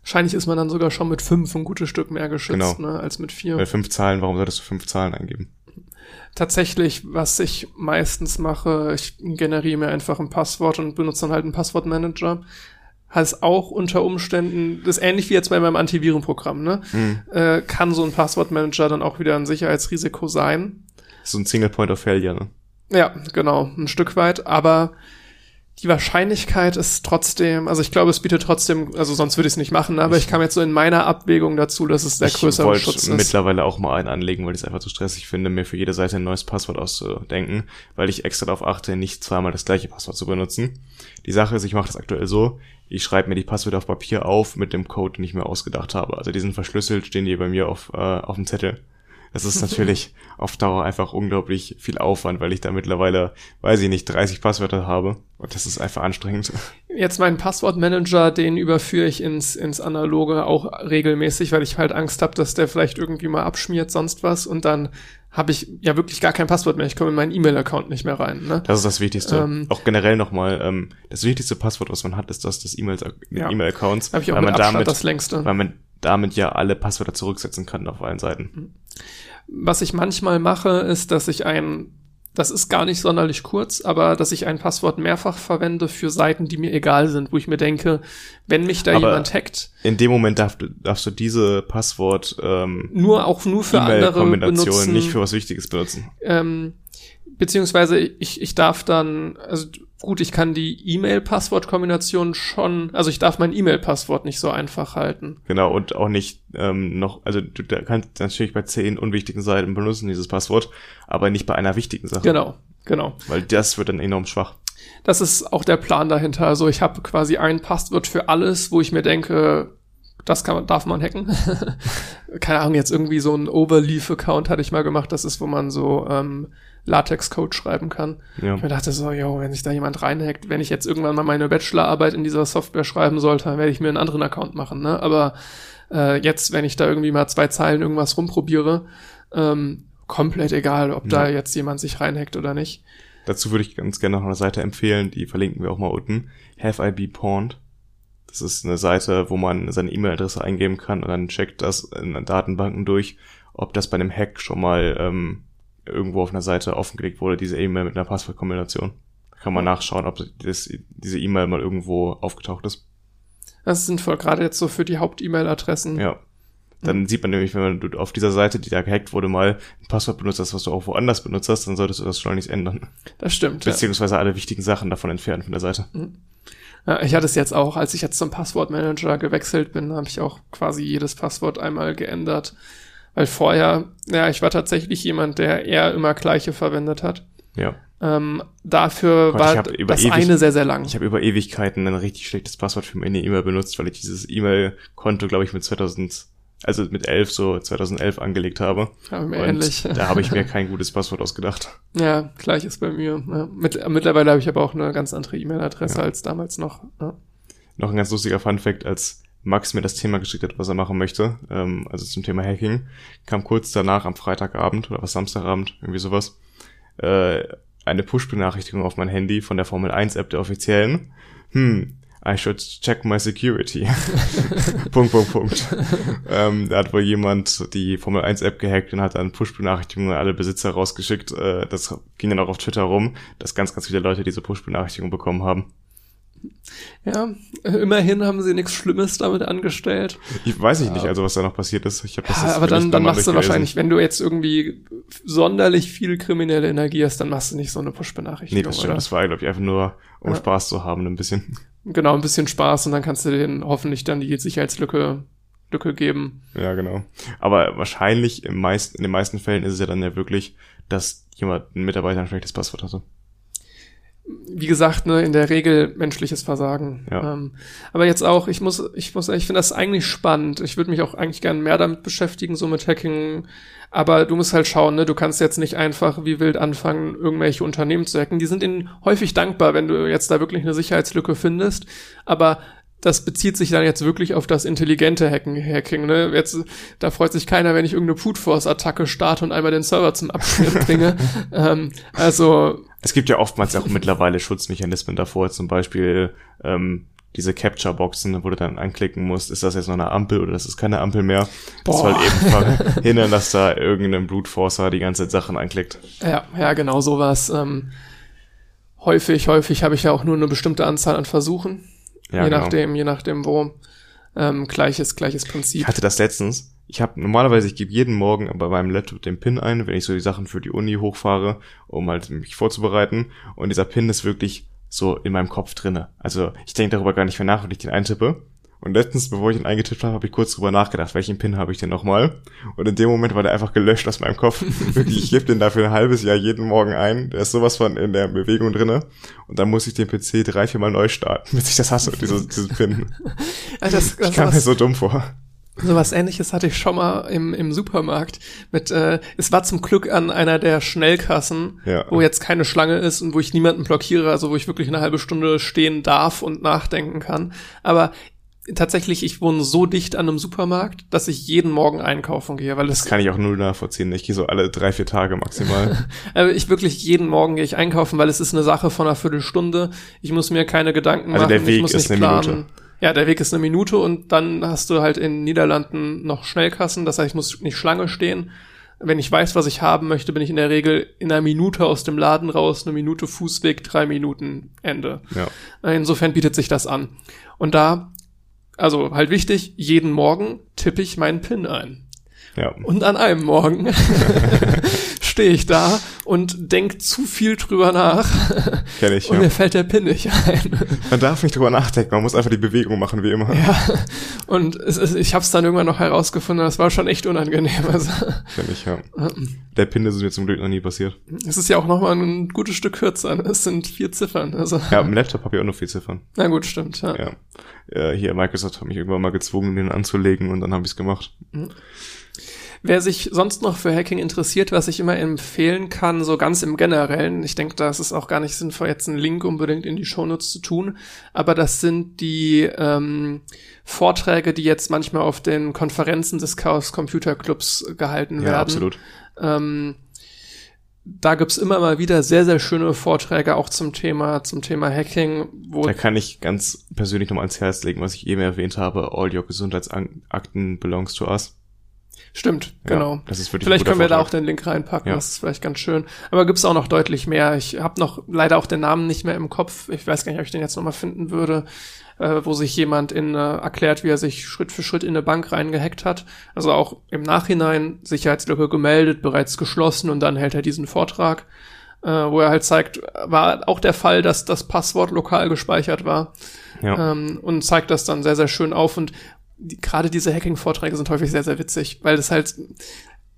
Wahrscheinlich ist man dann sogar schon mit fünf ein gutes Stück mehr geschützt, Genau. ne, als mit vier. Weil fünf Zahlen, warum solltest du fünf Zahlen eingeben? Tatsächlich, was ich meistens mache, ich generiere mir einfach ein Passwort und benutze dann halt einen Passwortmanager. Heißt auch unter Umständen, das ist ähnlich wie jetzt bei meinem Antivirenprogramm, ne? Hm. Äh, kann so ein Passwortmanager dann auch wieder ein Sicherheitsrisiko sein. So ein Single Point of Failure, ne? Ja, genau, ein Stück weit, aber die Wahrscheinlichkeit ist trotzdem, also ich glaube, es bietet trotzdem, also sonst würde ich es nicht machen, aber ich, kam jetzt so in meiner Abwägung dazu, dass es der ich größere Schutz ist. mittlerweile auch mal einen anlegen, weil ich es einfach zu stressig finde, mir für jede Seite ein neues Passwort auszudenken, weil ich extra darauf achte, nicht zweimal das gleiche Passwort zu benutzen. Die Sache ist, ich mache das aktuell so, ich schreibe mir die Passwörter auf Papier auf mit dem Code, den ich mir ausgedacht habe. Also die sind verschlüsselt, stehen die bei mir auf, äh, auf dem Zettel. Das ist natürlich [laughs] auf Dauer einfach unglaublich viel Aufwand, weil ich da mittlerweile, weiß ich nicht, 30 Passwörter habe. Und das ist einfach anstrengend. Jetzt meinen Passwortmanager, den überführe ich ins, ins Analoge auch regelmäßig, weil ich halt Angst habe, dass der vielleicht irgendwie mal abschmiert, sonst was. Und dann habe ich ja wirklich gar kein Passwort mehr. Ich komme in meinen E-Mail-Account nicht mehr rein. Ne? Das ist das Wichtigste. Ähm, auch generell nochmal, ähm, das wichtigste Passwort, was man hat, ist das des E-Mails, Ja. E-Mail-Accounts, Habe ich auch weil mit man Abstand damit, das längste. weil man damit ja alle Passwörter zurücksetzen kann auf allen Seiten. Was ich manchmal mache, ist, dass ich ein, das ist gar nicht sonderlich kurz, aber dass ich ein Passwort mehrfach verwende für Seiten, die mir egal sind, wo ich mir denke, wenn mich da Aber- jemand hackt, In dem Moment darf, darfst du diese Passwort ähm, nur auch nur für andere E-Mail-Kombination benutzen. nicht für was Wichtiges benutzen. ähm, beziehungsweise ich, ich darf dann, also gut, ich kann die E-Mail-Passwort-Kombination schon, also ich darf mein E-Mail-Passwort nicht so einfach halten. Genau, und auch nicht ähm, noch, also du da kannst natürlich bei zehn unwichtigen Seiten benutzen, dieses Passwort, aber nicht bei einer wichtigen Sache. Genau, genau. Weil das wird dann enorm schwach. Das ist auch der Plan dahinter. Also ich habe quasi ein Passwort für alles, wo ich mir denke, das kann man, darf man hacken. [laughs] Keine Ahnung, jetzt irgendwie so ein Overleaf-Account hatte ich mal gemacht. Das ist, wo man so ähm, Latex-Code schreiben kann. Ja. Ich mir dachte so, jo, wenn sich da jemand reinhackt, wenn ich jetzt irgendwann mal meine Bachelorarbeit in dieser Software schreiben sollte, dann werde ich mir einen anderen Account machen. Ne? Aber äh, jetzt, wenn ich da irgendwie mal zwei Zeilen irgendwas rumprobiere, ähm, komplett egal, ob da Ja. jetzt jemand sich reinhackt oder nicht. Dazu würde ich ganz gerne noch eine Seite empfehlen, die verlinken wir auch mal unten. Have I Be Pawned? Das ist eine Seite, wo man seine E-Mail-Adresse eingeben kann und dann checkt das in Datenbanken durch, ob das bei einem Hack schon mal ähm, irgendwo auf einer Seite offengelegt wurde, diese E-Mail mit einer Passwortkombination. Da kann man nachschauen, ob das, diese E-Mail mal irgendwo aufgetaucht ist. Das ist sinnvoll, gerade jetzt so für die Haupt-E-Mail-Adressen. Ja. Dann sieht man nämlich, wenn du auf dieser Seite, die da gehackt wurde, mal ein Passwort benutzt hast, was du auch woanders benutzt hast, dann solltest du das schleunigst ändern. Das stimmt. ja. Beziehungsweise alle wichtigen Sachen davon entfernen von der Seite. Ja, ich hatte es jetzt auch, als ich jetzt zum Passwortmanager gewechselt bin, habe ich auch quasi jedes Passwort einmal geändert. Weil vorher, ja, ich war tatsächlich jemand, der eher immer gleiche verwendet hat. Ja. Ähm, dafür Gott, war das ewig- eine sehr, sehr lang. Ich habe über Ewigkeiten ein richtig schlechtes Passwort für meine E-Mail benutzt, weil ich dieses E-Mail-Konto, glaube ich, mit 2000, also mit 11, so 2011 angelegt habe. Ja, mir Und ähnlich. [laughs] da habe ich mir kein gutes Passwort ausgedacht. Ja, gleich ist bei mir. Ja. Mit, mittlerweile habe ich aber auch eine ganz andere E-Mail-Adresse Ja. als damals noch. Ja. Noch ein ganz lustiger Fun-Fact, als Max mir das Thema geschickt hat, was er machen möchte, ähm, also zum Thema Hacking, kam kurz danach am Freitagabend oder was Samstagabend, irgendwie sowas, äh, eine Push-Benachrichtigung auf mein Handy von der Formel 1 App der offiziellen. Hm, I should check my security. [laughs] Punkt, Punkt, Punkt. ähm, da hat wohl jemand die Formel 1 App gehackt und hat dann Push-Benachrichtigungen an alle Besitzer rausgeschickt. Äh, das ging dann auch auf Twitter rum, dass ganz, ganz viele Leute diese Push-Benachrichtigung bekommen haben. Ja, immerhin haben sie nichts Schlimmes damit angestellt. Ich weiß ich nicht, also was da noch passiert ist. Ich habe das Ja, jetzt aber dann, dann machst du wahrscheinlich, wenn du jetzt irgendwie sonderlich viel kriminelle Energie hast, dann machst du nicht so eine Nee, Push-Benachrichtigung. das stimmt. oder? Das war, glaube ich, einfach nur, um Ja. Spaß zu haben, ein bisschen. Genau, ein bisschen Spaß und dann kannst du denen hoffentlich dann die Sicherheitslücke Lücke geben. Ja, genau. Aber wahrscheinlich im meisten, in den meisten Fällen ist es ja dann ja wirklich, dass jemand, ein Mitarbeiter ein schlechtes Passwort hatte. Wie gesagt, ne, in der Regel menschliches Versagen. Ja. Ähm, aber jetzt auch, ich muss, ich muss, ich finde das eigentlich spannend. Ich würde mich auch eigentlich gerne mehr damit beschäftigen, so mit Hacking. Aber du musst halt schauen, ne, du kannst jetzt nicht einfach wie wild anfangen, irgendwelche Unternehmen zu hacken. Die sind ihnen häufig dankbar, wenn du jetzt da wirklich eine Sicherheitslücke findest. Aber das bezieht sich dann jetzt wirklich auf das intelligente Hacken, Hacking, ne? Jetzt, da freut sich keiner, wenn ich irgendeine Brute Force Attacke starte und einmal den Server zum Abschmieren bringe. [laughs] ähm, also, Es gibt ja oftmals auch mittlerweile Schutzmechanismen davor, zum Beispiel ähm, diese Capture-Boxen, wo du dann anklicken musst, ist das jetzt noch eine Ampel oder ist es keine Ampel mehr? Das Boah. soll eben [laughs] verhindern, dass da irgendein Brute Forcer die ganze Zeit Sachen anklickt. Ja, ja, genau sowas. Ähm, häufig, häufig habe ich ja auch nur eine bestimmte Anzahl an Versuchen. Ja, je genau. nachdem, je nachdem wo. Ähm, gleiches, gleiches Prinzip. Ich hatte das letztens. Ich habe normalerweise, ich gebe jeden Morgen bei meinem Laptop den Pin ein, wenn ich so die Sachen für die Uni hochfahre, um halt mich vorzubereiten. Und dieser Pin ist wirklich so in meinem Kopf drinne. Also ich denke darüber gar nicht mehr nach, wenn ich den eintippe. Und letztens, bevor ich ihn eingetippt habe, habe ich kurz drüber nachgedacht, welchen Pin habe ich denn nochmal? Und in dem Moment war der einfach gelöscht aus meinem Kopf. [laughs] Wirklich, ich gebe den dafür ein halbes Jahr jeden Morgen ein. Der ist sowas von in der Bewegung drinne. Und dann muss ich den PC drei, vier Mal neu starten, [laughs] bis ich das hasse, dieses, diesen Pin. [laughs] Ja, das, Ich das kam mir so dumm vor. So was ähnliches hatte ich schon mal im, im Supermarkt. Mit, äh, es war zum Glück an einer der Schnellkassen, Ja. wo jetzt keine Schlange ist und wo ich niemanden blockiere, also wo ich wirklich eine halbe Stunde stehen darf und nachdenken kann. Aber tatsächlich, ich wohne so dicht an einem Supermarkt, dass ich jeden Morgen einkaufen gehe, weil Das es kann ich auch null nachvollziehen. Ich gehe so alle drei, vier Tage maximal. [laughs] Also ich wirklich jeden Morgen gehe ich einkaufen, weil es ist eine Sache von einer Viertelstunde. Ich muss mir keine Gedanken Also machen. der Weg ich muss ist eine planen. Minute. Ja, der Weg ist eine Minute und dann hast du halt in den Niederlanden noch Schnellkassen. Das heißt, ich muss nicht Schlange stehen. Wenn ich weiß, was ich haben möchte, bin ich in der Regel in einer Minute aus dem Laden raus, eine Minute Fußweg, drei Minuten Ende. Ja. Insofern bietet sich das an. Und da, also halt wichtig, jeden Morgen tippe ich meinen PIN ein. Ja. Und an einem Morgen [laughs] [laughs] stehe ich da und denk zu viel drüber nach Kenn ich, und ja. mir fällt der Pin nicht ein. Man darf nicht drüber nachdenken, man muss einfach die Bewegung machen, wie immer. ja. Und es ist, ich habe es dann irgendwann noch herausgefunden, das war schon echt unangenehm. Also, Kenn ich, ja. Der Pin ist mir zum Glück noch nie passiert. es ist ja auch nochmal ein gutes Stück kürzer. ne? Es sind vier Ziffern. Also, Ja, im Laptop habe ich auch nur vier Ziffern. na gut, stimmt. Ja. Ja. Äh, hier, Microsoft hat mich irgendwann mal gezwungen, den anzulegen und dann habe ich es gemacht. Wer sich sonst noch für Hacking interessiert, was ich immer empfehlen kann, so ganz im Generellen, ich denke, das ist auch gar nicht sinnvoll, jetzt einen Link unbedingt in die Shownotes zu tun, aber das sind die ähm, Vorträge, die jetzt manchmal auf den Konferenzen des Chaos Computer Clubs gehalten Ja, werden. absolut. Ähm, da gibt's immer mal wieder sehr, sehr schöne Vorträge auch zum Thema, zum Thema Hacking, wo Da kann ich ganz persönlich nochmal ans Herz legen, was ich eben erwähnt habe. All your Gesundheitsakten belongs to us. Stimmt, genau. Ja, das ist wirklich vielleicht können wir da auch den Link reinpacken, Ja. das ist vielleicht ganz schön. Aber gibt's auch noch deutlich mehr. Ich habe noch leider auch den Namen nicht mehr im Kopf. Ich weiß gar nicht, ob ich den jetzt nochmal finden würde, äh, wo sich jemand in äh, erklärt, wie er sich Schritt für Schritt in eine Bank reingehackt hat. Also auch im Nachhinein Sicherheitslücke gemeldet, bereits geschlossen und dann hält er diesen Vortrag, äh, wo er halt zeigt, war auch der Fall, dass das Passwort lokal gespeichert war Ja. ähm, und zeigt das dann sehr, sehr schön auf und die, gerade diese Hacking-Vorträge sind häufig sehr, sehr witzig, weil das halt,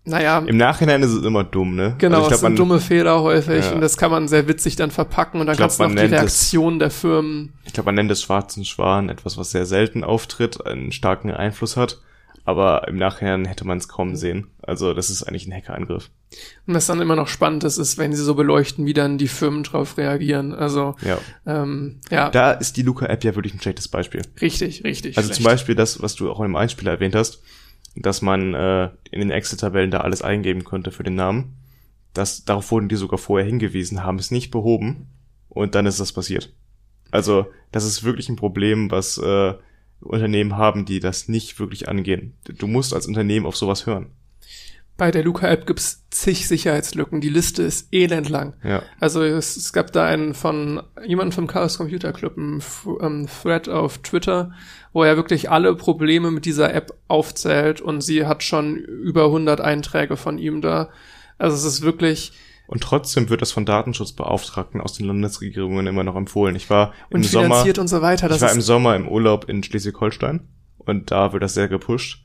naja, Im Nachhinein ist es immer dumm, ne? genau, also ich es glaub, sind dumme Fehler häufig Ja. und das kann man sehr witzig dann verpacken und dann glaub, kannst du noch man die nennt es- Reaktion der Firmen. Ich glaube, man nennt es schwarzen Schwan, etwas, was sehr selten auftritt, einen starken Einfluss hat. Aber im Nachhinein hätte man es kaum sehen. Also das ist eigentlich ein Hackerangriff. Und was dann immer noch spannend ist, ist, wenn sie so beleuchten, wie dann die Firmen drauf reagieren. Also, Ja. ähm, ja, Da ist die Luca-App ja wirklich ein schlechtes Beispiel. richtig, richtig. Also schlecht. zum Beispiel das, was du auch im Einspieler erwähnt hast, dass man äh, in den Excel-Tabellen da alles eingeben konnte für den Namen. Das, darauf wurden die sogar vorher hingewiesen, haben es nicht behoben und dann ist das passiert. Also das ist wirklich ein Problem, was äh, Unternehmen haben, die das nicht wirklich angehen. Du musst als Unternehmen auf sowas hören. Bei der Luca-App gibt's zig Sicherheitslücken. Die Liste ist elendlang. Ja. Also es, es gab da einen von jemandem vom Chaos Computer Club, einen ähm, Thread auf Twitter, wo er wirklich alle Probleme mit dieser App aufzählt und sie hat schon über 100 Einträge von ihm da. Also es ist wirklich Und trotzdem wird das von Datenschutzbeauftragten aus den Landesregierungen immer noch empfohlen. Ich war im und Sommer, und so weiter. Ich war im Sommer im Urlaub in Schleswig-Holstein und da wird das sehr gepusht.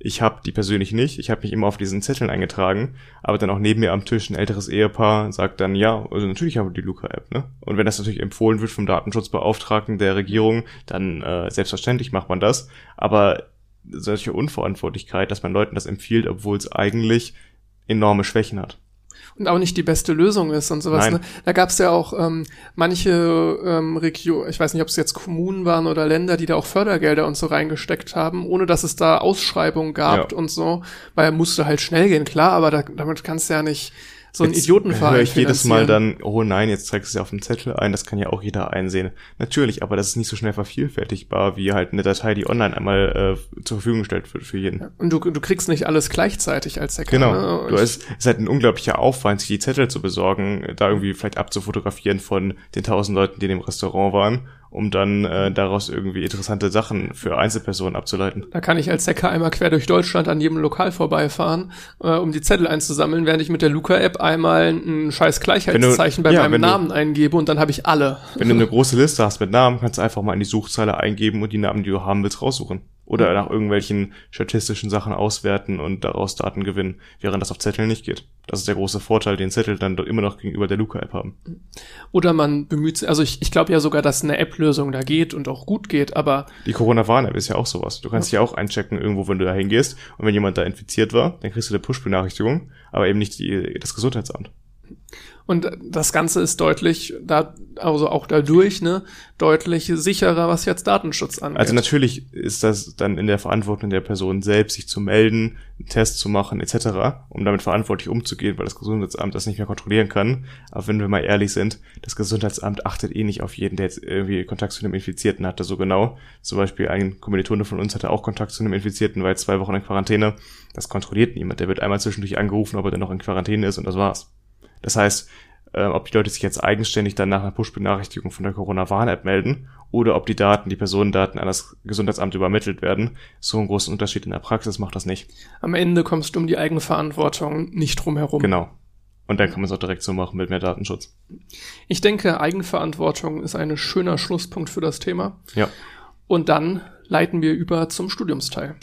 Ich habe die persönlich nicht. Ich habe mich immer auf diesen Zetteln eingetragen, aber dann auch neben mir am Tisch ein älteres Ehepaar sagt dann, ja, also natürlich haben wir die Luca-App, ne? Und wenn das natürlich empfohlen wird vom Datenschutzbeauftragten der Regierung, dann äh, selbstverständlich macht man das. Aber solche Unverantwortlichkeit, dass man Leuten das empfiehlt, obwohl es eigentlich enorme Schwächen hat. Und auch nicht die beste Lösung ist und sowas. Nein. Ne? Da gab es ja auch ähm, manche ähm, Regionen, ich weiß nicht, ob es jetzt Kommunen waren oder Länder, die da auch Fördergelder und so reingesteckt haben, ohne dass es da Ausschreibungen gab Ja. und so, weil musste halt schnell gehen, klar, aber da, damit kannst du ja nicht so einen Jetzt Idiotenverein höre ich jedes Mal dann, oh nein, jetzt trägst du es ja auf dem Zettel ein, das kann ja auch jeder einsehen. Natürlich, aber das ist nicht so schnell vervielfältigbar, wie halt eine Datei, die online einmal äh, zur Verfügung gestellt wird für jeden. Und du, du kriegst nicht alles gleichzeitig als Hacker. Genau. Ne? Du hast, es ist halt ein unglaublicher Aufwand, sich die Zettel zu besorgen, da irgendwie vielleicht abzufotografieren von den tausend Leuten, die in dem Restaurant waren, um dann äh, daraus irgendwie interessante Sachen für Einzelpersonen abzuleiten. Da kann ich als Hacker einmal quer durch Deutschland an jedem Lokal vorbeifahren, äh, um die Zettel einzusammeln, während ich mit der Luca-App einmal ein scheiß Gleichheitszeichen bei ja, meinem wenn du- Namen eingebe und dann habe ich alle. Wenn du eine [laughs] große Liste hast mit Namen, kannst du einfach mal in die Suchzeile eingeben und die Namen, die du haben willst, raussuchen. Oder nach irgendwelchen statistischen Sachen auswerten und daraus Daten gewinnen, während das auf Zetteln nicht geht. Das ist der große Vorteil, den Zettel dann doch immer noch gegenüber der Luca-App haben. Oder man bemüht sich, also ich, ich glaube ja sogar, dass eine App-Lösung da geht und auch gut geht, aber Die Corona-Warn-App ist ja auch sowas. Du kannst dich ja auch einchecken irgendwo, wenn du da hingehst. Und wenn jemand da infiziert war, dann kriegst du eine Push-Benachrichtigung, aber eben nicht die, das Gesundheitsamt. Und das Ganze ist deutlich, da, also auch dadurch, ne, deutlich sicherer, was jetzt Datenschutz angeht. Also natürlich ist das dann in der Verantwortung der Person selbst, sich zu melden, einen Test zu machen, etc., um damit verantwortlich umzugehen, weil das Gesundheitsamt das nicht mehr kontrollieren kann. Aber wenn wir mal ehrlich sind, das Gesundheitsamt achtet eh nicht auf jeden, der jetzt irgendwie Kontakt zu einem Infizierten hatte, so genau. Zum Beispiel ein Kommilitone von uns hatte auch Kontakt zu einem Infizierten, jetzt zwei Wochen in Quarantäne. Das kontrolliert niemand. Der wird einmal zwischendurch angerufen, ob er dann noch in Quarantäne ist und das war's. Das heißt, äh, ob die Leute sich jetzt eigenständig dann nach einer Push-Benachrichtigung von der Corona-Warn-App melden oder ob die Daten, die Personendaten an das Gesundheitsamt übermittelt werden, so einen großen Unterschied in der Praxis macht das nicht. Am Ende kommst du um die Eigenverantwortung nicht drum herum. Genau. Und dann kann man es auch direkt so machen mit mehr Datenschutz. Ich denke, Eigenverantwortung ist ein schöner Schlusspunkt für das Thema. Ja. Und dann leiten wir über zum Studiumsteil.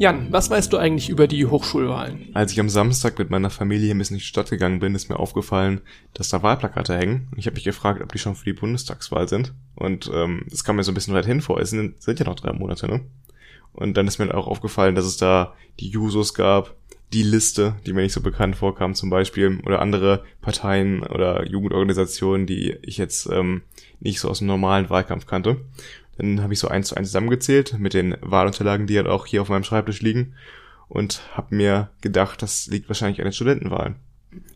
Jan, was weißt du eigentlich über die Hochschulwahlen? Als ich am Samstag mit meiner Familie ein bisschen in die Stadt gegangen bin, ist mir aufgefallen, dass da Wahlplakate hängen. Ich habe mich gefragt, ob die schon für die Bundestagswahl sind. Und ähm, das kam mir so ein bisschen weit hin vor. Es sind, sind ja noch drei Monate, ne? Und dann ist mir auch aufgefallen, dass es da die Jusos gab, die Liste, die mir nicht so bekannt vorkam zum Beispiel, oder andere Parteien oder Jugendorganisationen, die ich jetzt ähm, nicht so aus dem normalen Wahlkampf kannte. Dann habe ich so eins zu eins zusammengezählt mit den Wahlunterlagen, die halt auch hier auf meinem Schreibtisch liegen und habe mir gedacht, das liegt wahrscheinlich an den Studentenwahlen.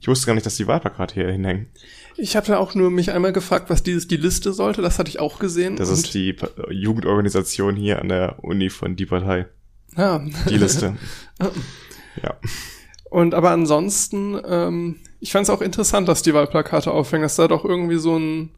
Ich wusste gar nicht, dass die Wahlplakate hier hinhängen. Ich hatte auch nur mich einmal gefragt, was dieses die Liste sollte. Das hatte ich auch gesehen. Das ist die Jugendorganisation hier an der Uni von die Partei. ja. Die Liste. [laughs] ja. Und aber ansonsten, ähm, ich fand es auch interessant, dass die Wahlplakate aufhängen, dass da doch irgendwie so ein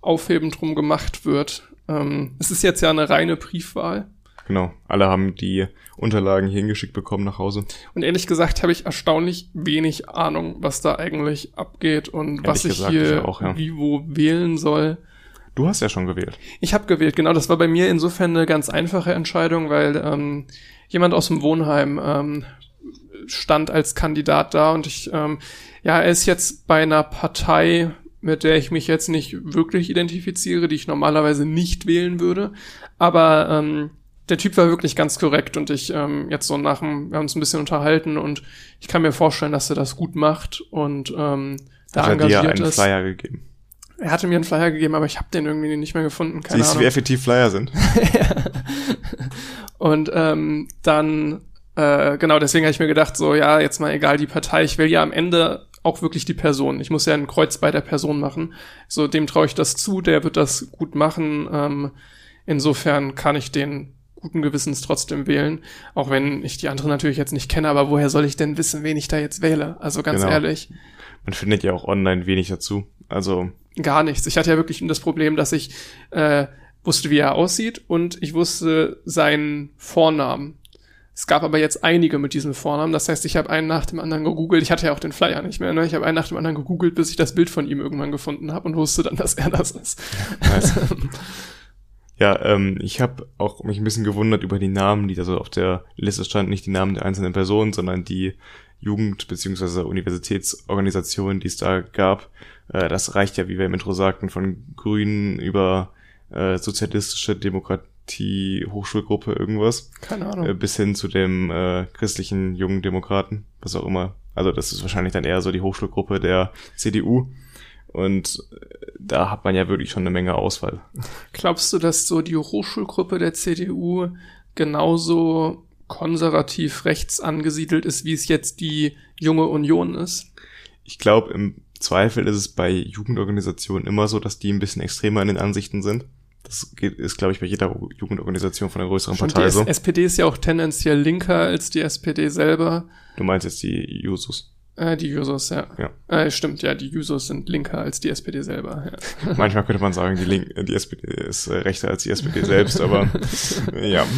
Aufheben drum gemacht wird. Ähm, es ist jetzt ja eine reine Briefwahl. Genau. Alle haben die Unterlagen hier hingeschickt bekommen nach Hause. Und ehrlich gesagt habe ich erstaunlich wenig Ahnung, was da eigentlich abgeht und was ich gesagt, hier ich auch, ja. wie wo wählen soll. Du hast ja schon gewählt. Ich habe gewählt, genau. Das war bei mir insofern eine ganz einfache Entscheidung, weil ähm, jemand aus dem Wohnheim ähm, stand als Kandidat da und ich, ähm, ja, er ist jetzt bei einer Partei, mit der ich mich jetzt nicht wirklich identifiziere, die ich normalerweise nicht wählen würde. Aber ähm, der Typ war wirklich ganz korrekt und ich ähm, jetzt so nach dem, wir haben uns ein bisschen unterhalten und ich kann mir vorstellen, dass er das gut macht und ähm, da Hat er dir engagiert einen ist. Flyer gegeben. Er hatte mir einen Flyer gegeben, aber ich habe den irgendwie nicht mehr gefunden. Keine Siehst du, wie effektiv Flyer sind? [laughs] Und ähm, dann, äh, genau, deswegen habe ich mir gedacht, so, ja, jetzt mal egal die Partei, ich will ja am Ende auch wirklich die Person. Ich muss ja ein Kreuz bei der Person machen. So, dem traue ich das zu, der wird das gut machen. Ähm, insofern kann ich den guten Gewissens trotzdem wählen, auch wenn ich die anderen natürlich jetzt nicht kenne, aber woher soll ich denn wissen, wen ich da jetzt wähle? Also ganz Genau. ehrlich, Man findet ja auch online wenig dazu. Also, gar nichts. Ich hatte ja wirklich das Problem, dass ich äh, wusste, wie er aussieht und ich wusste seinen Vornamen. Es gab aber jetzt einige mit diesem Vornamen. Das heißt, ich habe einen nach dem anderen gegoogelt. Ich hatte ja auch den Flyer nicht mehr. Ne? Ich habe einen nach dem anderen gegoogelt, bis ich das Bild von ihm irgendwann gefunden habe und wusste dann, [laughs] dass er das ist. nice. ja, ähm, ich habe auch mich ein bisschen gewundert über die Namen, die da so auf der Liste standen. Nicht die Namen der einzelnen Personen, sondern die Jugend- bzw. Universitätsorganisationen, die es da gab. Äh, das reicht ja, wie wir im Intro sagten, von Grünen über äh, sozialistische Demokratie, Hochschulgruppe, irgendwas. Keine Ahnung. bis hin zu dem äh, christlichen jungen Demokraten, was auch immer. Also das ist wahrscheinlich dann eher so die Hochschulgruppe der CDU. Und da hat man ja wirklich schon eine Menge Auswahl. Glaubst du, dass so die Hochschulgruppe der CDU genauso konservativ rechts angesiedelt ist, wie es jetzt die junge Union ist? Ich glaube, im Zweifel ist es bei Jugendorganisationen immer so, dass die ein bisschen extremer in den Ansichten sind. Das geht, ist, glaube ich, bei jeder Jugendorganisation von einer größeren Stimmt, Partei die so. SPD ist ja auch tendenziell linker als die SPD selber. Du meinst jetzt die Jusos. Äh, die Jusos, ja. Ja. Äh, stimmt, ja, die Jusos sind linker als die SPD selber. Ja. [laughs] Manchmal könnte man sagen, die, Link die SPD ist äh, rechter als die SPD selbst, aber äh, ja. [laughs]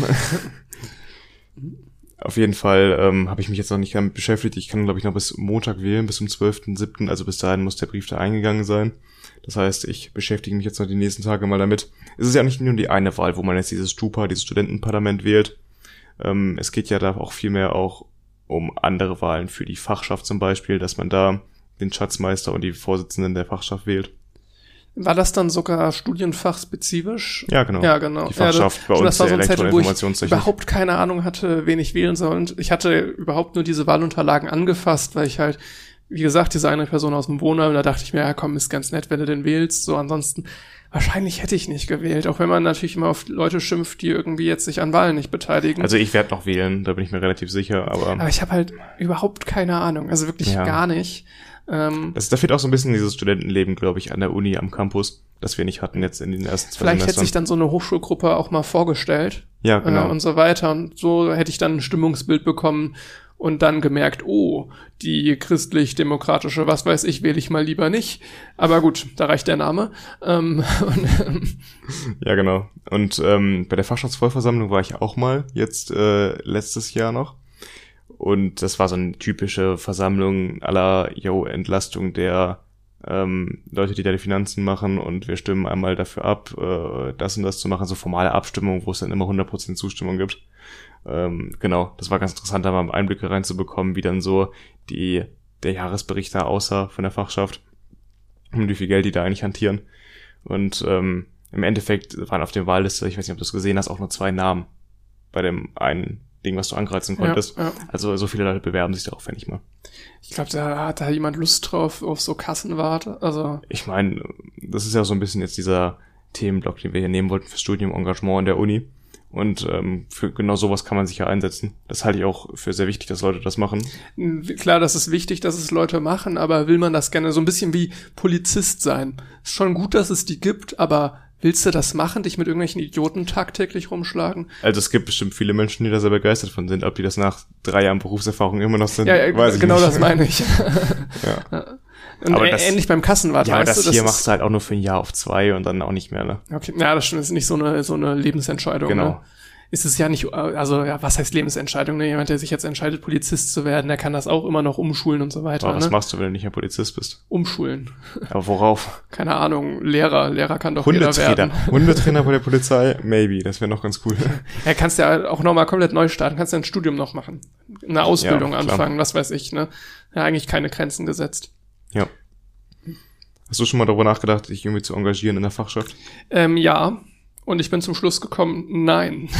Auf jeden Fall ähm, habe ich mich jetzt noch nicht damit beschäftigt. Ich kann, glaube ich, noch bis Montag wählen, bis zum 12.07. Also bis dahin muss der Brief da eingegangen sein. Das heißt, ich beschäftige mich jetzt noch die nächsten Tage mal damit. Es ist ja nicht nur die eine Wahl, wo man jetzt dieses Stupa, dieses Studentenparlament wählt. Ähm, es geht ja da auch vielmehr auch um andere Wahlen für die Fachschaft zum Beispiel, dass man da den Schatzmeister und die Vorsitzenden der Fachschaft wählt. War das dann sogar studienfachspezifisch? Ja, genau. Ja, genau. Die Fachschaft ja, bei uns das war so ein Zettel, wo ich überhaupt keine Ahnung hatte, wen ich wählen soll. Und ich hatte überhaupt nur diese Wahlunterlagen angefasst, weil ich halt, wie gesagt, diese eine Person aus dem Wohnheim, da dachte ich mir, ja komm, ist ganz nett, wenn du den wählst. So, ansonsten, wahrscheinlich hätte ich nicht gewählt, auch wenn man natürlich immer auf Leute schimpft, die irgendwie jetzt sich an Wahlen nicht beteiligen. Also ich werde noch wählen, da bin ich mir relativ sicher, aber Aber ich habe halt überhaupt keine Ahnung, also wirklich Ja. gar nicht. Ähm, das, da fehlt auch so ein bisschen dieses Studentenleben, glaube ich, an der Uni, am Campus, das wir nicht hatten jetzt in den ersten zwei vielleicht hätte sich dann so eine Hochschulgruppe auch mal vorgestellt. ja, genau. äh, und so weiter. Und so hätte ich dann ein Stimmungsbild bekommen und dann gemerkt, oh, die christlich-demokratische, was weiß ich, wähle ich mal lieber nicht. Aber gut, da reicht der Name. Ähm, [laughs] ähm, ja, genau. Und ähm, bei der Fachschaftsvollversammlung war ich auch mal, jetzt äh, letztes Jahr noch. Und das war so eine typische Versammlung aller, yo, Entlastung der ähm, Leute, die da die Finanzen machen und wir stimmen einmal dafür ab, äh, das und das zu machen, so formale Abstimmung, wo es dann immer 100% Zustimmung gibt. Ähm, genau, das war ganz interessant, da mal Einblicke reinzubekommen, wie dann so die, der Jahresbericht da aussah von der Fachschaft und wie viel Geld die da eigentlich hantieren. Und ähm, im Endeffekt waren auf der Wahlliste, ich weiß nicht, ob du es gesehen hast, auch nur zwei Namen bei dem einen Ding, was du ankreuzen konntest. ja, ja. Also so viele Leute bewerben sich darauf, wenn ich mal. Ich glaube, da hat da jemand Lust drauf, auf so Kassenwarte. Also, Ich meine, das ist ja so ein bisschen jetzt dieser Themenblock, den wir hier nehmen wollten fürs Studium Engagement an der Uni. Und ähm, für genau sowas kann man sich ja einsetzen. Das halte ich auch für sehr wichtig, dass Leute das machen. Klar, das ist wichtig, dass es Leute machen, aber will man das gerne so ein bisschen wie Polizist sein? Ist schon gut, dass es die gibt, aber willst du das machen, dich mit irgendwelchen Idioten tagtäglich rumschlagen? Also es gibt bestimmt viele Menschen, die da sehr begeistert von sind. Ob die das nach drei Jahren Berufserfahrung immer noch sind, ja, ja weiß ich genau nicht. das meine ich. [laughs] [laughs] Ja. Und Aber das- ähnlich beim Kassenwart, Ja, aber das du, hier machst du halt auch nur für ein Jahr auf zwei und dann auch nicht mehr, ne? Okay, ja, das stimmt, das ist nicht so eine, so eine Lebensentscheidung. Genau. Ne? Ist es ja nicht, äh, also ja, was heißt Lebensentscheidung? Ne? Jemand, der sich jetzt entscheidet, Polizist zu werden, der kann das auch immer noch umschulen und so weiter. Aber was ne? machst du, wenn du nicht mehr Polizist bist? Umschulen. [laughs] Aber worauf? Keine Ahnung, Lehrer, Lehrer kann doch jeder werden. Hundetrainer. [laughs] Hundetrainer bei der Polizei? Maybe. Das wäre noch ganz cool. [laughs] Ja, kannst ja auch nochmal komplett neu starten, kannst ja ein Studium noch machen. Eine Ausbildung Ja, anfangen, was weiß ich, ne? Ja, eigentlich keine Grenzen gesetzt. Ja. Hast du schon mal darüber nachgedacht, dich irgendwie zu engagieren in der Fachschaft? Ähm, ja. Und ich bin zum Schluss gekommen, nein. [laughs]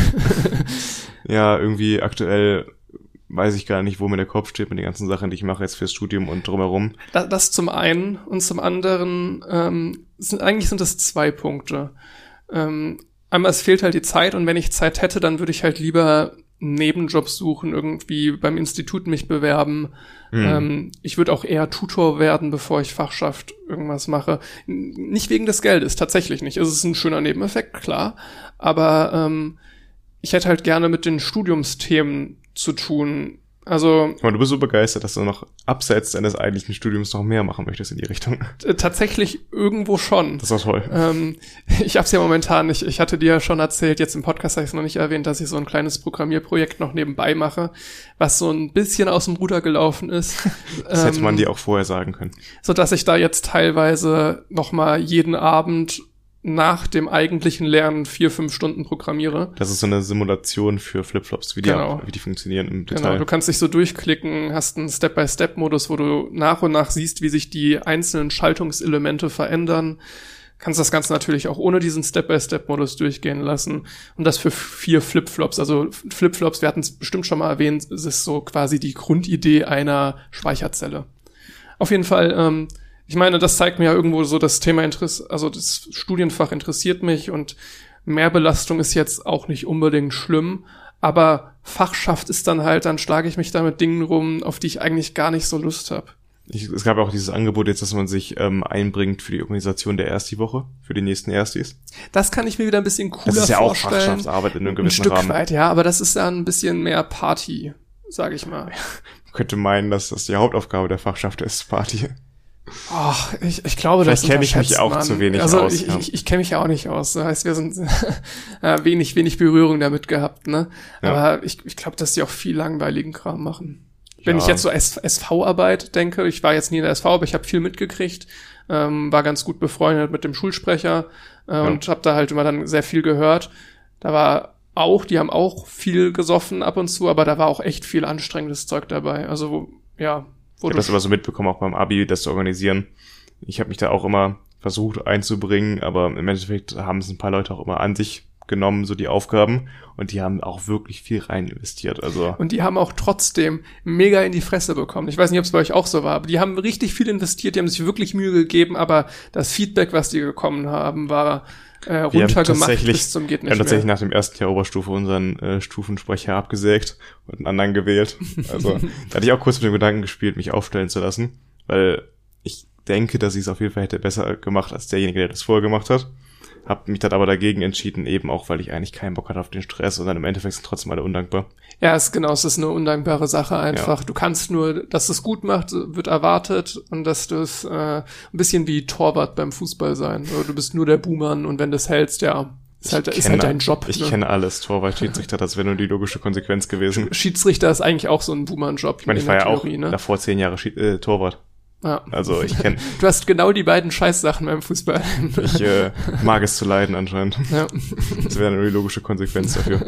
Ja, irgendwie aktuell weiß ich gar nicht, wo mir der Kopf steht mit den ganzen Sachen, die ich mache jetzt fürs Studium und drumherum. Das, das zum einen und zum anderen ähm, sind eigentlich sind das zwei Punkte. Ähm, einmal es fehlt halt die Zeit und wenn ich Zeit hätte, dann würde ich halt lieber einen Nebenjob suchen, irgendwie beim Institut mich bewerben. Hm. Ähm, ich würde auch eher Tutor werden, bevor ich Fachschaft irgendwas mache. Nicht wegen des Geldes, tatsächlich nicht. Es ist ein schöner Nebeneffekt, klar. Aber ähm, ich hätte halt gerne mit den Studiumsthemen zu tun. Also Aber du bist so begeistert, dass du noch abseits deines eigentlichen Studiums noch mehr machen möchtest in die Richtung. tatsächlich irgendwo schon. Das ist auch toll. Ähm, ich habe es ja momentan nicht. Ich hatte dir ja schon erzählt, jetzt im Podcast habe ich es noch nicht erwähnt, dass ich so ein kleines Programmierprojekt noch nebenbei mache, was so ein bisschen aus dem Ruder gelaufen ist. [laughs] Das hätte man Ähm, dir auch vorher sagen können. so dass ich da jetzt teilweise noch mal jeden Abend nach dem eigentlichen Lernen vier, fünf Stunden programmiere. Das ist so eine Simulation für Flipflops, wie die, Genau. wie die funktionieren im Genau, Detail. du kannst dich so durchklicken, hast einen Step-by-Step-Modus, wo du nach und nach siehst, wie sich die einzelnen Schaltungselemente verändern. Kannst das Ganze natürlich auch ohne diesen Step-by-Step-Modus durchgehen lassen. Und das für vier Flipflops. Also Flipflops, wir hatten es bestimmt schon mal erwähnt, es ist so quasi die Grundidee einer Speicherzelle. Auf jeden Fall, ähm, ich meine, das zeigt mir ja irgendwo so das Thema Interesse, also das Studienfach interessiert mich und Mehrbelastung ist jetzt auch nicht unbedingt schlimm, aber Fachschaft ist dann halt, dann schlage ich mich da mit Dingen rum, auf die ich eigentlich gar nicht so Lust habe. Ich, es gab auch dieses Angebot jetzt, dass man sich ähm, einbringt für die Organisation der Ersti-Woche, für die nächsten Erstis. Das kann ich mir wieder ein bisschen cooler Das ist ja auch vorstellen. Fachschaftsarbeit in einem ein gewissen Stück Rahmen. weit, ja, aber das ist dann ein bisschen mehr Party, sage ich mal. [laughs] Man könnte meinen, dass das die Hauptaufgabe der Fachschaft ist, Party. Ach, ich, ich glaube, Vielleicht das kenne ich mich auch man. zu wenig also aus, Ich, ja. ich, ich kenne mich ja auch nicht aus. Das heißt, wir sind [laughs] äh, wenig, wenig Berührung damit gehabt, ne? Ja. Aber ich, ich glaube, dass die auch viel langweiligen Kram machen. Wenn Ja. ich jetzt so SV-Arbeit denke, ich war jetzt nie in der SV, aber ich habe viel mitgekriegt, ähm, war ganz gut befreundet mit dem Schulsprecher äh, und habe da halt immer dann sehr viel gehört. Da war auch, die haben auch viel gesoffen ab und zu, aber da war auch echt viel anstrengendes Zeug dabei. Also ja, Ich habe du das aber so mitbekommen, auch beim Abi, das zu organisieren. Ich habe mich da auch immer versucht einzubringen, aber im Endeffekt haben es ein paar Leute auch immer an sich genommen, so die Aufgaben. Und die haben auch wirklich viel rein investiert. Also Und die haben auch trotzdem mega in die Fresse bekommen. Ich weiß nicht, ob es bei euch auch so war, aber die haben richtig viel investiert, die haben sich wirklich Mühe gegeben, aber das Feedback, was die gekommen haben, war äh, wir runtergemacht tatsächlich, bis zum geht wir nicht haben tatsächlich mehr. nach dem ersten Jahr Oberstufe unseren äh, Stufensprecher abgesägt und einen anderen gewählt. Also [laughs] da hatte ich auch kurz mit dem Gedanken gespielt, mich aufstellen zu lassen, weil ich denke, dass ich es auf jeden Fall hätte besser gemacht als derjenige, der das vorher gemacht hat. Hab mich dann aber dagegen entschieden, eben auch, weil ich eigentlich keinen Bock hatte auf den Stress und dann im Endeffekt sind trotzdem alle undankbar. Ja, es, genau, es ist eine undankbare Sache einfach. Du kannst nur, dass es gut macht, wird erwartet und dass du es äh, ein bisschen wie Torwart beim Fußball sein. Du bist nur der Buhmann und wenn du es hältst, ja, ist halt, ist halt dein Job. Ich ne? kenne alles. Torwart, Schiedsrichter, das wäre nur die logische Konsequenz gewesen. Schiedsrichter ist eigentlich auch so ein Buhmann-Job. Ich meine, ich war ja auch ne? davor zehn Jahre Schied äh, Torwart. Ja. Also ich kenne, [laughs] Du hast genau die beiden Scheißsachen beim Fußball. ich äh, mag es zu leiden anscheinend. [laughs] ja. Das wäre die logische Konsequenz dafür.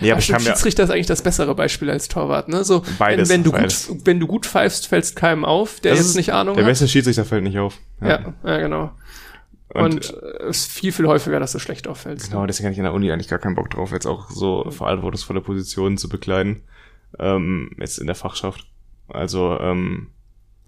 Nee, Ja, aber ich stimmt, kann Schiedsrichter ist eigentlich das bessere Beispiel als Torwart, ne? So, Beides, wenn, wenn du beides. gut, wenn du gut pfeifst, fällst keinem auf, der Das jetzt nicht Ahnung der hat. beste Schiedsrichter fällt nicht auf. Ja, ja, genau. Und, äh, es ist viel, viel häufiger, dass du schlecht auffällst. Genau, deswegen hatte ich an der Uni eigentlich gar keinen Bock drauf, jetzt auch so verantwortungsvolle Positionen zu bekleiden. Ähm, jetzt in der Fachschaft. Also ähm,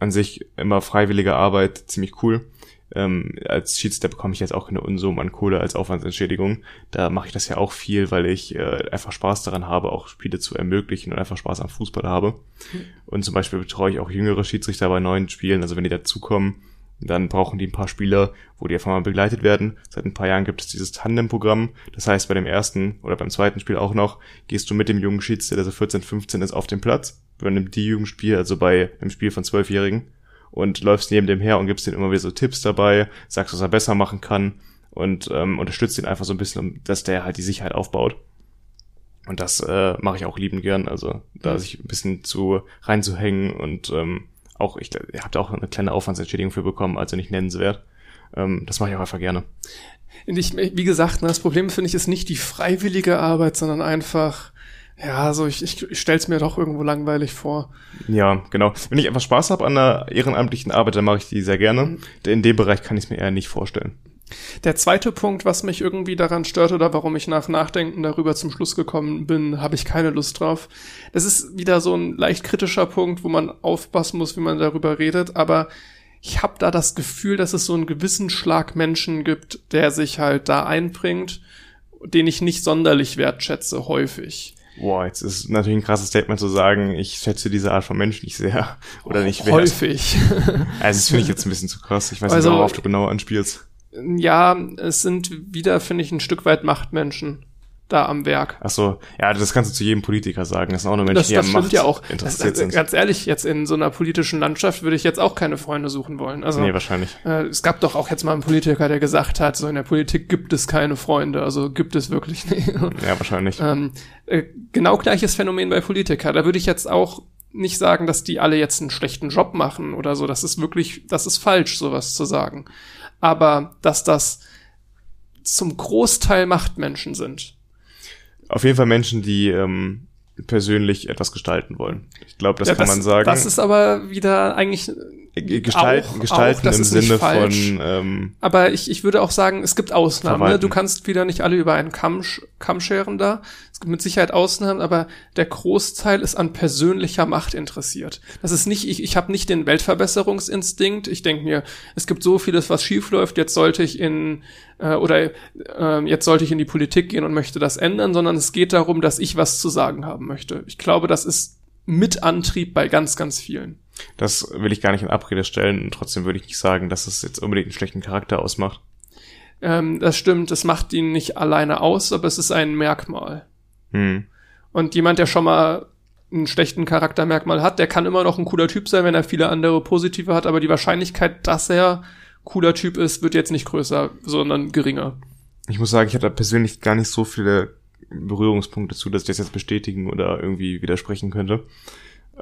an sich immer freiwillige Arbeit, ziemlich cool. ähm, als Schiedsrichter bekomme ich jetzt auch keine Unsummen an Kohle als Aufwandsentschädigung. Da mache ich das ja auch viel, weil ich äh, einfach Spaß daran habe, auch Spiele zu ermöglichen und einfach Spaß am Fußball habe. Mhm. Und zum Beispiel betreue ich auch jüngere Schiedsrichter bei neuen Spielen. Also wenn die dazukommen, dann brauchen die ein paar Spieler, wo die einfach mal begleitet werden. Seit ein paar Jahren gibt es dieses Tandem-Programm. Das heißt, bei dem ersten oder beim zweiten Spiel auch noch, gehst du mit dem jungen Schiedsrichter, der so 14, 15 ist, auf den Platz, übernimmt die Jugendspiel, also bei einem Spiel von Zwölfjährigen und läufst neben dem her und gibst ihm immer wieder so Tipps dabei, sagst, was er besser machen kann und ähm, unterstützt ihn einfach so ein bisschen, dass der halt die Sicherheit aufbaut. Und das äh, mache ich auch lieben gern, also da mhm. sich ein bisschen zu reinzuhängen und ähm, auch, ich, ihr habt auch eine kleine Aufwandsentschädigung für bekommen, also nicht nennenswert. Ähm, das mache ich auch einfach gerne. Ich, wie gesagt, ne, das Problem finde ich ist nicht die freiwillige Arbeit, sondern einfach, ja, so ich, ich, ich stelle es mir doch irgendwo langweilig vor. Ja, genau. Wenn ich einfach Spaß habe an der ehrenamtlichen Arbeit, dann mache ich die sehr gerne. In dem Bereich kann ich es mir eher nicht vorstellen. Der zweite Punkt, was mich irgendwie daran stört oder warum ich nach Nachdenken darüber zum Schluss gekommen bin, habe ich keine Lust drauf. Das ist wieder so ein leicht kritischer Punkt, wo man aufpassen muss, wie man darüber redet, aber ich habe da das Gefühl, dass es so einen gewissen Schlag Menschen gibt, der sich halt da einbringt, den ich nicht sonderlich wertschätze, häufig. Boah, jetzt ist natürlich ein krasses Statement zu sagen, ich schätze diese Art von Mensch nicht sehr [laughs] oder nicht wert. Häufig. Also das finde ich jetzt ein bisschen zu krass. Ich weiß also, nicht, worauf du genau anspielst. Ja, es sind wieder, finde ich, ein Stück weit Machtmenschen da am Werk. Ach so, ja, das kannst du zu jedem Politiker sagen. Das sind auch nur Menschen, das, die das am Macht ja auch. interessiert das, sind. Ganz ehrlich, jetzt in so einer politischen Landschaft würde ich jetzt auch keine Freunde suchen wollen. Also, nee, wahrscheinlich. Äh, es gab doch auch jetzt mal einen Politiker, der gesagt hat, so in der Politik gibt es keine Freunde. Also gibt es wirklich [laughs] nicht. ja, wahrscheinlich. Ähm, äh, genau gleiches Phänomen bei Politikern. Da würde ich jetzt auch nicht sagen, dass die alle jetzt einen schlechten Job machen oder so. Das ist wirklich, das ist falsch, sowas zu sagen aber dass das zum Großteil Machtmenschen sind. Auf jeden Fall Menschen, die ähm, persönlich etwas gestalten wollen. Ich glaube, das ja, kann das, man sagen. Das ist aber wieder eigentlich Gestalt, auch, gestalten auch, im Sinne von. Ähm, aber ich, ich würde auch sagen, es gibt Ausnahmen. Ne? Du kannst wieder nicht alle über einen Kamm, Kamm scheren da. Mit Sicherheit Ausnahmen, aber der Großteil ist an persönlicher Macht interessiert. Das ist nicht, ich, ich habe nicht den Weltverbesserungsinstinkt. Ich denke mir, es gibt so vieles, was schief läuft. Jetzt sollte ich in äh, oder äh, jetzt sollte ich in die Politik gehen und möchte das ändern, sondern es geht darum, dass ich was zu sagen haben möchte. Ich glaube, das ist mit Antrieb bei ganz, ganz vielen. Das will ich gar nicht in Abrede stellen und trotzdem würde ich nicht sagen, dass es jetzt unbedingt einen schlechten Charakter ausmacht. Ähm, das stimmt, es macht ihn nicht alleine aus, aber es ist ein Merkmal. Hm. Und jemand, der schon mal einen schlechten Charaktermerkmal hat, der kann immer noch ein cooler Typ sein, wenn er viele andere positive hat, aber die Wahrscheinlichkeit, dass er cooler Typ ist, wird jetzt nicht größer, sondern geringer. Ich muss sagen, ich hatte persönlich gar nicht so viele Berührungspunkte zu, dass ich das jetzt bestätigen oder irgendwie widersprechen könnte.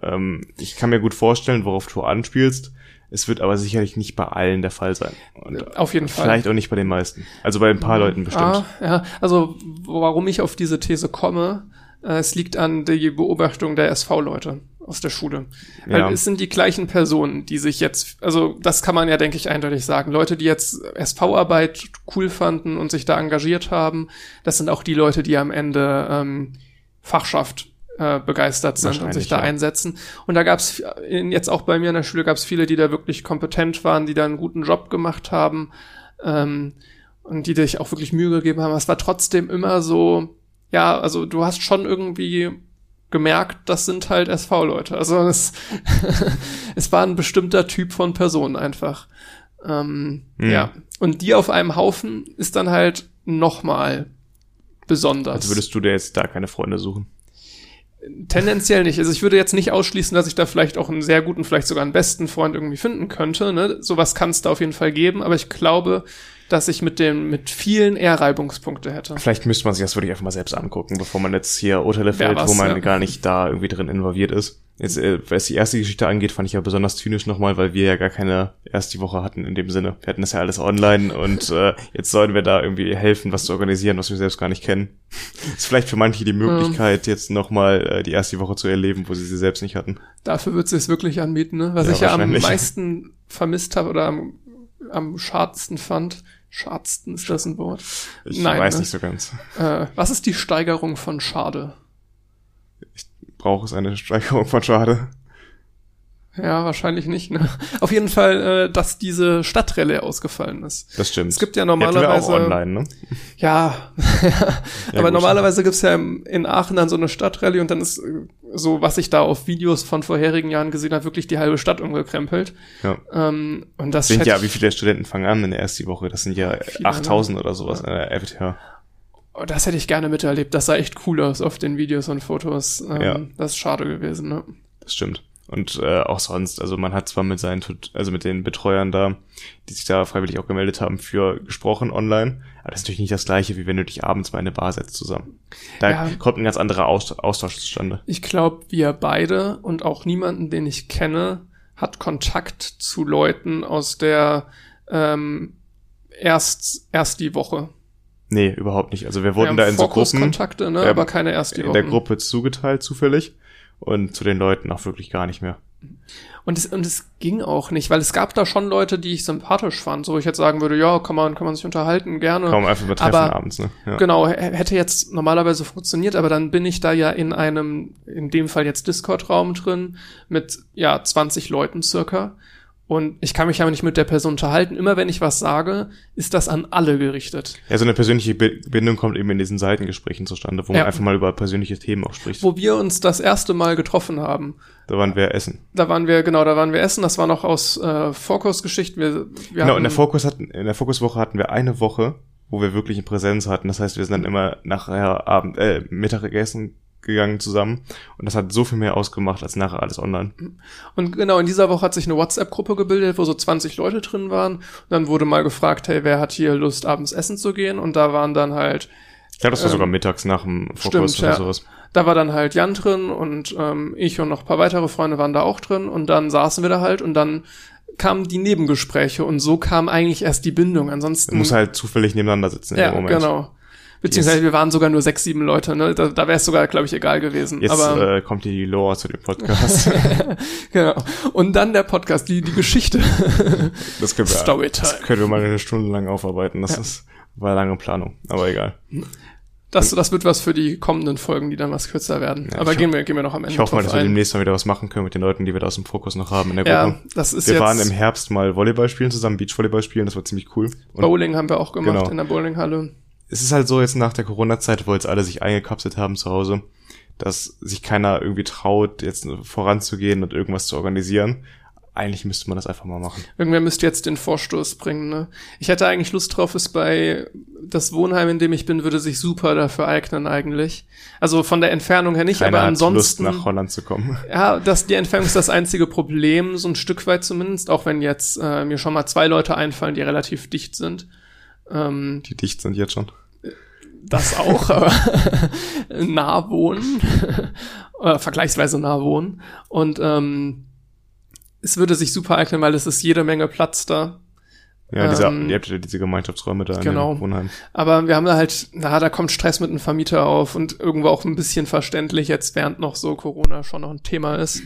Ähm, ich kann mir gut vorstellen, worauf du anspielst. Es wird aber sicherlich nicht bei allen der Fall sein. Und Auf jeden Fall. Vielleicht auch nicht bei den meisten. Also bei ein paar mhm. Leuten bestimmt. Ah, ja, also warum ich auf diese These komme, äh, es liegt an der Beobachtung der SV-Leute aus der Schule. Ja. Weil es sind die gleichen Personen, die sich jetzt, also das kann man ja, denke ich, eindeutig sagen. Leute, die jetzt SV-Arbeit cool fanden und sich da engagiert haben, das sind auch die Leute, die am Ende ähm, Fachschaft äh, begeistert sind und sich da ja. einsetzen. Und da gab es jetzt auch bei mir in der Schule gab es viele, die da wirklich kompetent waren, die da einen guten Job gemacht haben ähm, und die sich auch wirklich Mühe gegeben haben. Es war trotzdem immer so, ja, also du hast schon irgendwie gemerkt, das sind halt SV-Leute. Also es, [laughs] es war ein bestimmter Typ von Person einfach. Ähm, mhm. Ja. Und die auf einem Haufen ist dann halt nochmal besonders. Also würdest du dir jetzt da keine Freunde suchen? Tendenziell nicht. Also ich würde jetzt nicht ausschließen, dass ich da vielleicht auch einen sehr guten, vielleicht sogar einen besten Freund irgendwie finden könnte. Ne? Sowas kann es da auf jeden Fall geben, aber ich glaube, dass ich mit dem mit vielen eher Reibungspunkte hätte. Vielleicht müsste man sich das wirklich einfach mal selbst angucken, bevor man jetzt hier Urteile fällt, was, wo man ja. gar nicht da irgendwie drin involviert ist. Jetzt, äh, was die erste Geschichte angeht, fand ich ja besonders zynisch nochmal, weil wir ja gar keine erste Woche hatten in dem Sinne. Wir hatten das ja alles online [laughs] und äh, jetzt sollen wir da irgendwie helfen, was zu organisieren, was wir selbst gar nicht kennen. [laughs] ist vielleicht für manche die Möglichkeit, ähm, jetzt nochmal äh, die erste Woche zu erleben, wo sie sie selbst nicht hatten. Dafür wird es wirklich anbieten, ne? Was ja, ich ja am meisten vermisst habe oder am, am schadsten fand, Schadsten, ist das ein Wort? Ich Nein, weiß ne? nicht so ganz. Äh, was ist die Steigerung von Schade? Ich brauche es eine Steigerung von Schade. Ja, wahrscheinlich nicht. Ne? Auf jeden Fall, äh, dass diese Stadtrelle ausgefallen ist. Das stimmt. Es gibt ja hatten wir normalerweise. auch online, ne? [laughs] Ja, aber gut. normalerweise gibt's ja in Aachen dann so eine Stadtrallye und dann ist äh, so, was ich da auf Videos von vorherigen Jahren gesehen habe, wirklich die halbe Stadt umgekrempelt. Ja. Ähm, und das sind ja, wie viele Studenten fangen an in der ersten Woche? Das sind ja Viele, 8000 oder sowas in der FTH. Oh, Das hätte ich gerne miterlebt. Das sah echt cool aus auf den Videos und Fotos. Ähm, Ja. Das ist schade gewesen, ne? Das stimmt. Und äh, auch sonst, also man hat zwar mit seinen, Tut- also mit den Betreuern da, die sich da freiwillig auch gemeldet haben, für gesprochen online, aber das ist natürlich nicht das gleiche, wie wenn du dich abends mal in eine Bar setzt zusammen. Da Ja. kommt ein ganz anderer Aust Austausch zustande. Ich glaube, wir beide und auch niemanden, den ich kenne, hat Kontakt zu Leuten aus der ähm, erst, erst die Woche. Nee, überhaupt nicht. Also wir Wir wurden haben da in so Gruppen, Fokuskontakte, ne? aber keine erst die in der Gruppe zugeteilt zufällig und zu den Leuten auch wirklich gar nicht mehr. Und es, und es ging auch nicht, weil es gab da schon Leute, die ich sympathisch fand, so wo ich jetzt sagen würde, ja, kann man, kann man sich unterhalten, gerne. Kaum einfach mal treffen Aber- abends, ne? Ja. Genau, hätte jetzt normalerweise funktioniert, aber dann bin ich da ja in einem, in dem Fall jetzt Discord-Raum drin, mit ja 20 Leuten circa. Und ich kann mich aber nicht mit der Person unterhalten. Immer wenn ich was sage, ist das an alle gerichtet. Ja, so eine persönliche Bi- Bindung kommt eben in diesen Seitengesprächen zustande, wo Ja. man einfach mal über persönliche Themen auch spricht. Wo wir uns das erste Mal getroffen haben, Da waren wir essen. da waren wir, genau, da waren wir essen, das war noch aus äh, Vorkursgeschichten. Wir, wir Genau, in der Fokus hatten, in der Fokuswoche hatten wir eine Woche, wo wir wirklich eine Präsenz hatten. Das heißt, wir sind dann immer nachher Abend, äh, Mittagessen gegangen zusammen. Und das hat so viel mehr ausgemacht als nachher alles online. Und genau, in dieser Woche hat sich eine WhatsApp-Gruppe gebildet, wo so 20 Leute drin waren. Und dann wurde mal gefragt, hey, wer hat hier Lust, abends essen zu gehen? Und da waren dann halt Ich glaube, das war Ähm, sogar mittags nach dem Fokus stimmt, oder ja. sowas. Da war dann halt Jan drin und ähm, ich und noch ein paar weitere Freunde waren da auch drin und dann saßen wir da halt und dann kamen die Nebengespräche und so kam eigentlich erst die Bindung. Ansonsten Du musst halt zufällig nebeneinander sitzen ja dem Moment. genau. Beziehungsweise wir waren sogar nur sechs, sieben Leute. Ne? Da, da wäre es sogar, glaube ich, egal gewesen. Jetzt Aber äh, kommt die Lore zu dem Podcast. [laughs] genau. Und dann der Podcast, die die Geschichte. Das können wir, Storytime. das können wir mal eine Stunde lang aufarbeiten. Das ist, war lange Planung, aber egal. Das, das wird was für die kommenden Folgen, die dann was kürzer werden. Ja, Aber gehen wir, gehen wir noch am Ende Ich hoffe mal, dass wir ein. demnächst mal wieder was machen können mit den Leuten, die wir da aus dem Fokus noch haben in der Ja, Gruppe. das ist wir jetzt waren im Herbst mal Volleyball spielen zusammen, Beachvolleyball spielen, das war ziemlich cool. Und Bowling haben wir auch gemacht Genau. in der Bowlinghalle. Es ist halt so jetzt nach der Corona-Zeit, wo jetzt alle sich eingekapselt haben zu Hause, dass sich keiner irgendwie traut, jetzt voranzugehen und irgendwas zu organisieren. Eigentlich müsste man das einfach mal machen. Irgendwer müsste jetzt den Vorstoß bringen. Ne? Ich hätte eigentlich Lust drauf, ist bei das Wohnheim, in dem ich bin, würde sich super dafür eignen eigentlich. Also von der Entfernung her nicht, Keiner aber hat Lust, ansonsten. nach Holland zu kommen. [laughs] Ja, das, die Entfernung ist das einzige Problem, so ein Stück weit zumindest, auch wenn jetzt äh, mir schon mal zwei Leute einfallen, die relativ dicht sind. Ähm, Die dicht sind jetzt schon. das auch, aber [laughs] nah wohnen, [laughs] äh, vergleichsweise nah wohnen. Und ähm, es würde sich super eignen, weil es ist jede Menge Platz da. Ja, diese, Ähm, ihr habt ja diese Gemeinschaftsräume da genau. in dem Wohnheim. Aber wir haben da halt, na, da kommt Stress mit einem Vermieter auf und irgendwo auch ein bisschen verständlich, jetzt während noch so Corona schon noch ein Thema ist,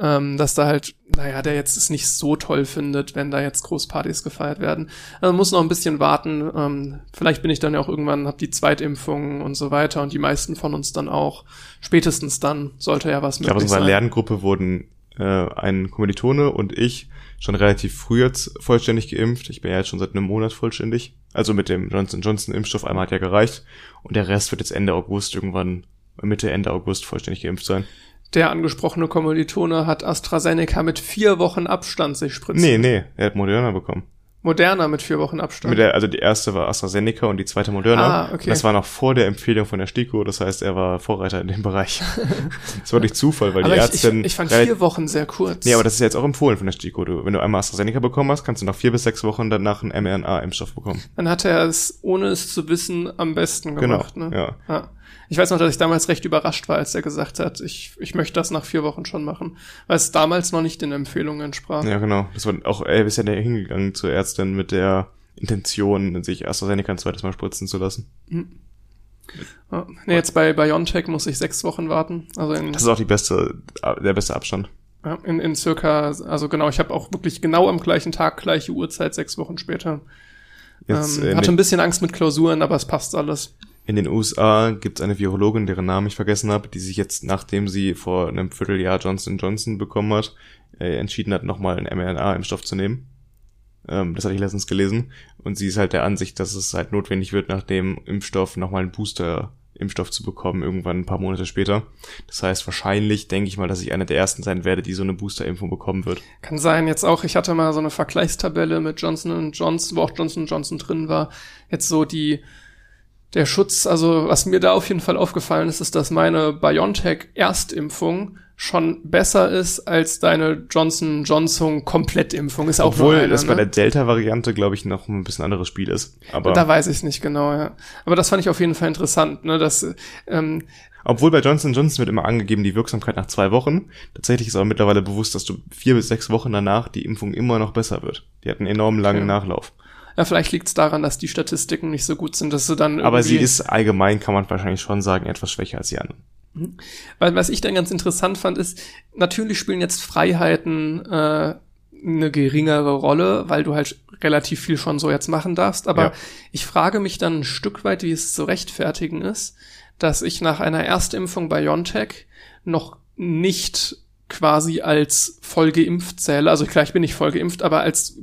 ähm, dass da halt, naja, der jetzt es nicht so toll findet, wenn da jetzt Großpartys gefeiert werden. Also muss noch ein bisschen warten. Ähm, vielleicht bin ich dann ja auch irgendwann, hab die Zweitimpfung und so weiter und die meisten von uns dann auch. Spätestens dann sollte ja was Ich glaube, aus möglich unserer sein. Lerngruppe wurden äh, ein Kommilitone und ich schon relativ früh jetzt vollständig geimpft. Ich bin ja jetzt schon seit einem Monat vollständig. Also mit dem Johnson Johnson Impfstoff einmal hat ja gereicht. Und der Rest wird jetzt Ende August irgendwann, Mitte, Ende August vollständig geimpft sein. Der angesprochene Kommilitone hat AstraZeneca mit vier Wochen Abstand sich spritzen. Nee, nee, er hat Moderna bekommen. Moderna mit vier Wochen Abstand. Mit der, also die erste war AstraZeneca und die zweite Moderna. Ah, okay. Das war noch vor der Empfehlung von der STIKO, das heißt, er war Vorreiter in dem Bereich. [laughs] das war nicht Zufall, weil aber die ich, Ärztin... ich, ich fand vier Wochen sehr kurz. Nee, aber das ist jetzt auch empfohlen von der STIKO. Du, wenn du einmal AstraZeneca bekommen hast, kannst du nach vier bis sechs Wochen danach einen mRNA-Impfstoff bekommen. Dann hat er es, ohne es zu wissen, am besten gemacht. genau, ne? ja. ja. Ich weiß noch, dass ich damals recht überrascht war, als er gesagt hat, ich, ich möchte das nach vier Wochen schon machen, weil es damals noch nicht den Empfehlungen entsprach. Ja, genau. Das war auch, er ist ja hingegangen zur Ärztin mit der Intention, sich AstraZeneca ein zweites Mal spritzen zu lassen. Ja. Nee, jetzt bei BioNTech muss ich sechs Wochen warten. Also in, Das ist auch die beste, der beste Abstand. ja, in, in circa, also genau, ich habe auch wirklich genau am gleichen Tag, gleiche Uhrzeit, sechs Wochen später. Jetzt, ähm, äh, hatte ein bisschen Angst mit Klausuren, aber es passt alles. In den USA gibt es eine Virologin, deren Namen ich vergessen habe, die sich jetzt, nachdem sie vor einem Vierteljahr Johnson Johnson bekommen hat, äh, entschieden hat, nochmal einen mRNA-Impfstoff zu nehmen. Ähm, das hatte ich letztens gelesen. Und sie ist halt der Ansicht, dass es halt notwendig wird, nach dem Impfstoff nochmal einen Booster Impfstoff zu bekommen, irgendwann ein paar Monate später. Das heißt, wahrscheinlich denke ich mal, dass ich einer der ersten sein werde, die so eine Booster-Impfung bekommen wird. Kann sein, jetzt auch, ich hatte mal so eine Vergleichstabelle mit Johnson Johnson, wo auch Johnson Johnson drin war. Jetzt so die, der Schutz, also was mir da auf jeden Fall aufgefallen ist, ist, dass meine BioNTech-Erstimpfung schon besser ist als deine Johnson Johnson Komplettimpfung. Ist auch Obwohl eine, das bei ne? der Delta-Variante, glaube ich, noch ein bisschen anderes Spiel ist. Aber Da weiß ich nicht genau, ja. Aber das fand ich auf jeden Fall interessant, ne, dass ähm, obwohl bei Johnson Johnson wird immer angegeben, die Wirksamkeit nach zwei Wochen. Tatsächlich ist aber mittlerweile bewusst, dass du vier bis sechs Wochen danach die Impfung immer noch besser wird. Die hat einen enorm langen Okay. Nachlauf. Ja, vielleicht liegt es daran, dass die Statistiken nicht so gut sind, dass sie dann Aber sie ist allgemein, kann man wahrscheinlich schon sagen, etwas schwächer als die anderen. Weil was ich dann ganz interessant fand, ist, natürlich spielen jetzt Freiheiten äh, eine geringere Rolle, weil du halt relativ viel schon so jetzt machen darfst. Aber Ja. ich frage mich dann ein Stück weit, wie es zu rechtfertigen ist, dass ich nach einer Erstimpfung bei BioNTech noch nicht quasi als voll geimpft zähle. Also klar, ich bin nicht voll geimpft, aber als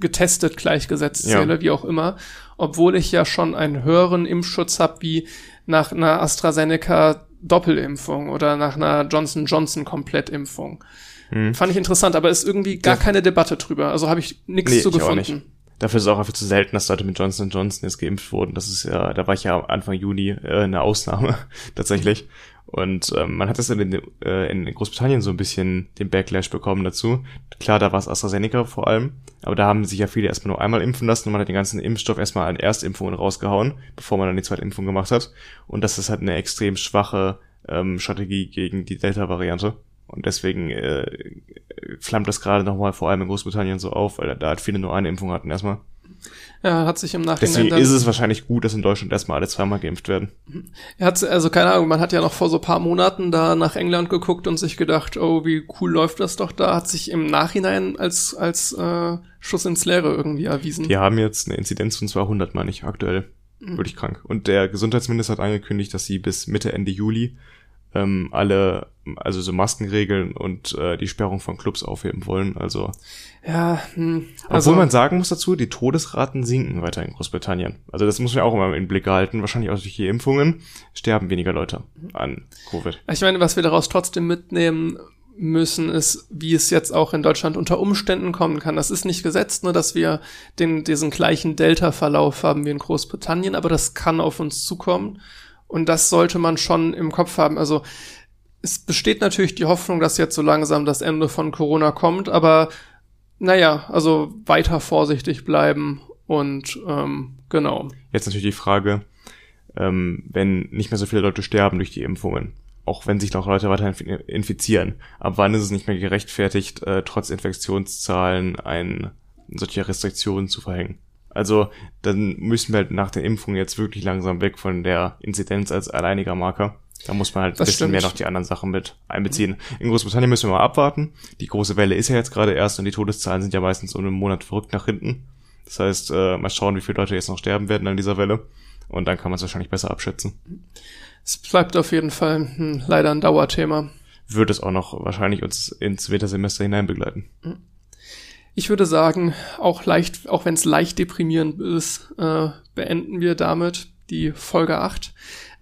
getestet gleichgesetzt Ja. zähle, wie auch immer. Obwohl ich ja schon einen höheren Impfschutz habe, wie nach einer AstraZeneca Doppelimpfung oder nach einer Johnson Johnson Komplettimpfung. Hm. Fand ich interessant, aber ist irgendwie gar Ja. keine Debatte drüber. Also habe ich nichts Nee, zu ich gefunden. Dafür ist es auch einfach zu selten, dass Leute mit Johnson Johnson jetzt geimpft wurden. Das ist ja, da war ich ja Anfang Juni äh, eine Ausnahme [laughs] tatsächlich. Und ähm, man hat das in, äh, in Großbritannien so ein bisschen den Backlash bekommen dazu. Klar, da war es AstraZeneca vor allem, aber da haben sich ja viele erstmal nur einmal impfen lassen und man hat den ganzen Impfstoff erstmal an Erstimpfungen rausgehauen, bevor man dann die zweite Impfung gemacht hat. Und das ist halt eine extrem schwache ähm, Strategie gegen die Delta-Variante. Und deswegen äh, flammt das gerade nochmal vor allem in Großbritannien so auf, weil da halt viele nur eine Impfung hatten erstmal. Ja, hat sich im Nachhinein Deswegen dann, ist es wahrscheinlich gut, dass in Deutschland erstmal alle zweimal geimpft werden. er hat, also keine Ahnung, man hat ja noch vor so paar Monaten da nach England geguckt und sich gedacht, oh, wie cool läuft das doch da, hat sich im Nachhinein als, als äh, Schuss ins Leere irgendwie erwiesen. Die haben jetzt eine Inzidenz von 200, meine ich, aktuell. Wirklich krank. Und der Gesundheitsminister hat angekündigt, dass sie bis Mitte, Ende Juli ähm, alle, also so Maskenregeln und äh, die Sperrung von Clubs aufheben wollen. Also, Ja, hm, obwohl also man sagen muss dazu, die Todesraten sinken weiter in Großbritannien. Also das muss man auch immer im Blick halten. Wahrscheinlich auch durch die Impfungen sterben weniger Leute an Covid. Ich meine, was wir daraus trotzdem mitnehmen müssen, ist, wie es jetzt auch in Deutschland unter Umständen kommen kann. Das ist nicht gesetzt, nur dass wir den, diesen gleichen Delta-Verlauf haben wie in Großbritannien, aber das kann auf uns zukommen. Und das sollte man schon im Kopf haben. Also es besteht natürlich die Hoffnung, dass jetzt so langsam das Ende von Corona kommt, aber naja, also weiter vorsichtig bleiben und ähm, genau. Jetzt natürlich die Frage, ähm, wenn nicht mehr so viele Leute sterben durch die Impfungen, auch wenn sich noch Leute weiter infi- infizieren, ab wann ist es nicht mehr gerechtfertigt, äh, trotz Infektionszahlen ein, solche Restriktionen zu verhängen? Also dann müssen wir halt nach der Impfung jetzt wirklich langsam weg von der Inzidenz als alleiniger Marker. Da muss man halt ein Das bisschen stimmt. mehr noch die anderen Sachen mit einbeziehen. In Großbritannien müssen wir mal abwarten. Die große Welle ist ja jetzt gerade erst und die Todeszahlen sind ja meistens um einen Monat verrückt nach hinten. Das heißt, äh, mal schauen, wie viele Leute jetzt noch sterben werden an dieser Welle. Und dann kann man es wahrscheinlich besser abschätzen. Es bleibt auf jeden Fall hm, leider ein Dauerthema. Wird es auch noch wahrscheinlich uns ins Wintersemester hinein begleiten. Ich würde sagen, auch leicht, auch wenn es leicht deprimierend ist, äh, beenden wir damit die Folge 8.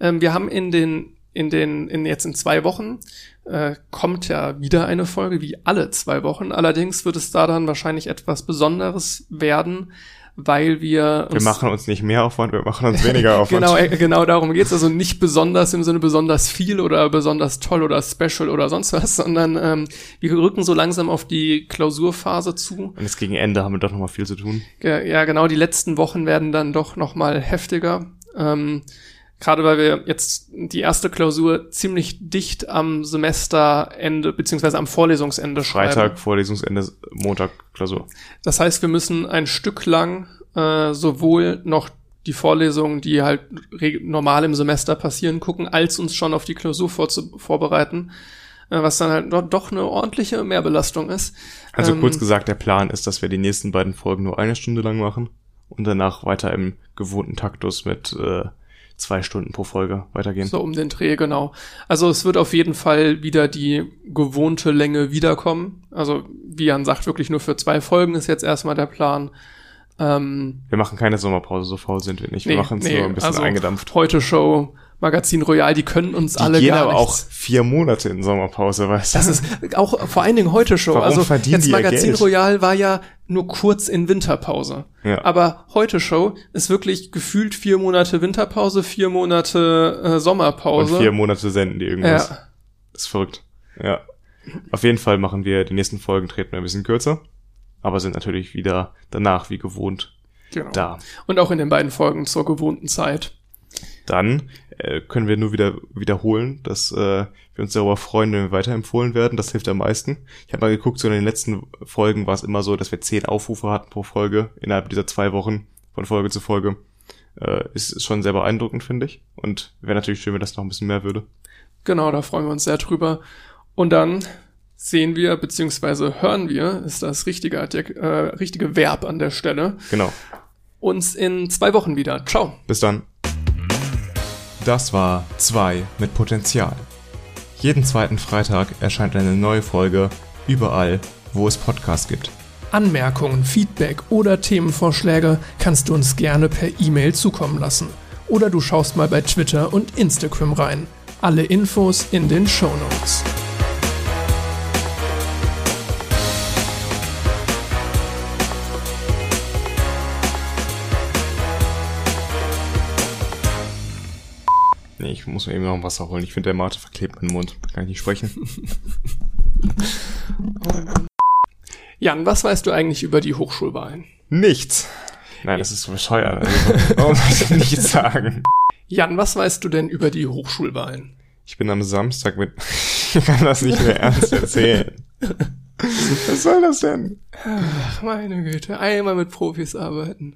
Ähm, wir haben in den, in den, in jetzt in zwei Wochen äh, kommt ja wieder eine Folge, wie alle zwei Wochen. Allerdings wird es da dann wahrscheinlich etwas Besonderes werden, weil wir Wir machen uns nicht mehr Aufwand, wir machen uns weniger [laughs] Aufwand. Genau, äh, genau darum geht's. Also nicht besonders im Sinne besonders viel oder besonders toll oder special oder sonst was, sondern ähm, wir rücken so langsam auf die Klausurphase zu. Und jetzt gegen Ende haben wir doch nochmal viel zu tun. Ja, ja, genau, die letzten Wochen werden dann doch noch mal heftiger. Ähm, Gerade weil wir jetzt die erste Klausur ziemlich dicht am Semesterende beziehungsweise am Vorlesungsende schreiben. Freitag, Vorlesungsende, Montag, Klausur. Das heißt, wir müssen ein Stück lang äh, sowohl noch die Vorlesungen, die halt normal im Semester passieren, gucken, als uns schon auf die Klausur vorzu- vorbereiten, äh, was dann halt doch, doch eine ordentliche Mehrbelastung ist. Also Ähm, kurz gesagt, der Plan ist, dass wir die nächsten beiden Folgen nur eine Stunde lang machen und danach weiter im gewohnten Taktus mit äh, zwei Stunden pro Folge weitergehen. So um den Dreh, genau. Also es wird auf jeden Fall wieder die gewohnte Länge wiederkommen. Also wie Jan sagt, wirklich nur für zwei Folgen ist jetzt erstmal der Plan. Ähm, wir machen keine Sommerpause, so faul sind wir nicht. Wir nee, machen es nee, nur ein bisschen also eingedampft. Heute Show, Magazin Royal, die können uns Die alle gehen gar aber auch nichts. vier Monate in Sommerpause, weißt du? Das ist auch vor allen Dingen heute Show. Warum also verdienen jetzt Magazin? Royal war ja nur kurz in Winterpause. Ja. Aber heute Show ist wirklich gefühlt vier Monate Winterpause, vier Monate äh, Und Sommerpause. vier Monate senden die irgendwas. ja. Das ist verrückt. Ja. Auf jeden Fall machen wir die nächsten Folgen treten wir ein bisschen kürzer, aber sind natürlich wieder danach wie gewohnt Genau. da. Und auch in den beiden Folgen zur gewohnten Zeit. Dann äh, können wir nur wieder wiederholen, dass äh, wir uns darüber freuen, wenn wir weiterempfohlen werden. Das hilft am meisten. Ich habe mal geguckt, so in den letzten Folgen war es immer so, dass wir zehn Aufrufe hatten pro Folge innerhalb dieser zwei Wochen von Folge zu Folge. Äh, ist, schon sehr beeindruckend, finde ich. Und wäre natürlich schön, wenn das noch ein bisschen mehr würde. Genau, da freuen wir uns sehr drüber. Und dann sehen wir, beziehungsweise hören wir, ist das richtige, äh, richtige Verb an der Stelle, Genau. uns in zwei Wochen wieder. Ciao. Bis dann. Das war 2 mit Potenzial. Jeden zweiten Freitag erscheint eine neue Folge überall, wo es Podcasts gibt. Anmerkungen, Feedback oder Themenvorschläge kannst du uns gerne per E-Mail zukommen lassen. Oder du schaust mal bei Twitter und Instagram rein. Alle Infos in den Show Notes. Ich muss mir eben noch ein Wasser holen. Ich finde, der Mate verklebt meinen Mund. Kann ich nicht sprechen. [laughs] Jan, was weißt du eigentlich über die Hochschulwahlen? Nichts. Nein, das ist so bescheuert. Also, warum soll ich nichts sagen? Jan, was weißt du denn über die Hochschulwahlen? Ich bin am Samstag mit... [laughs] ich kann das nicht mehr ernst erzählen. Was soll das denn? Ach, meine Güte, einmal mit Profis arbeiten.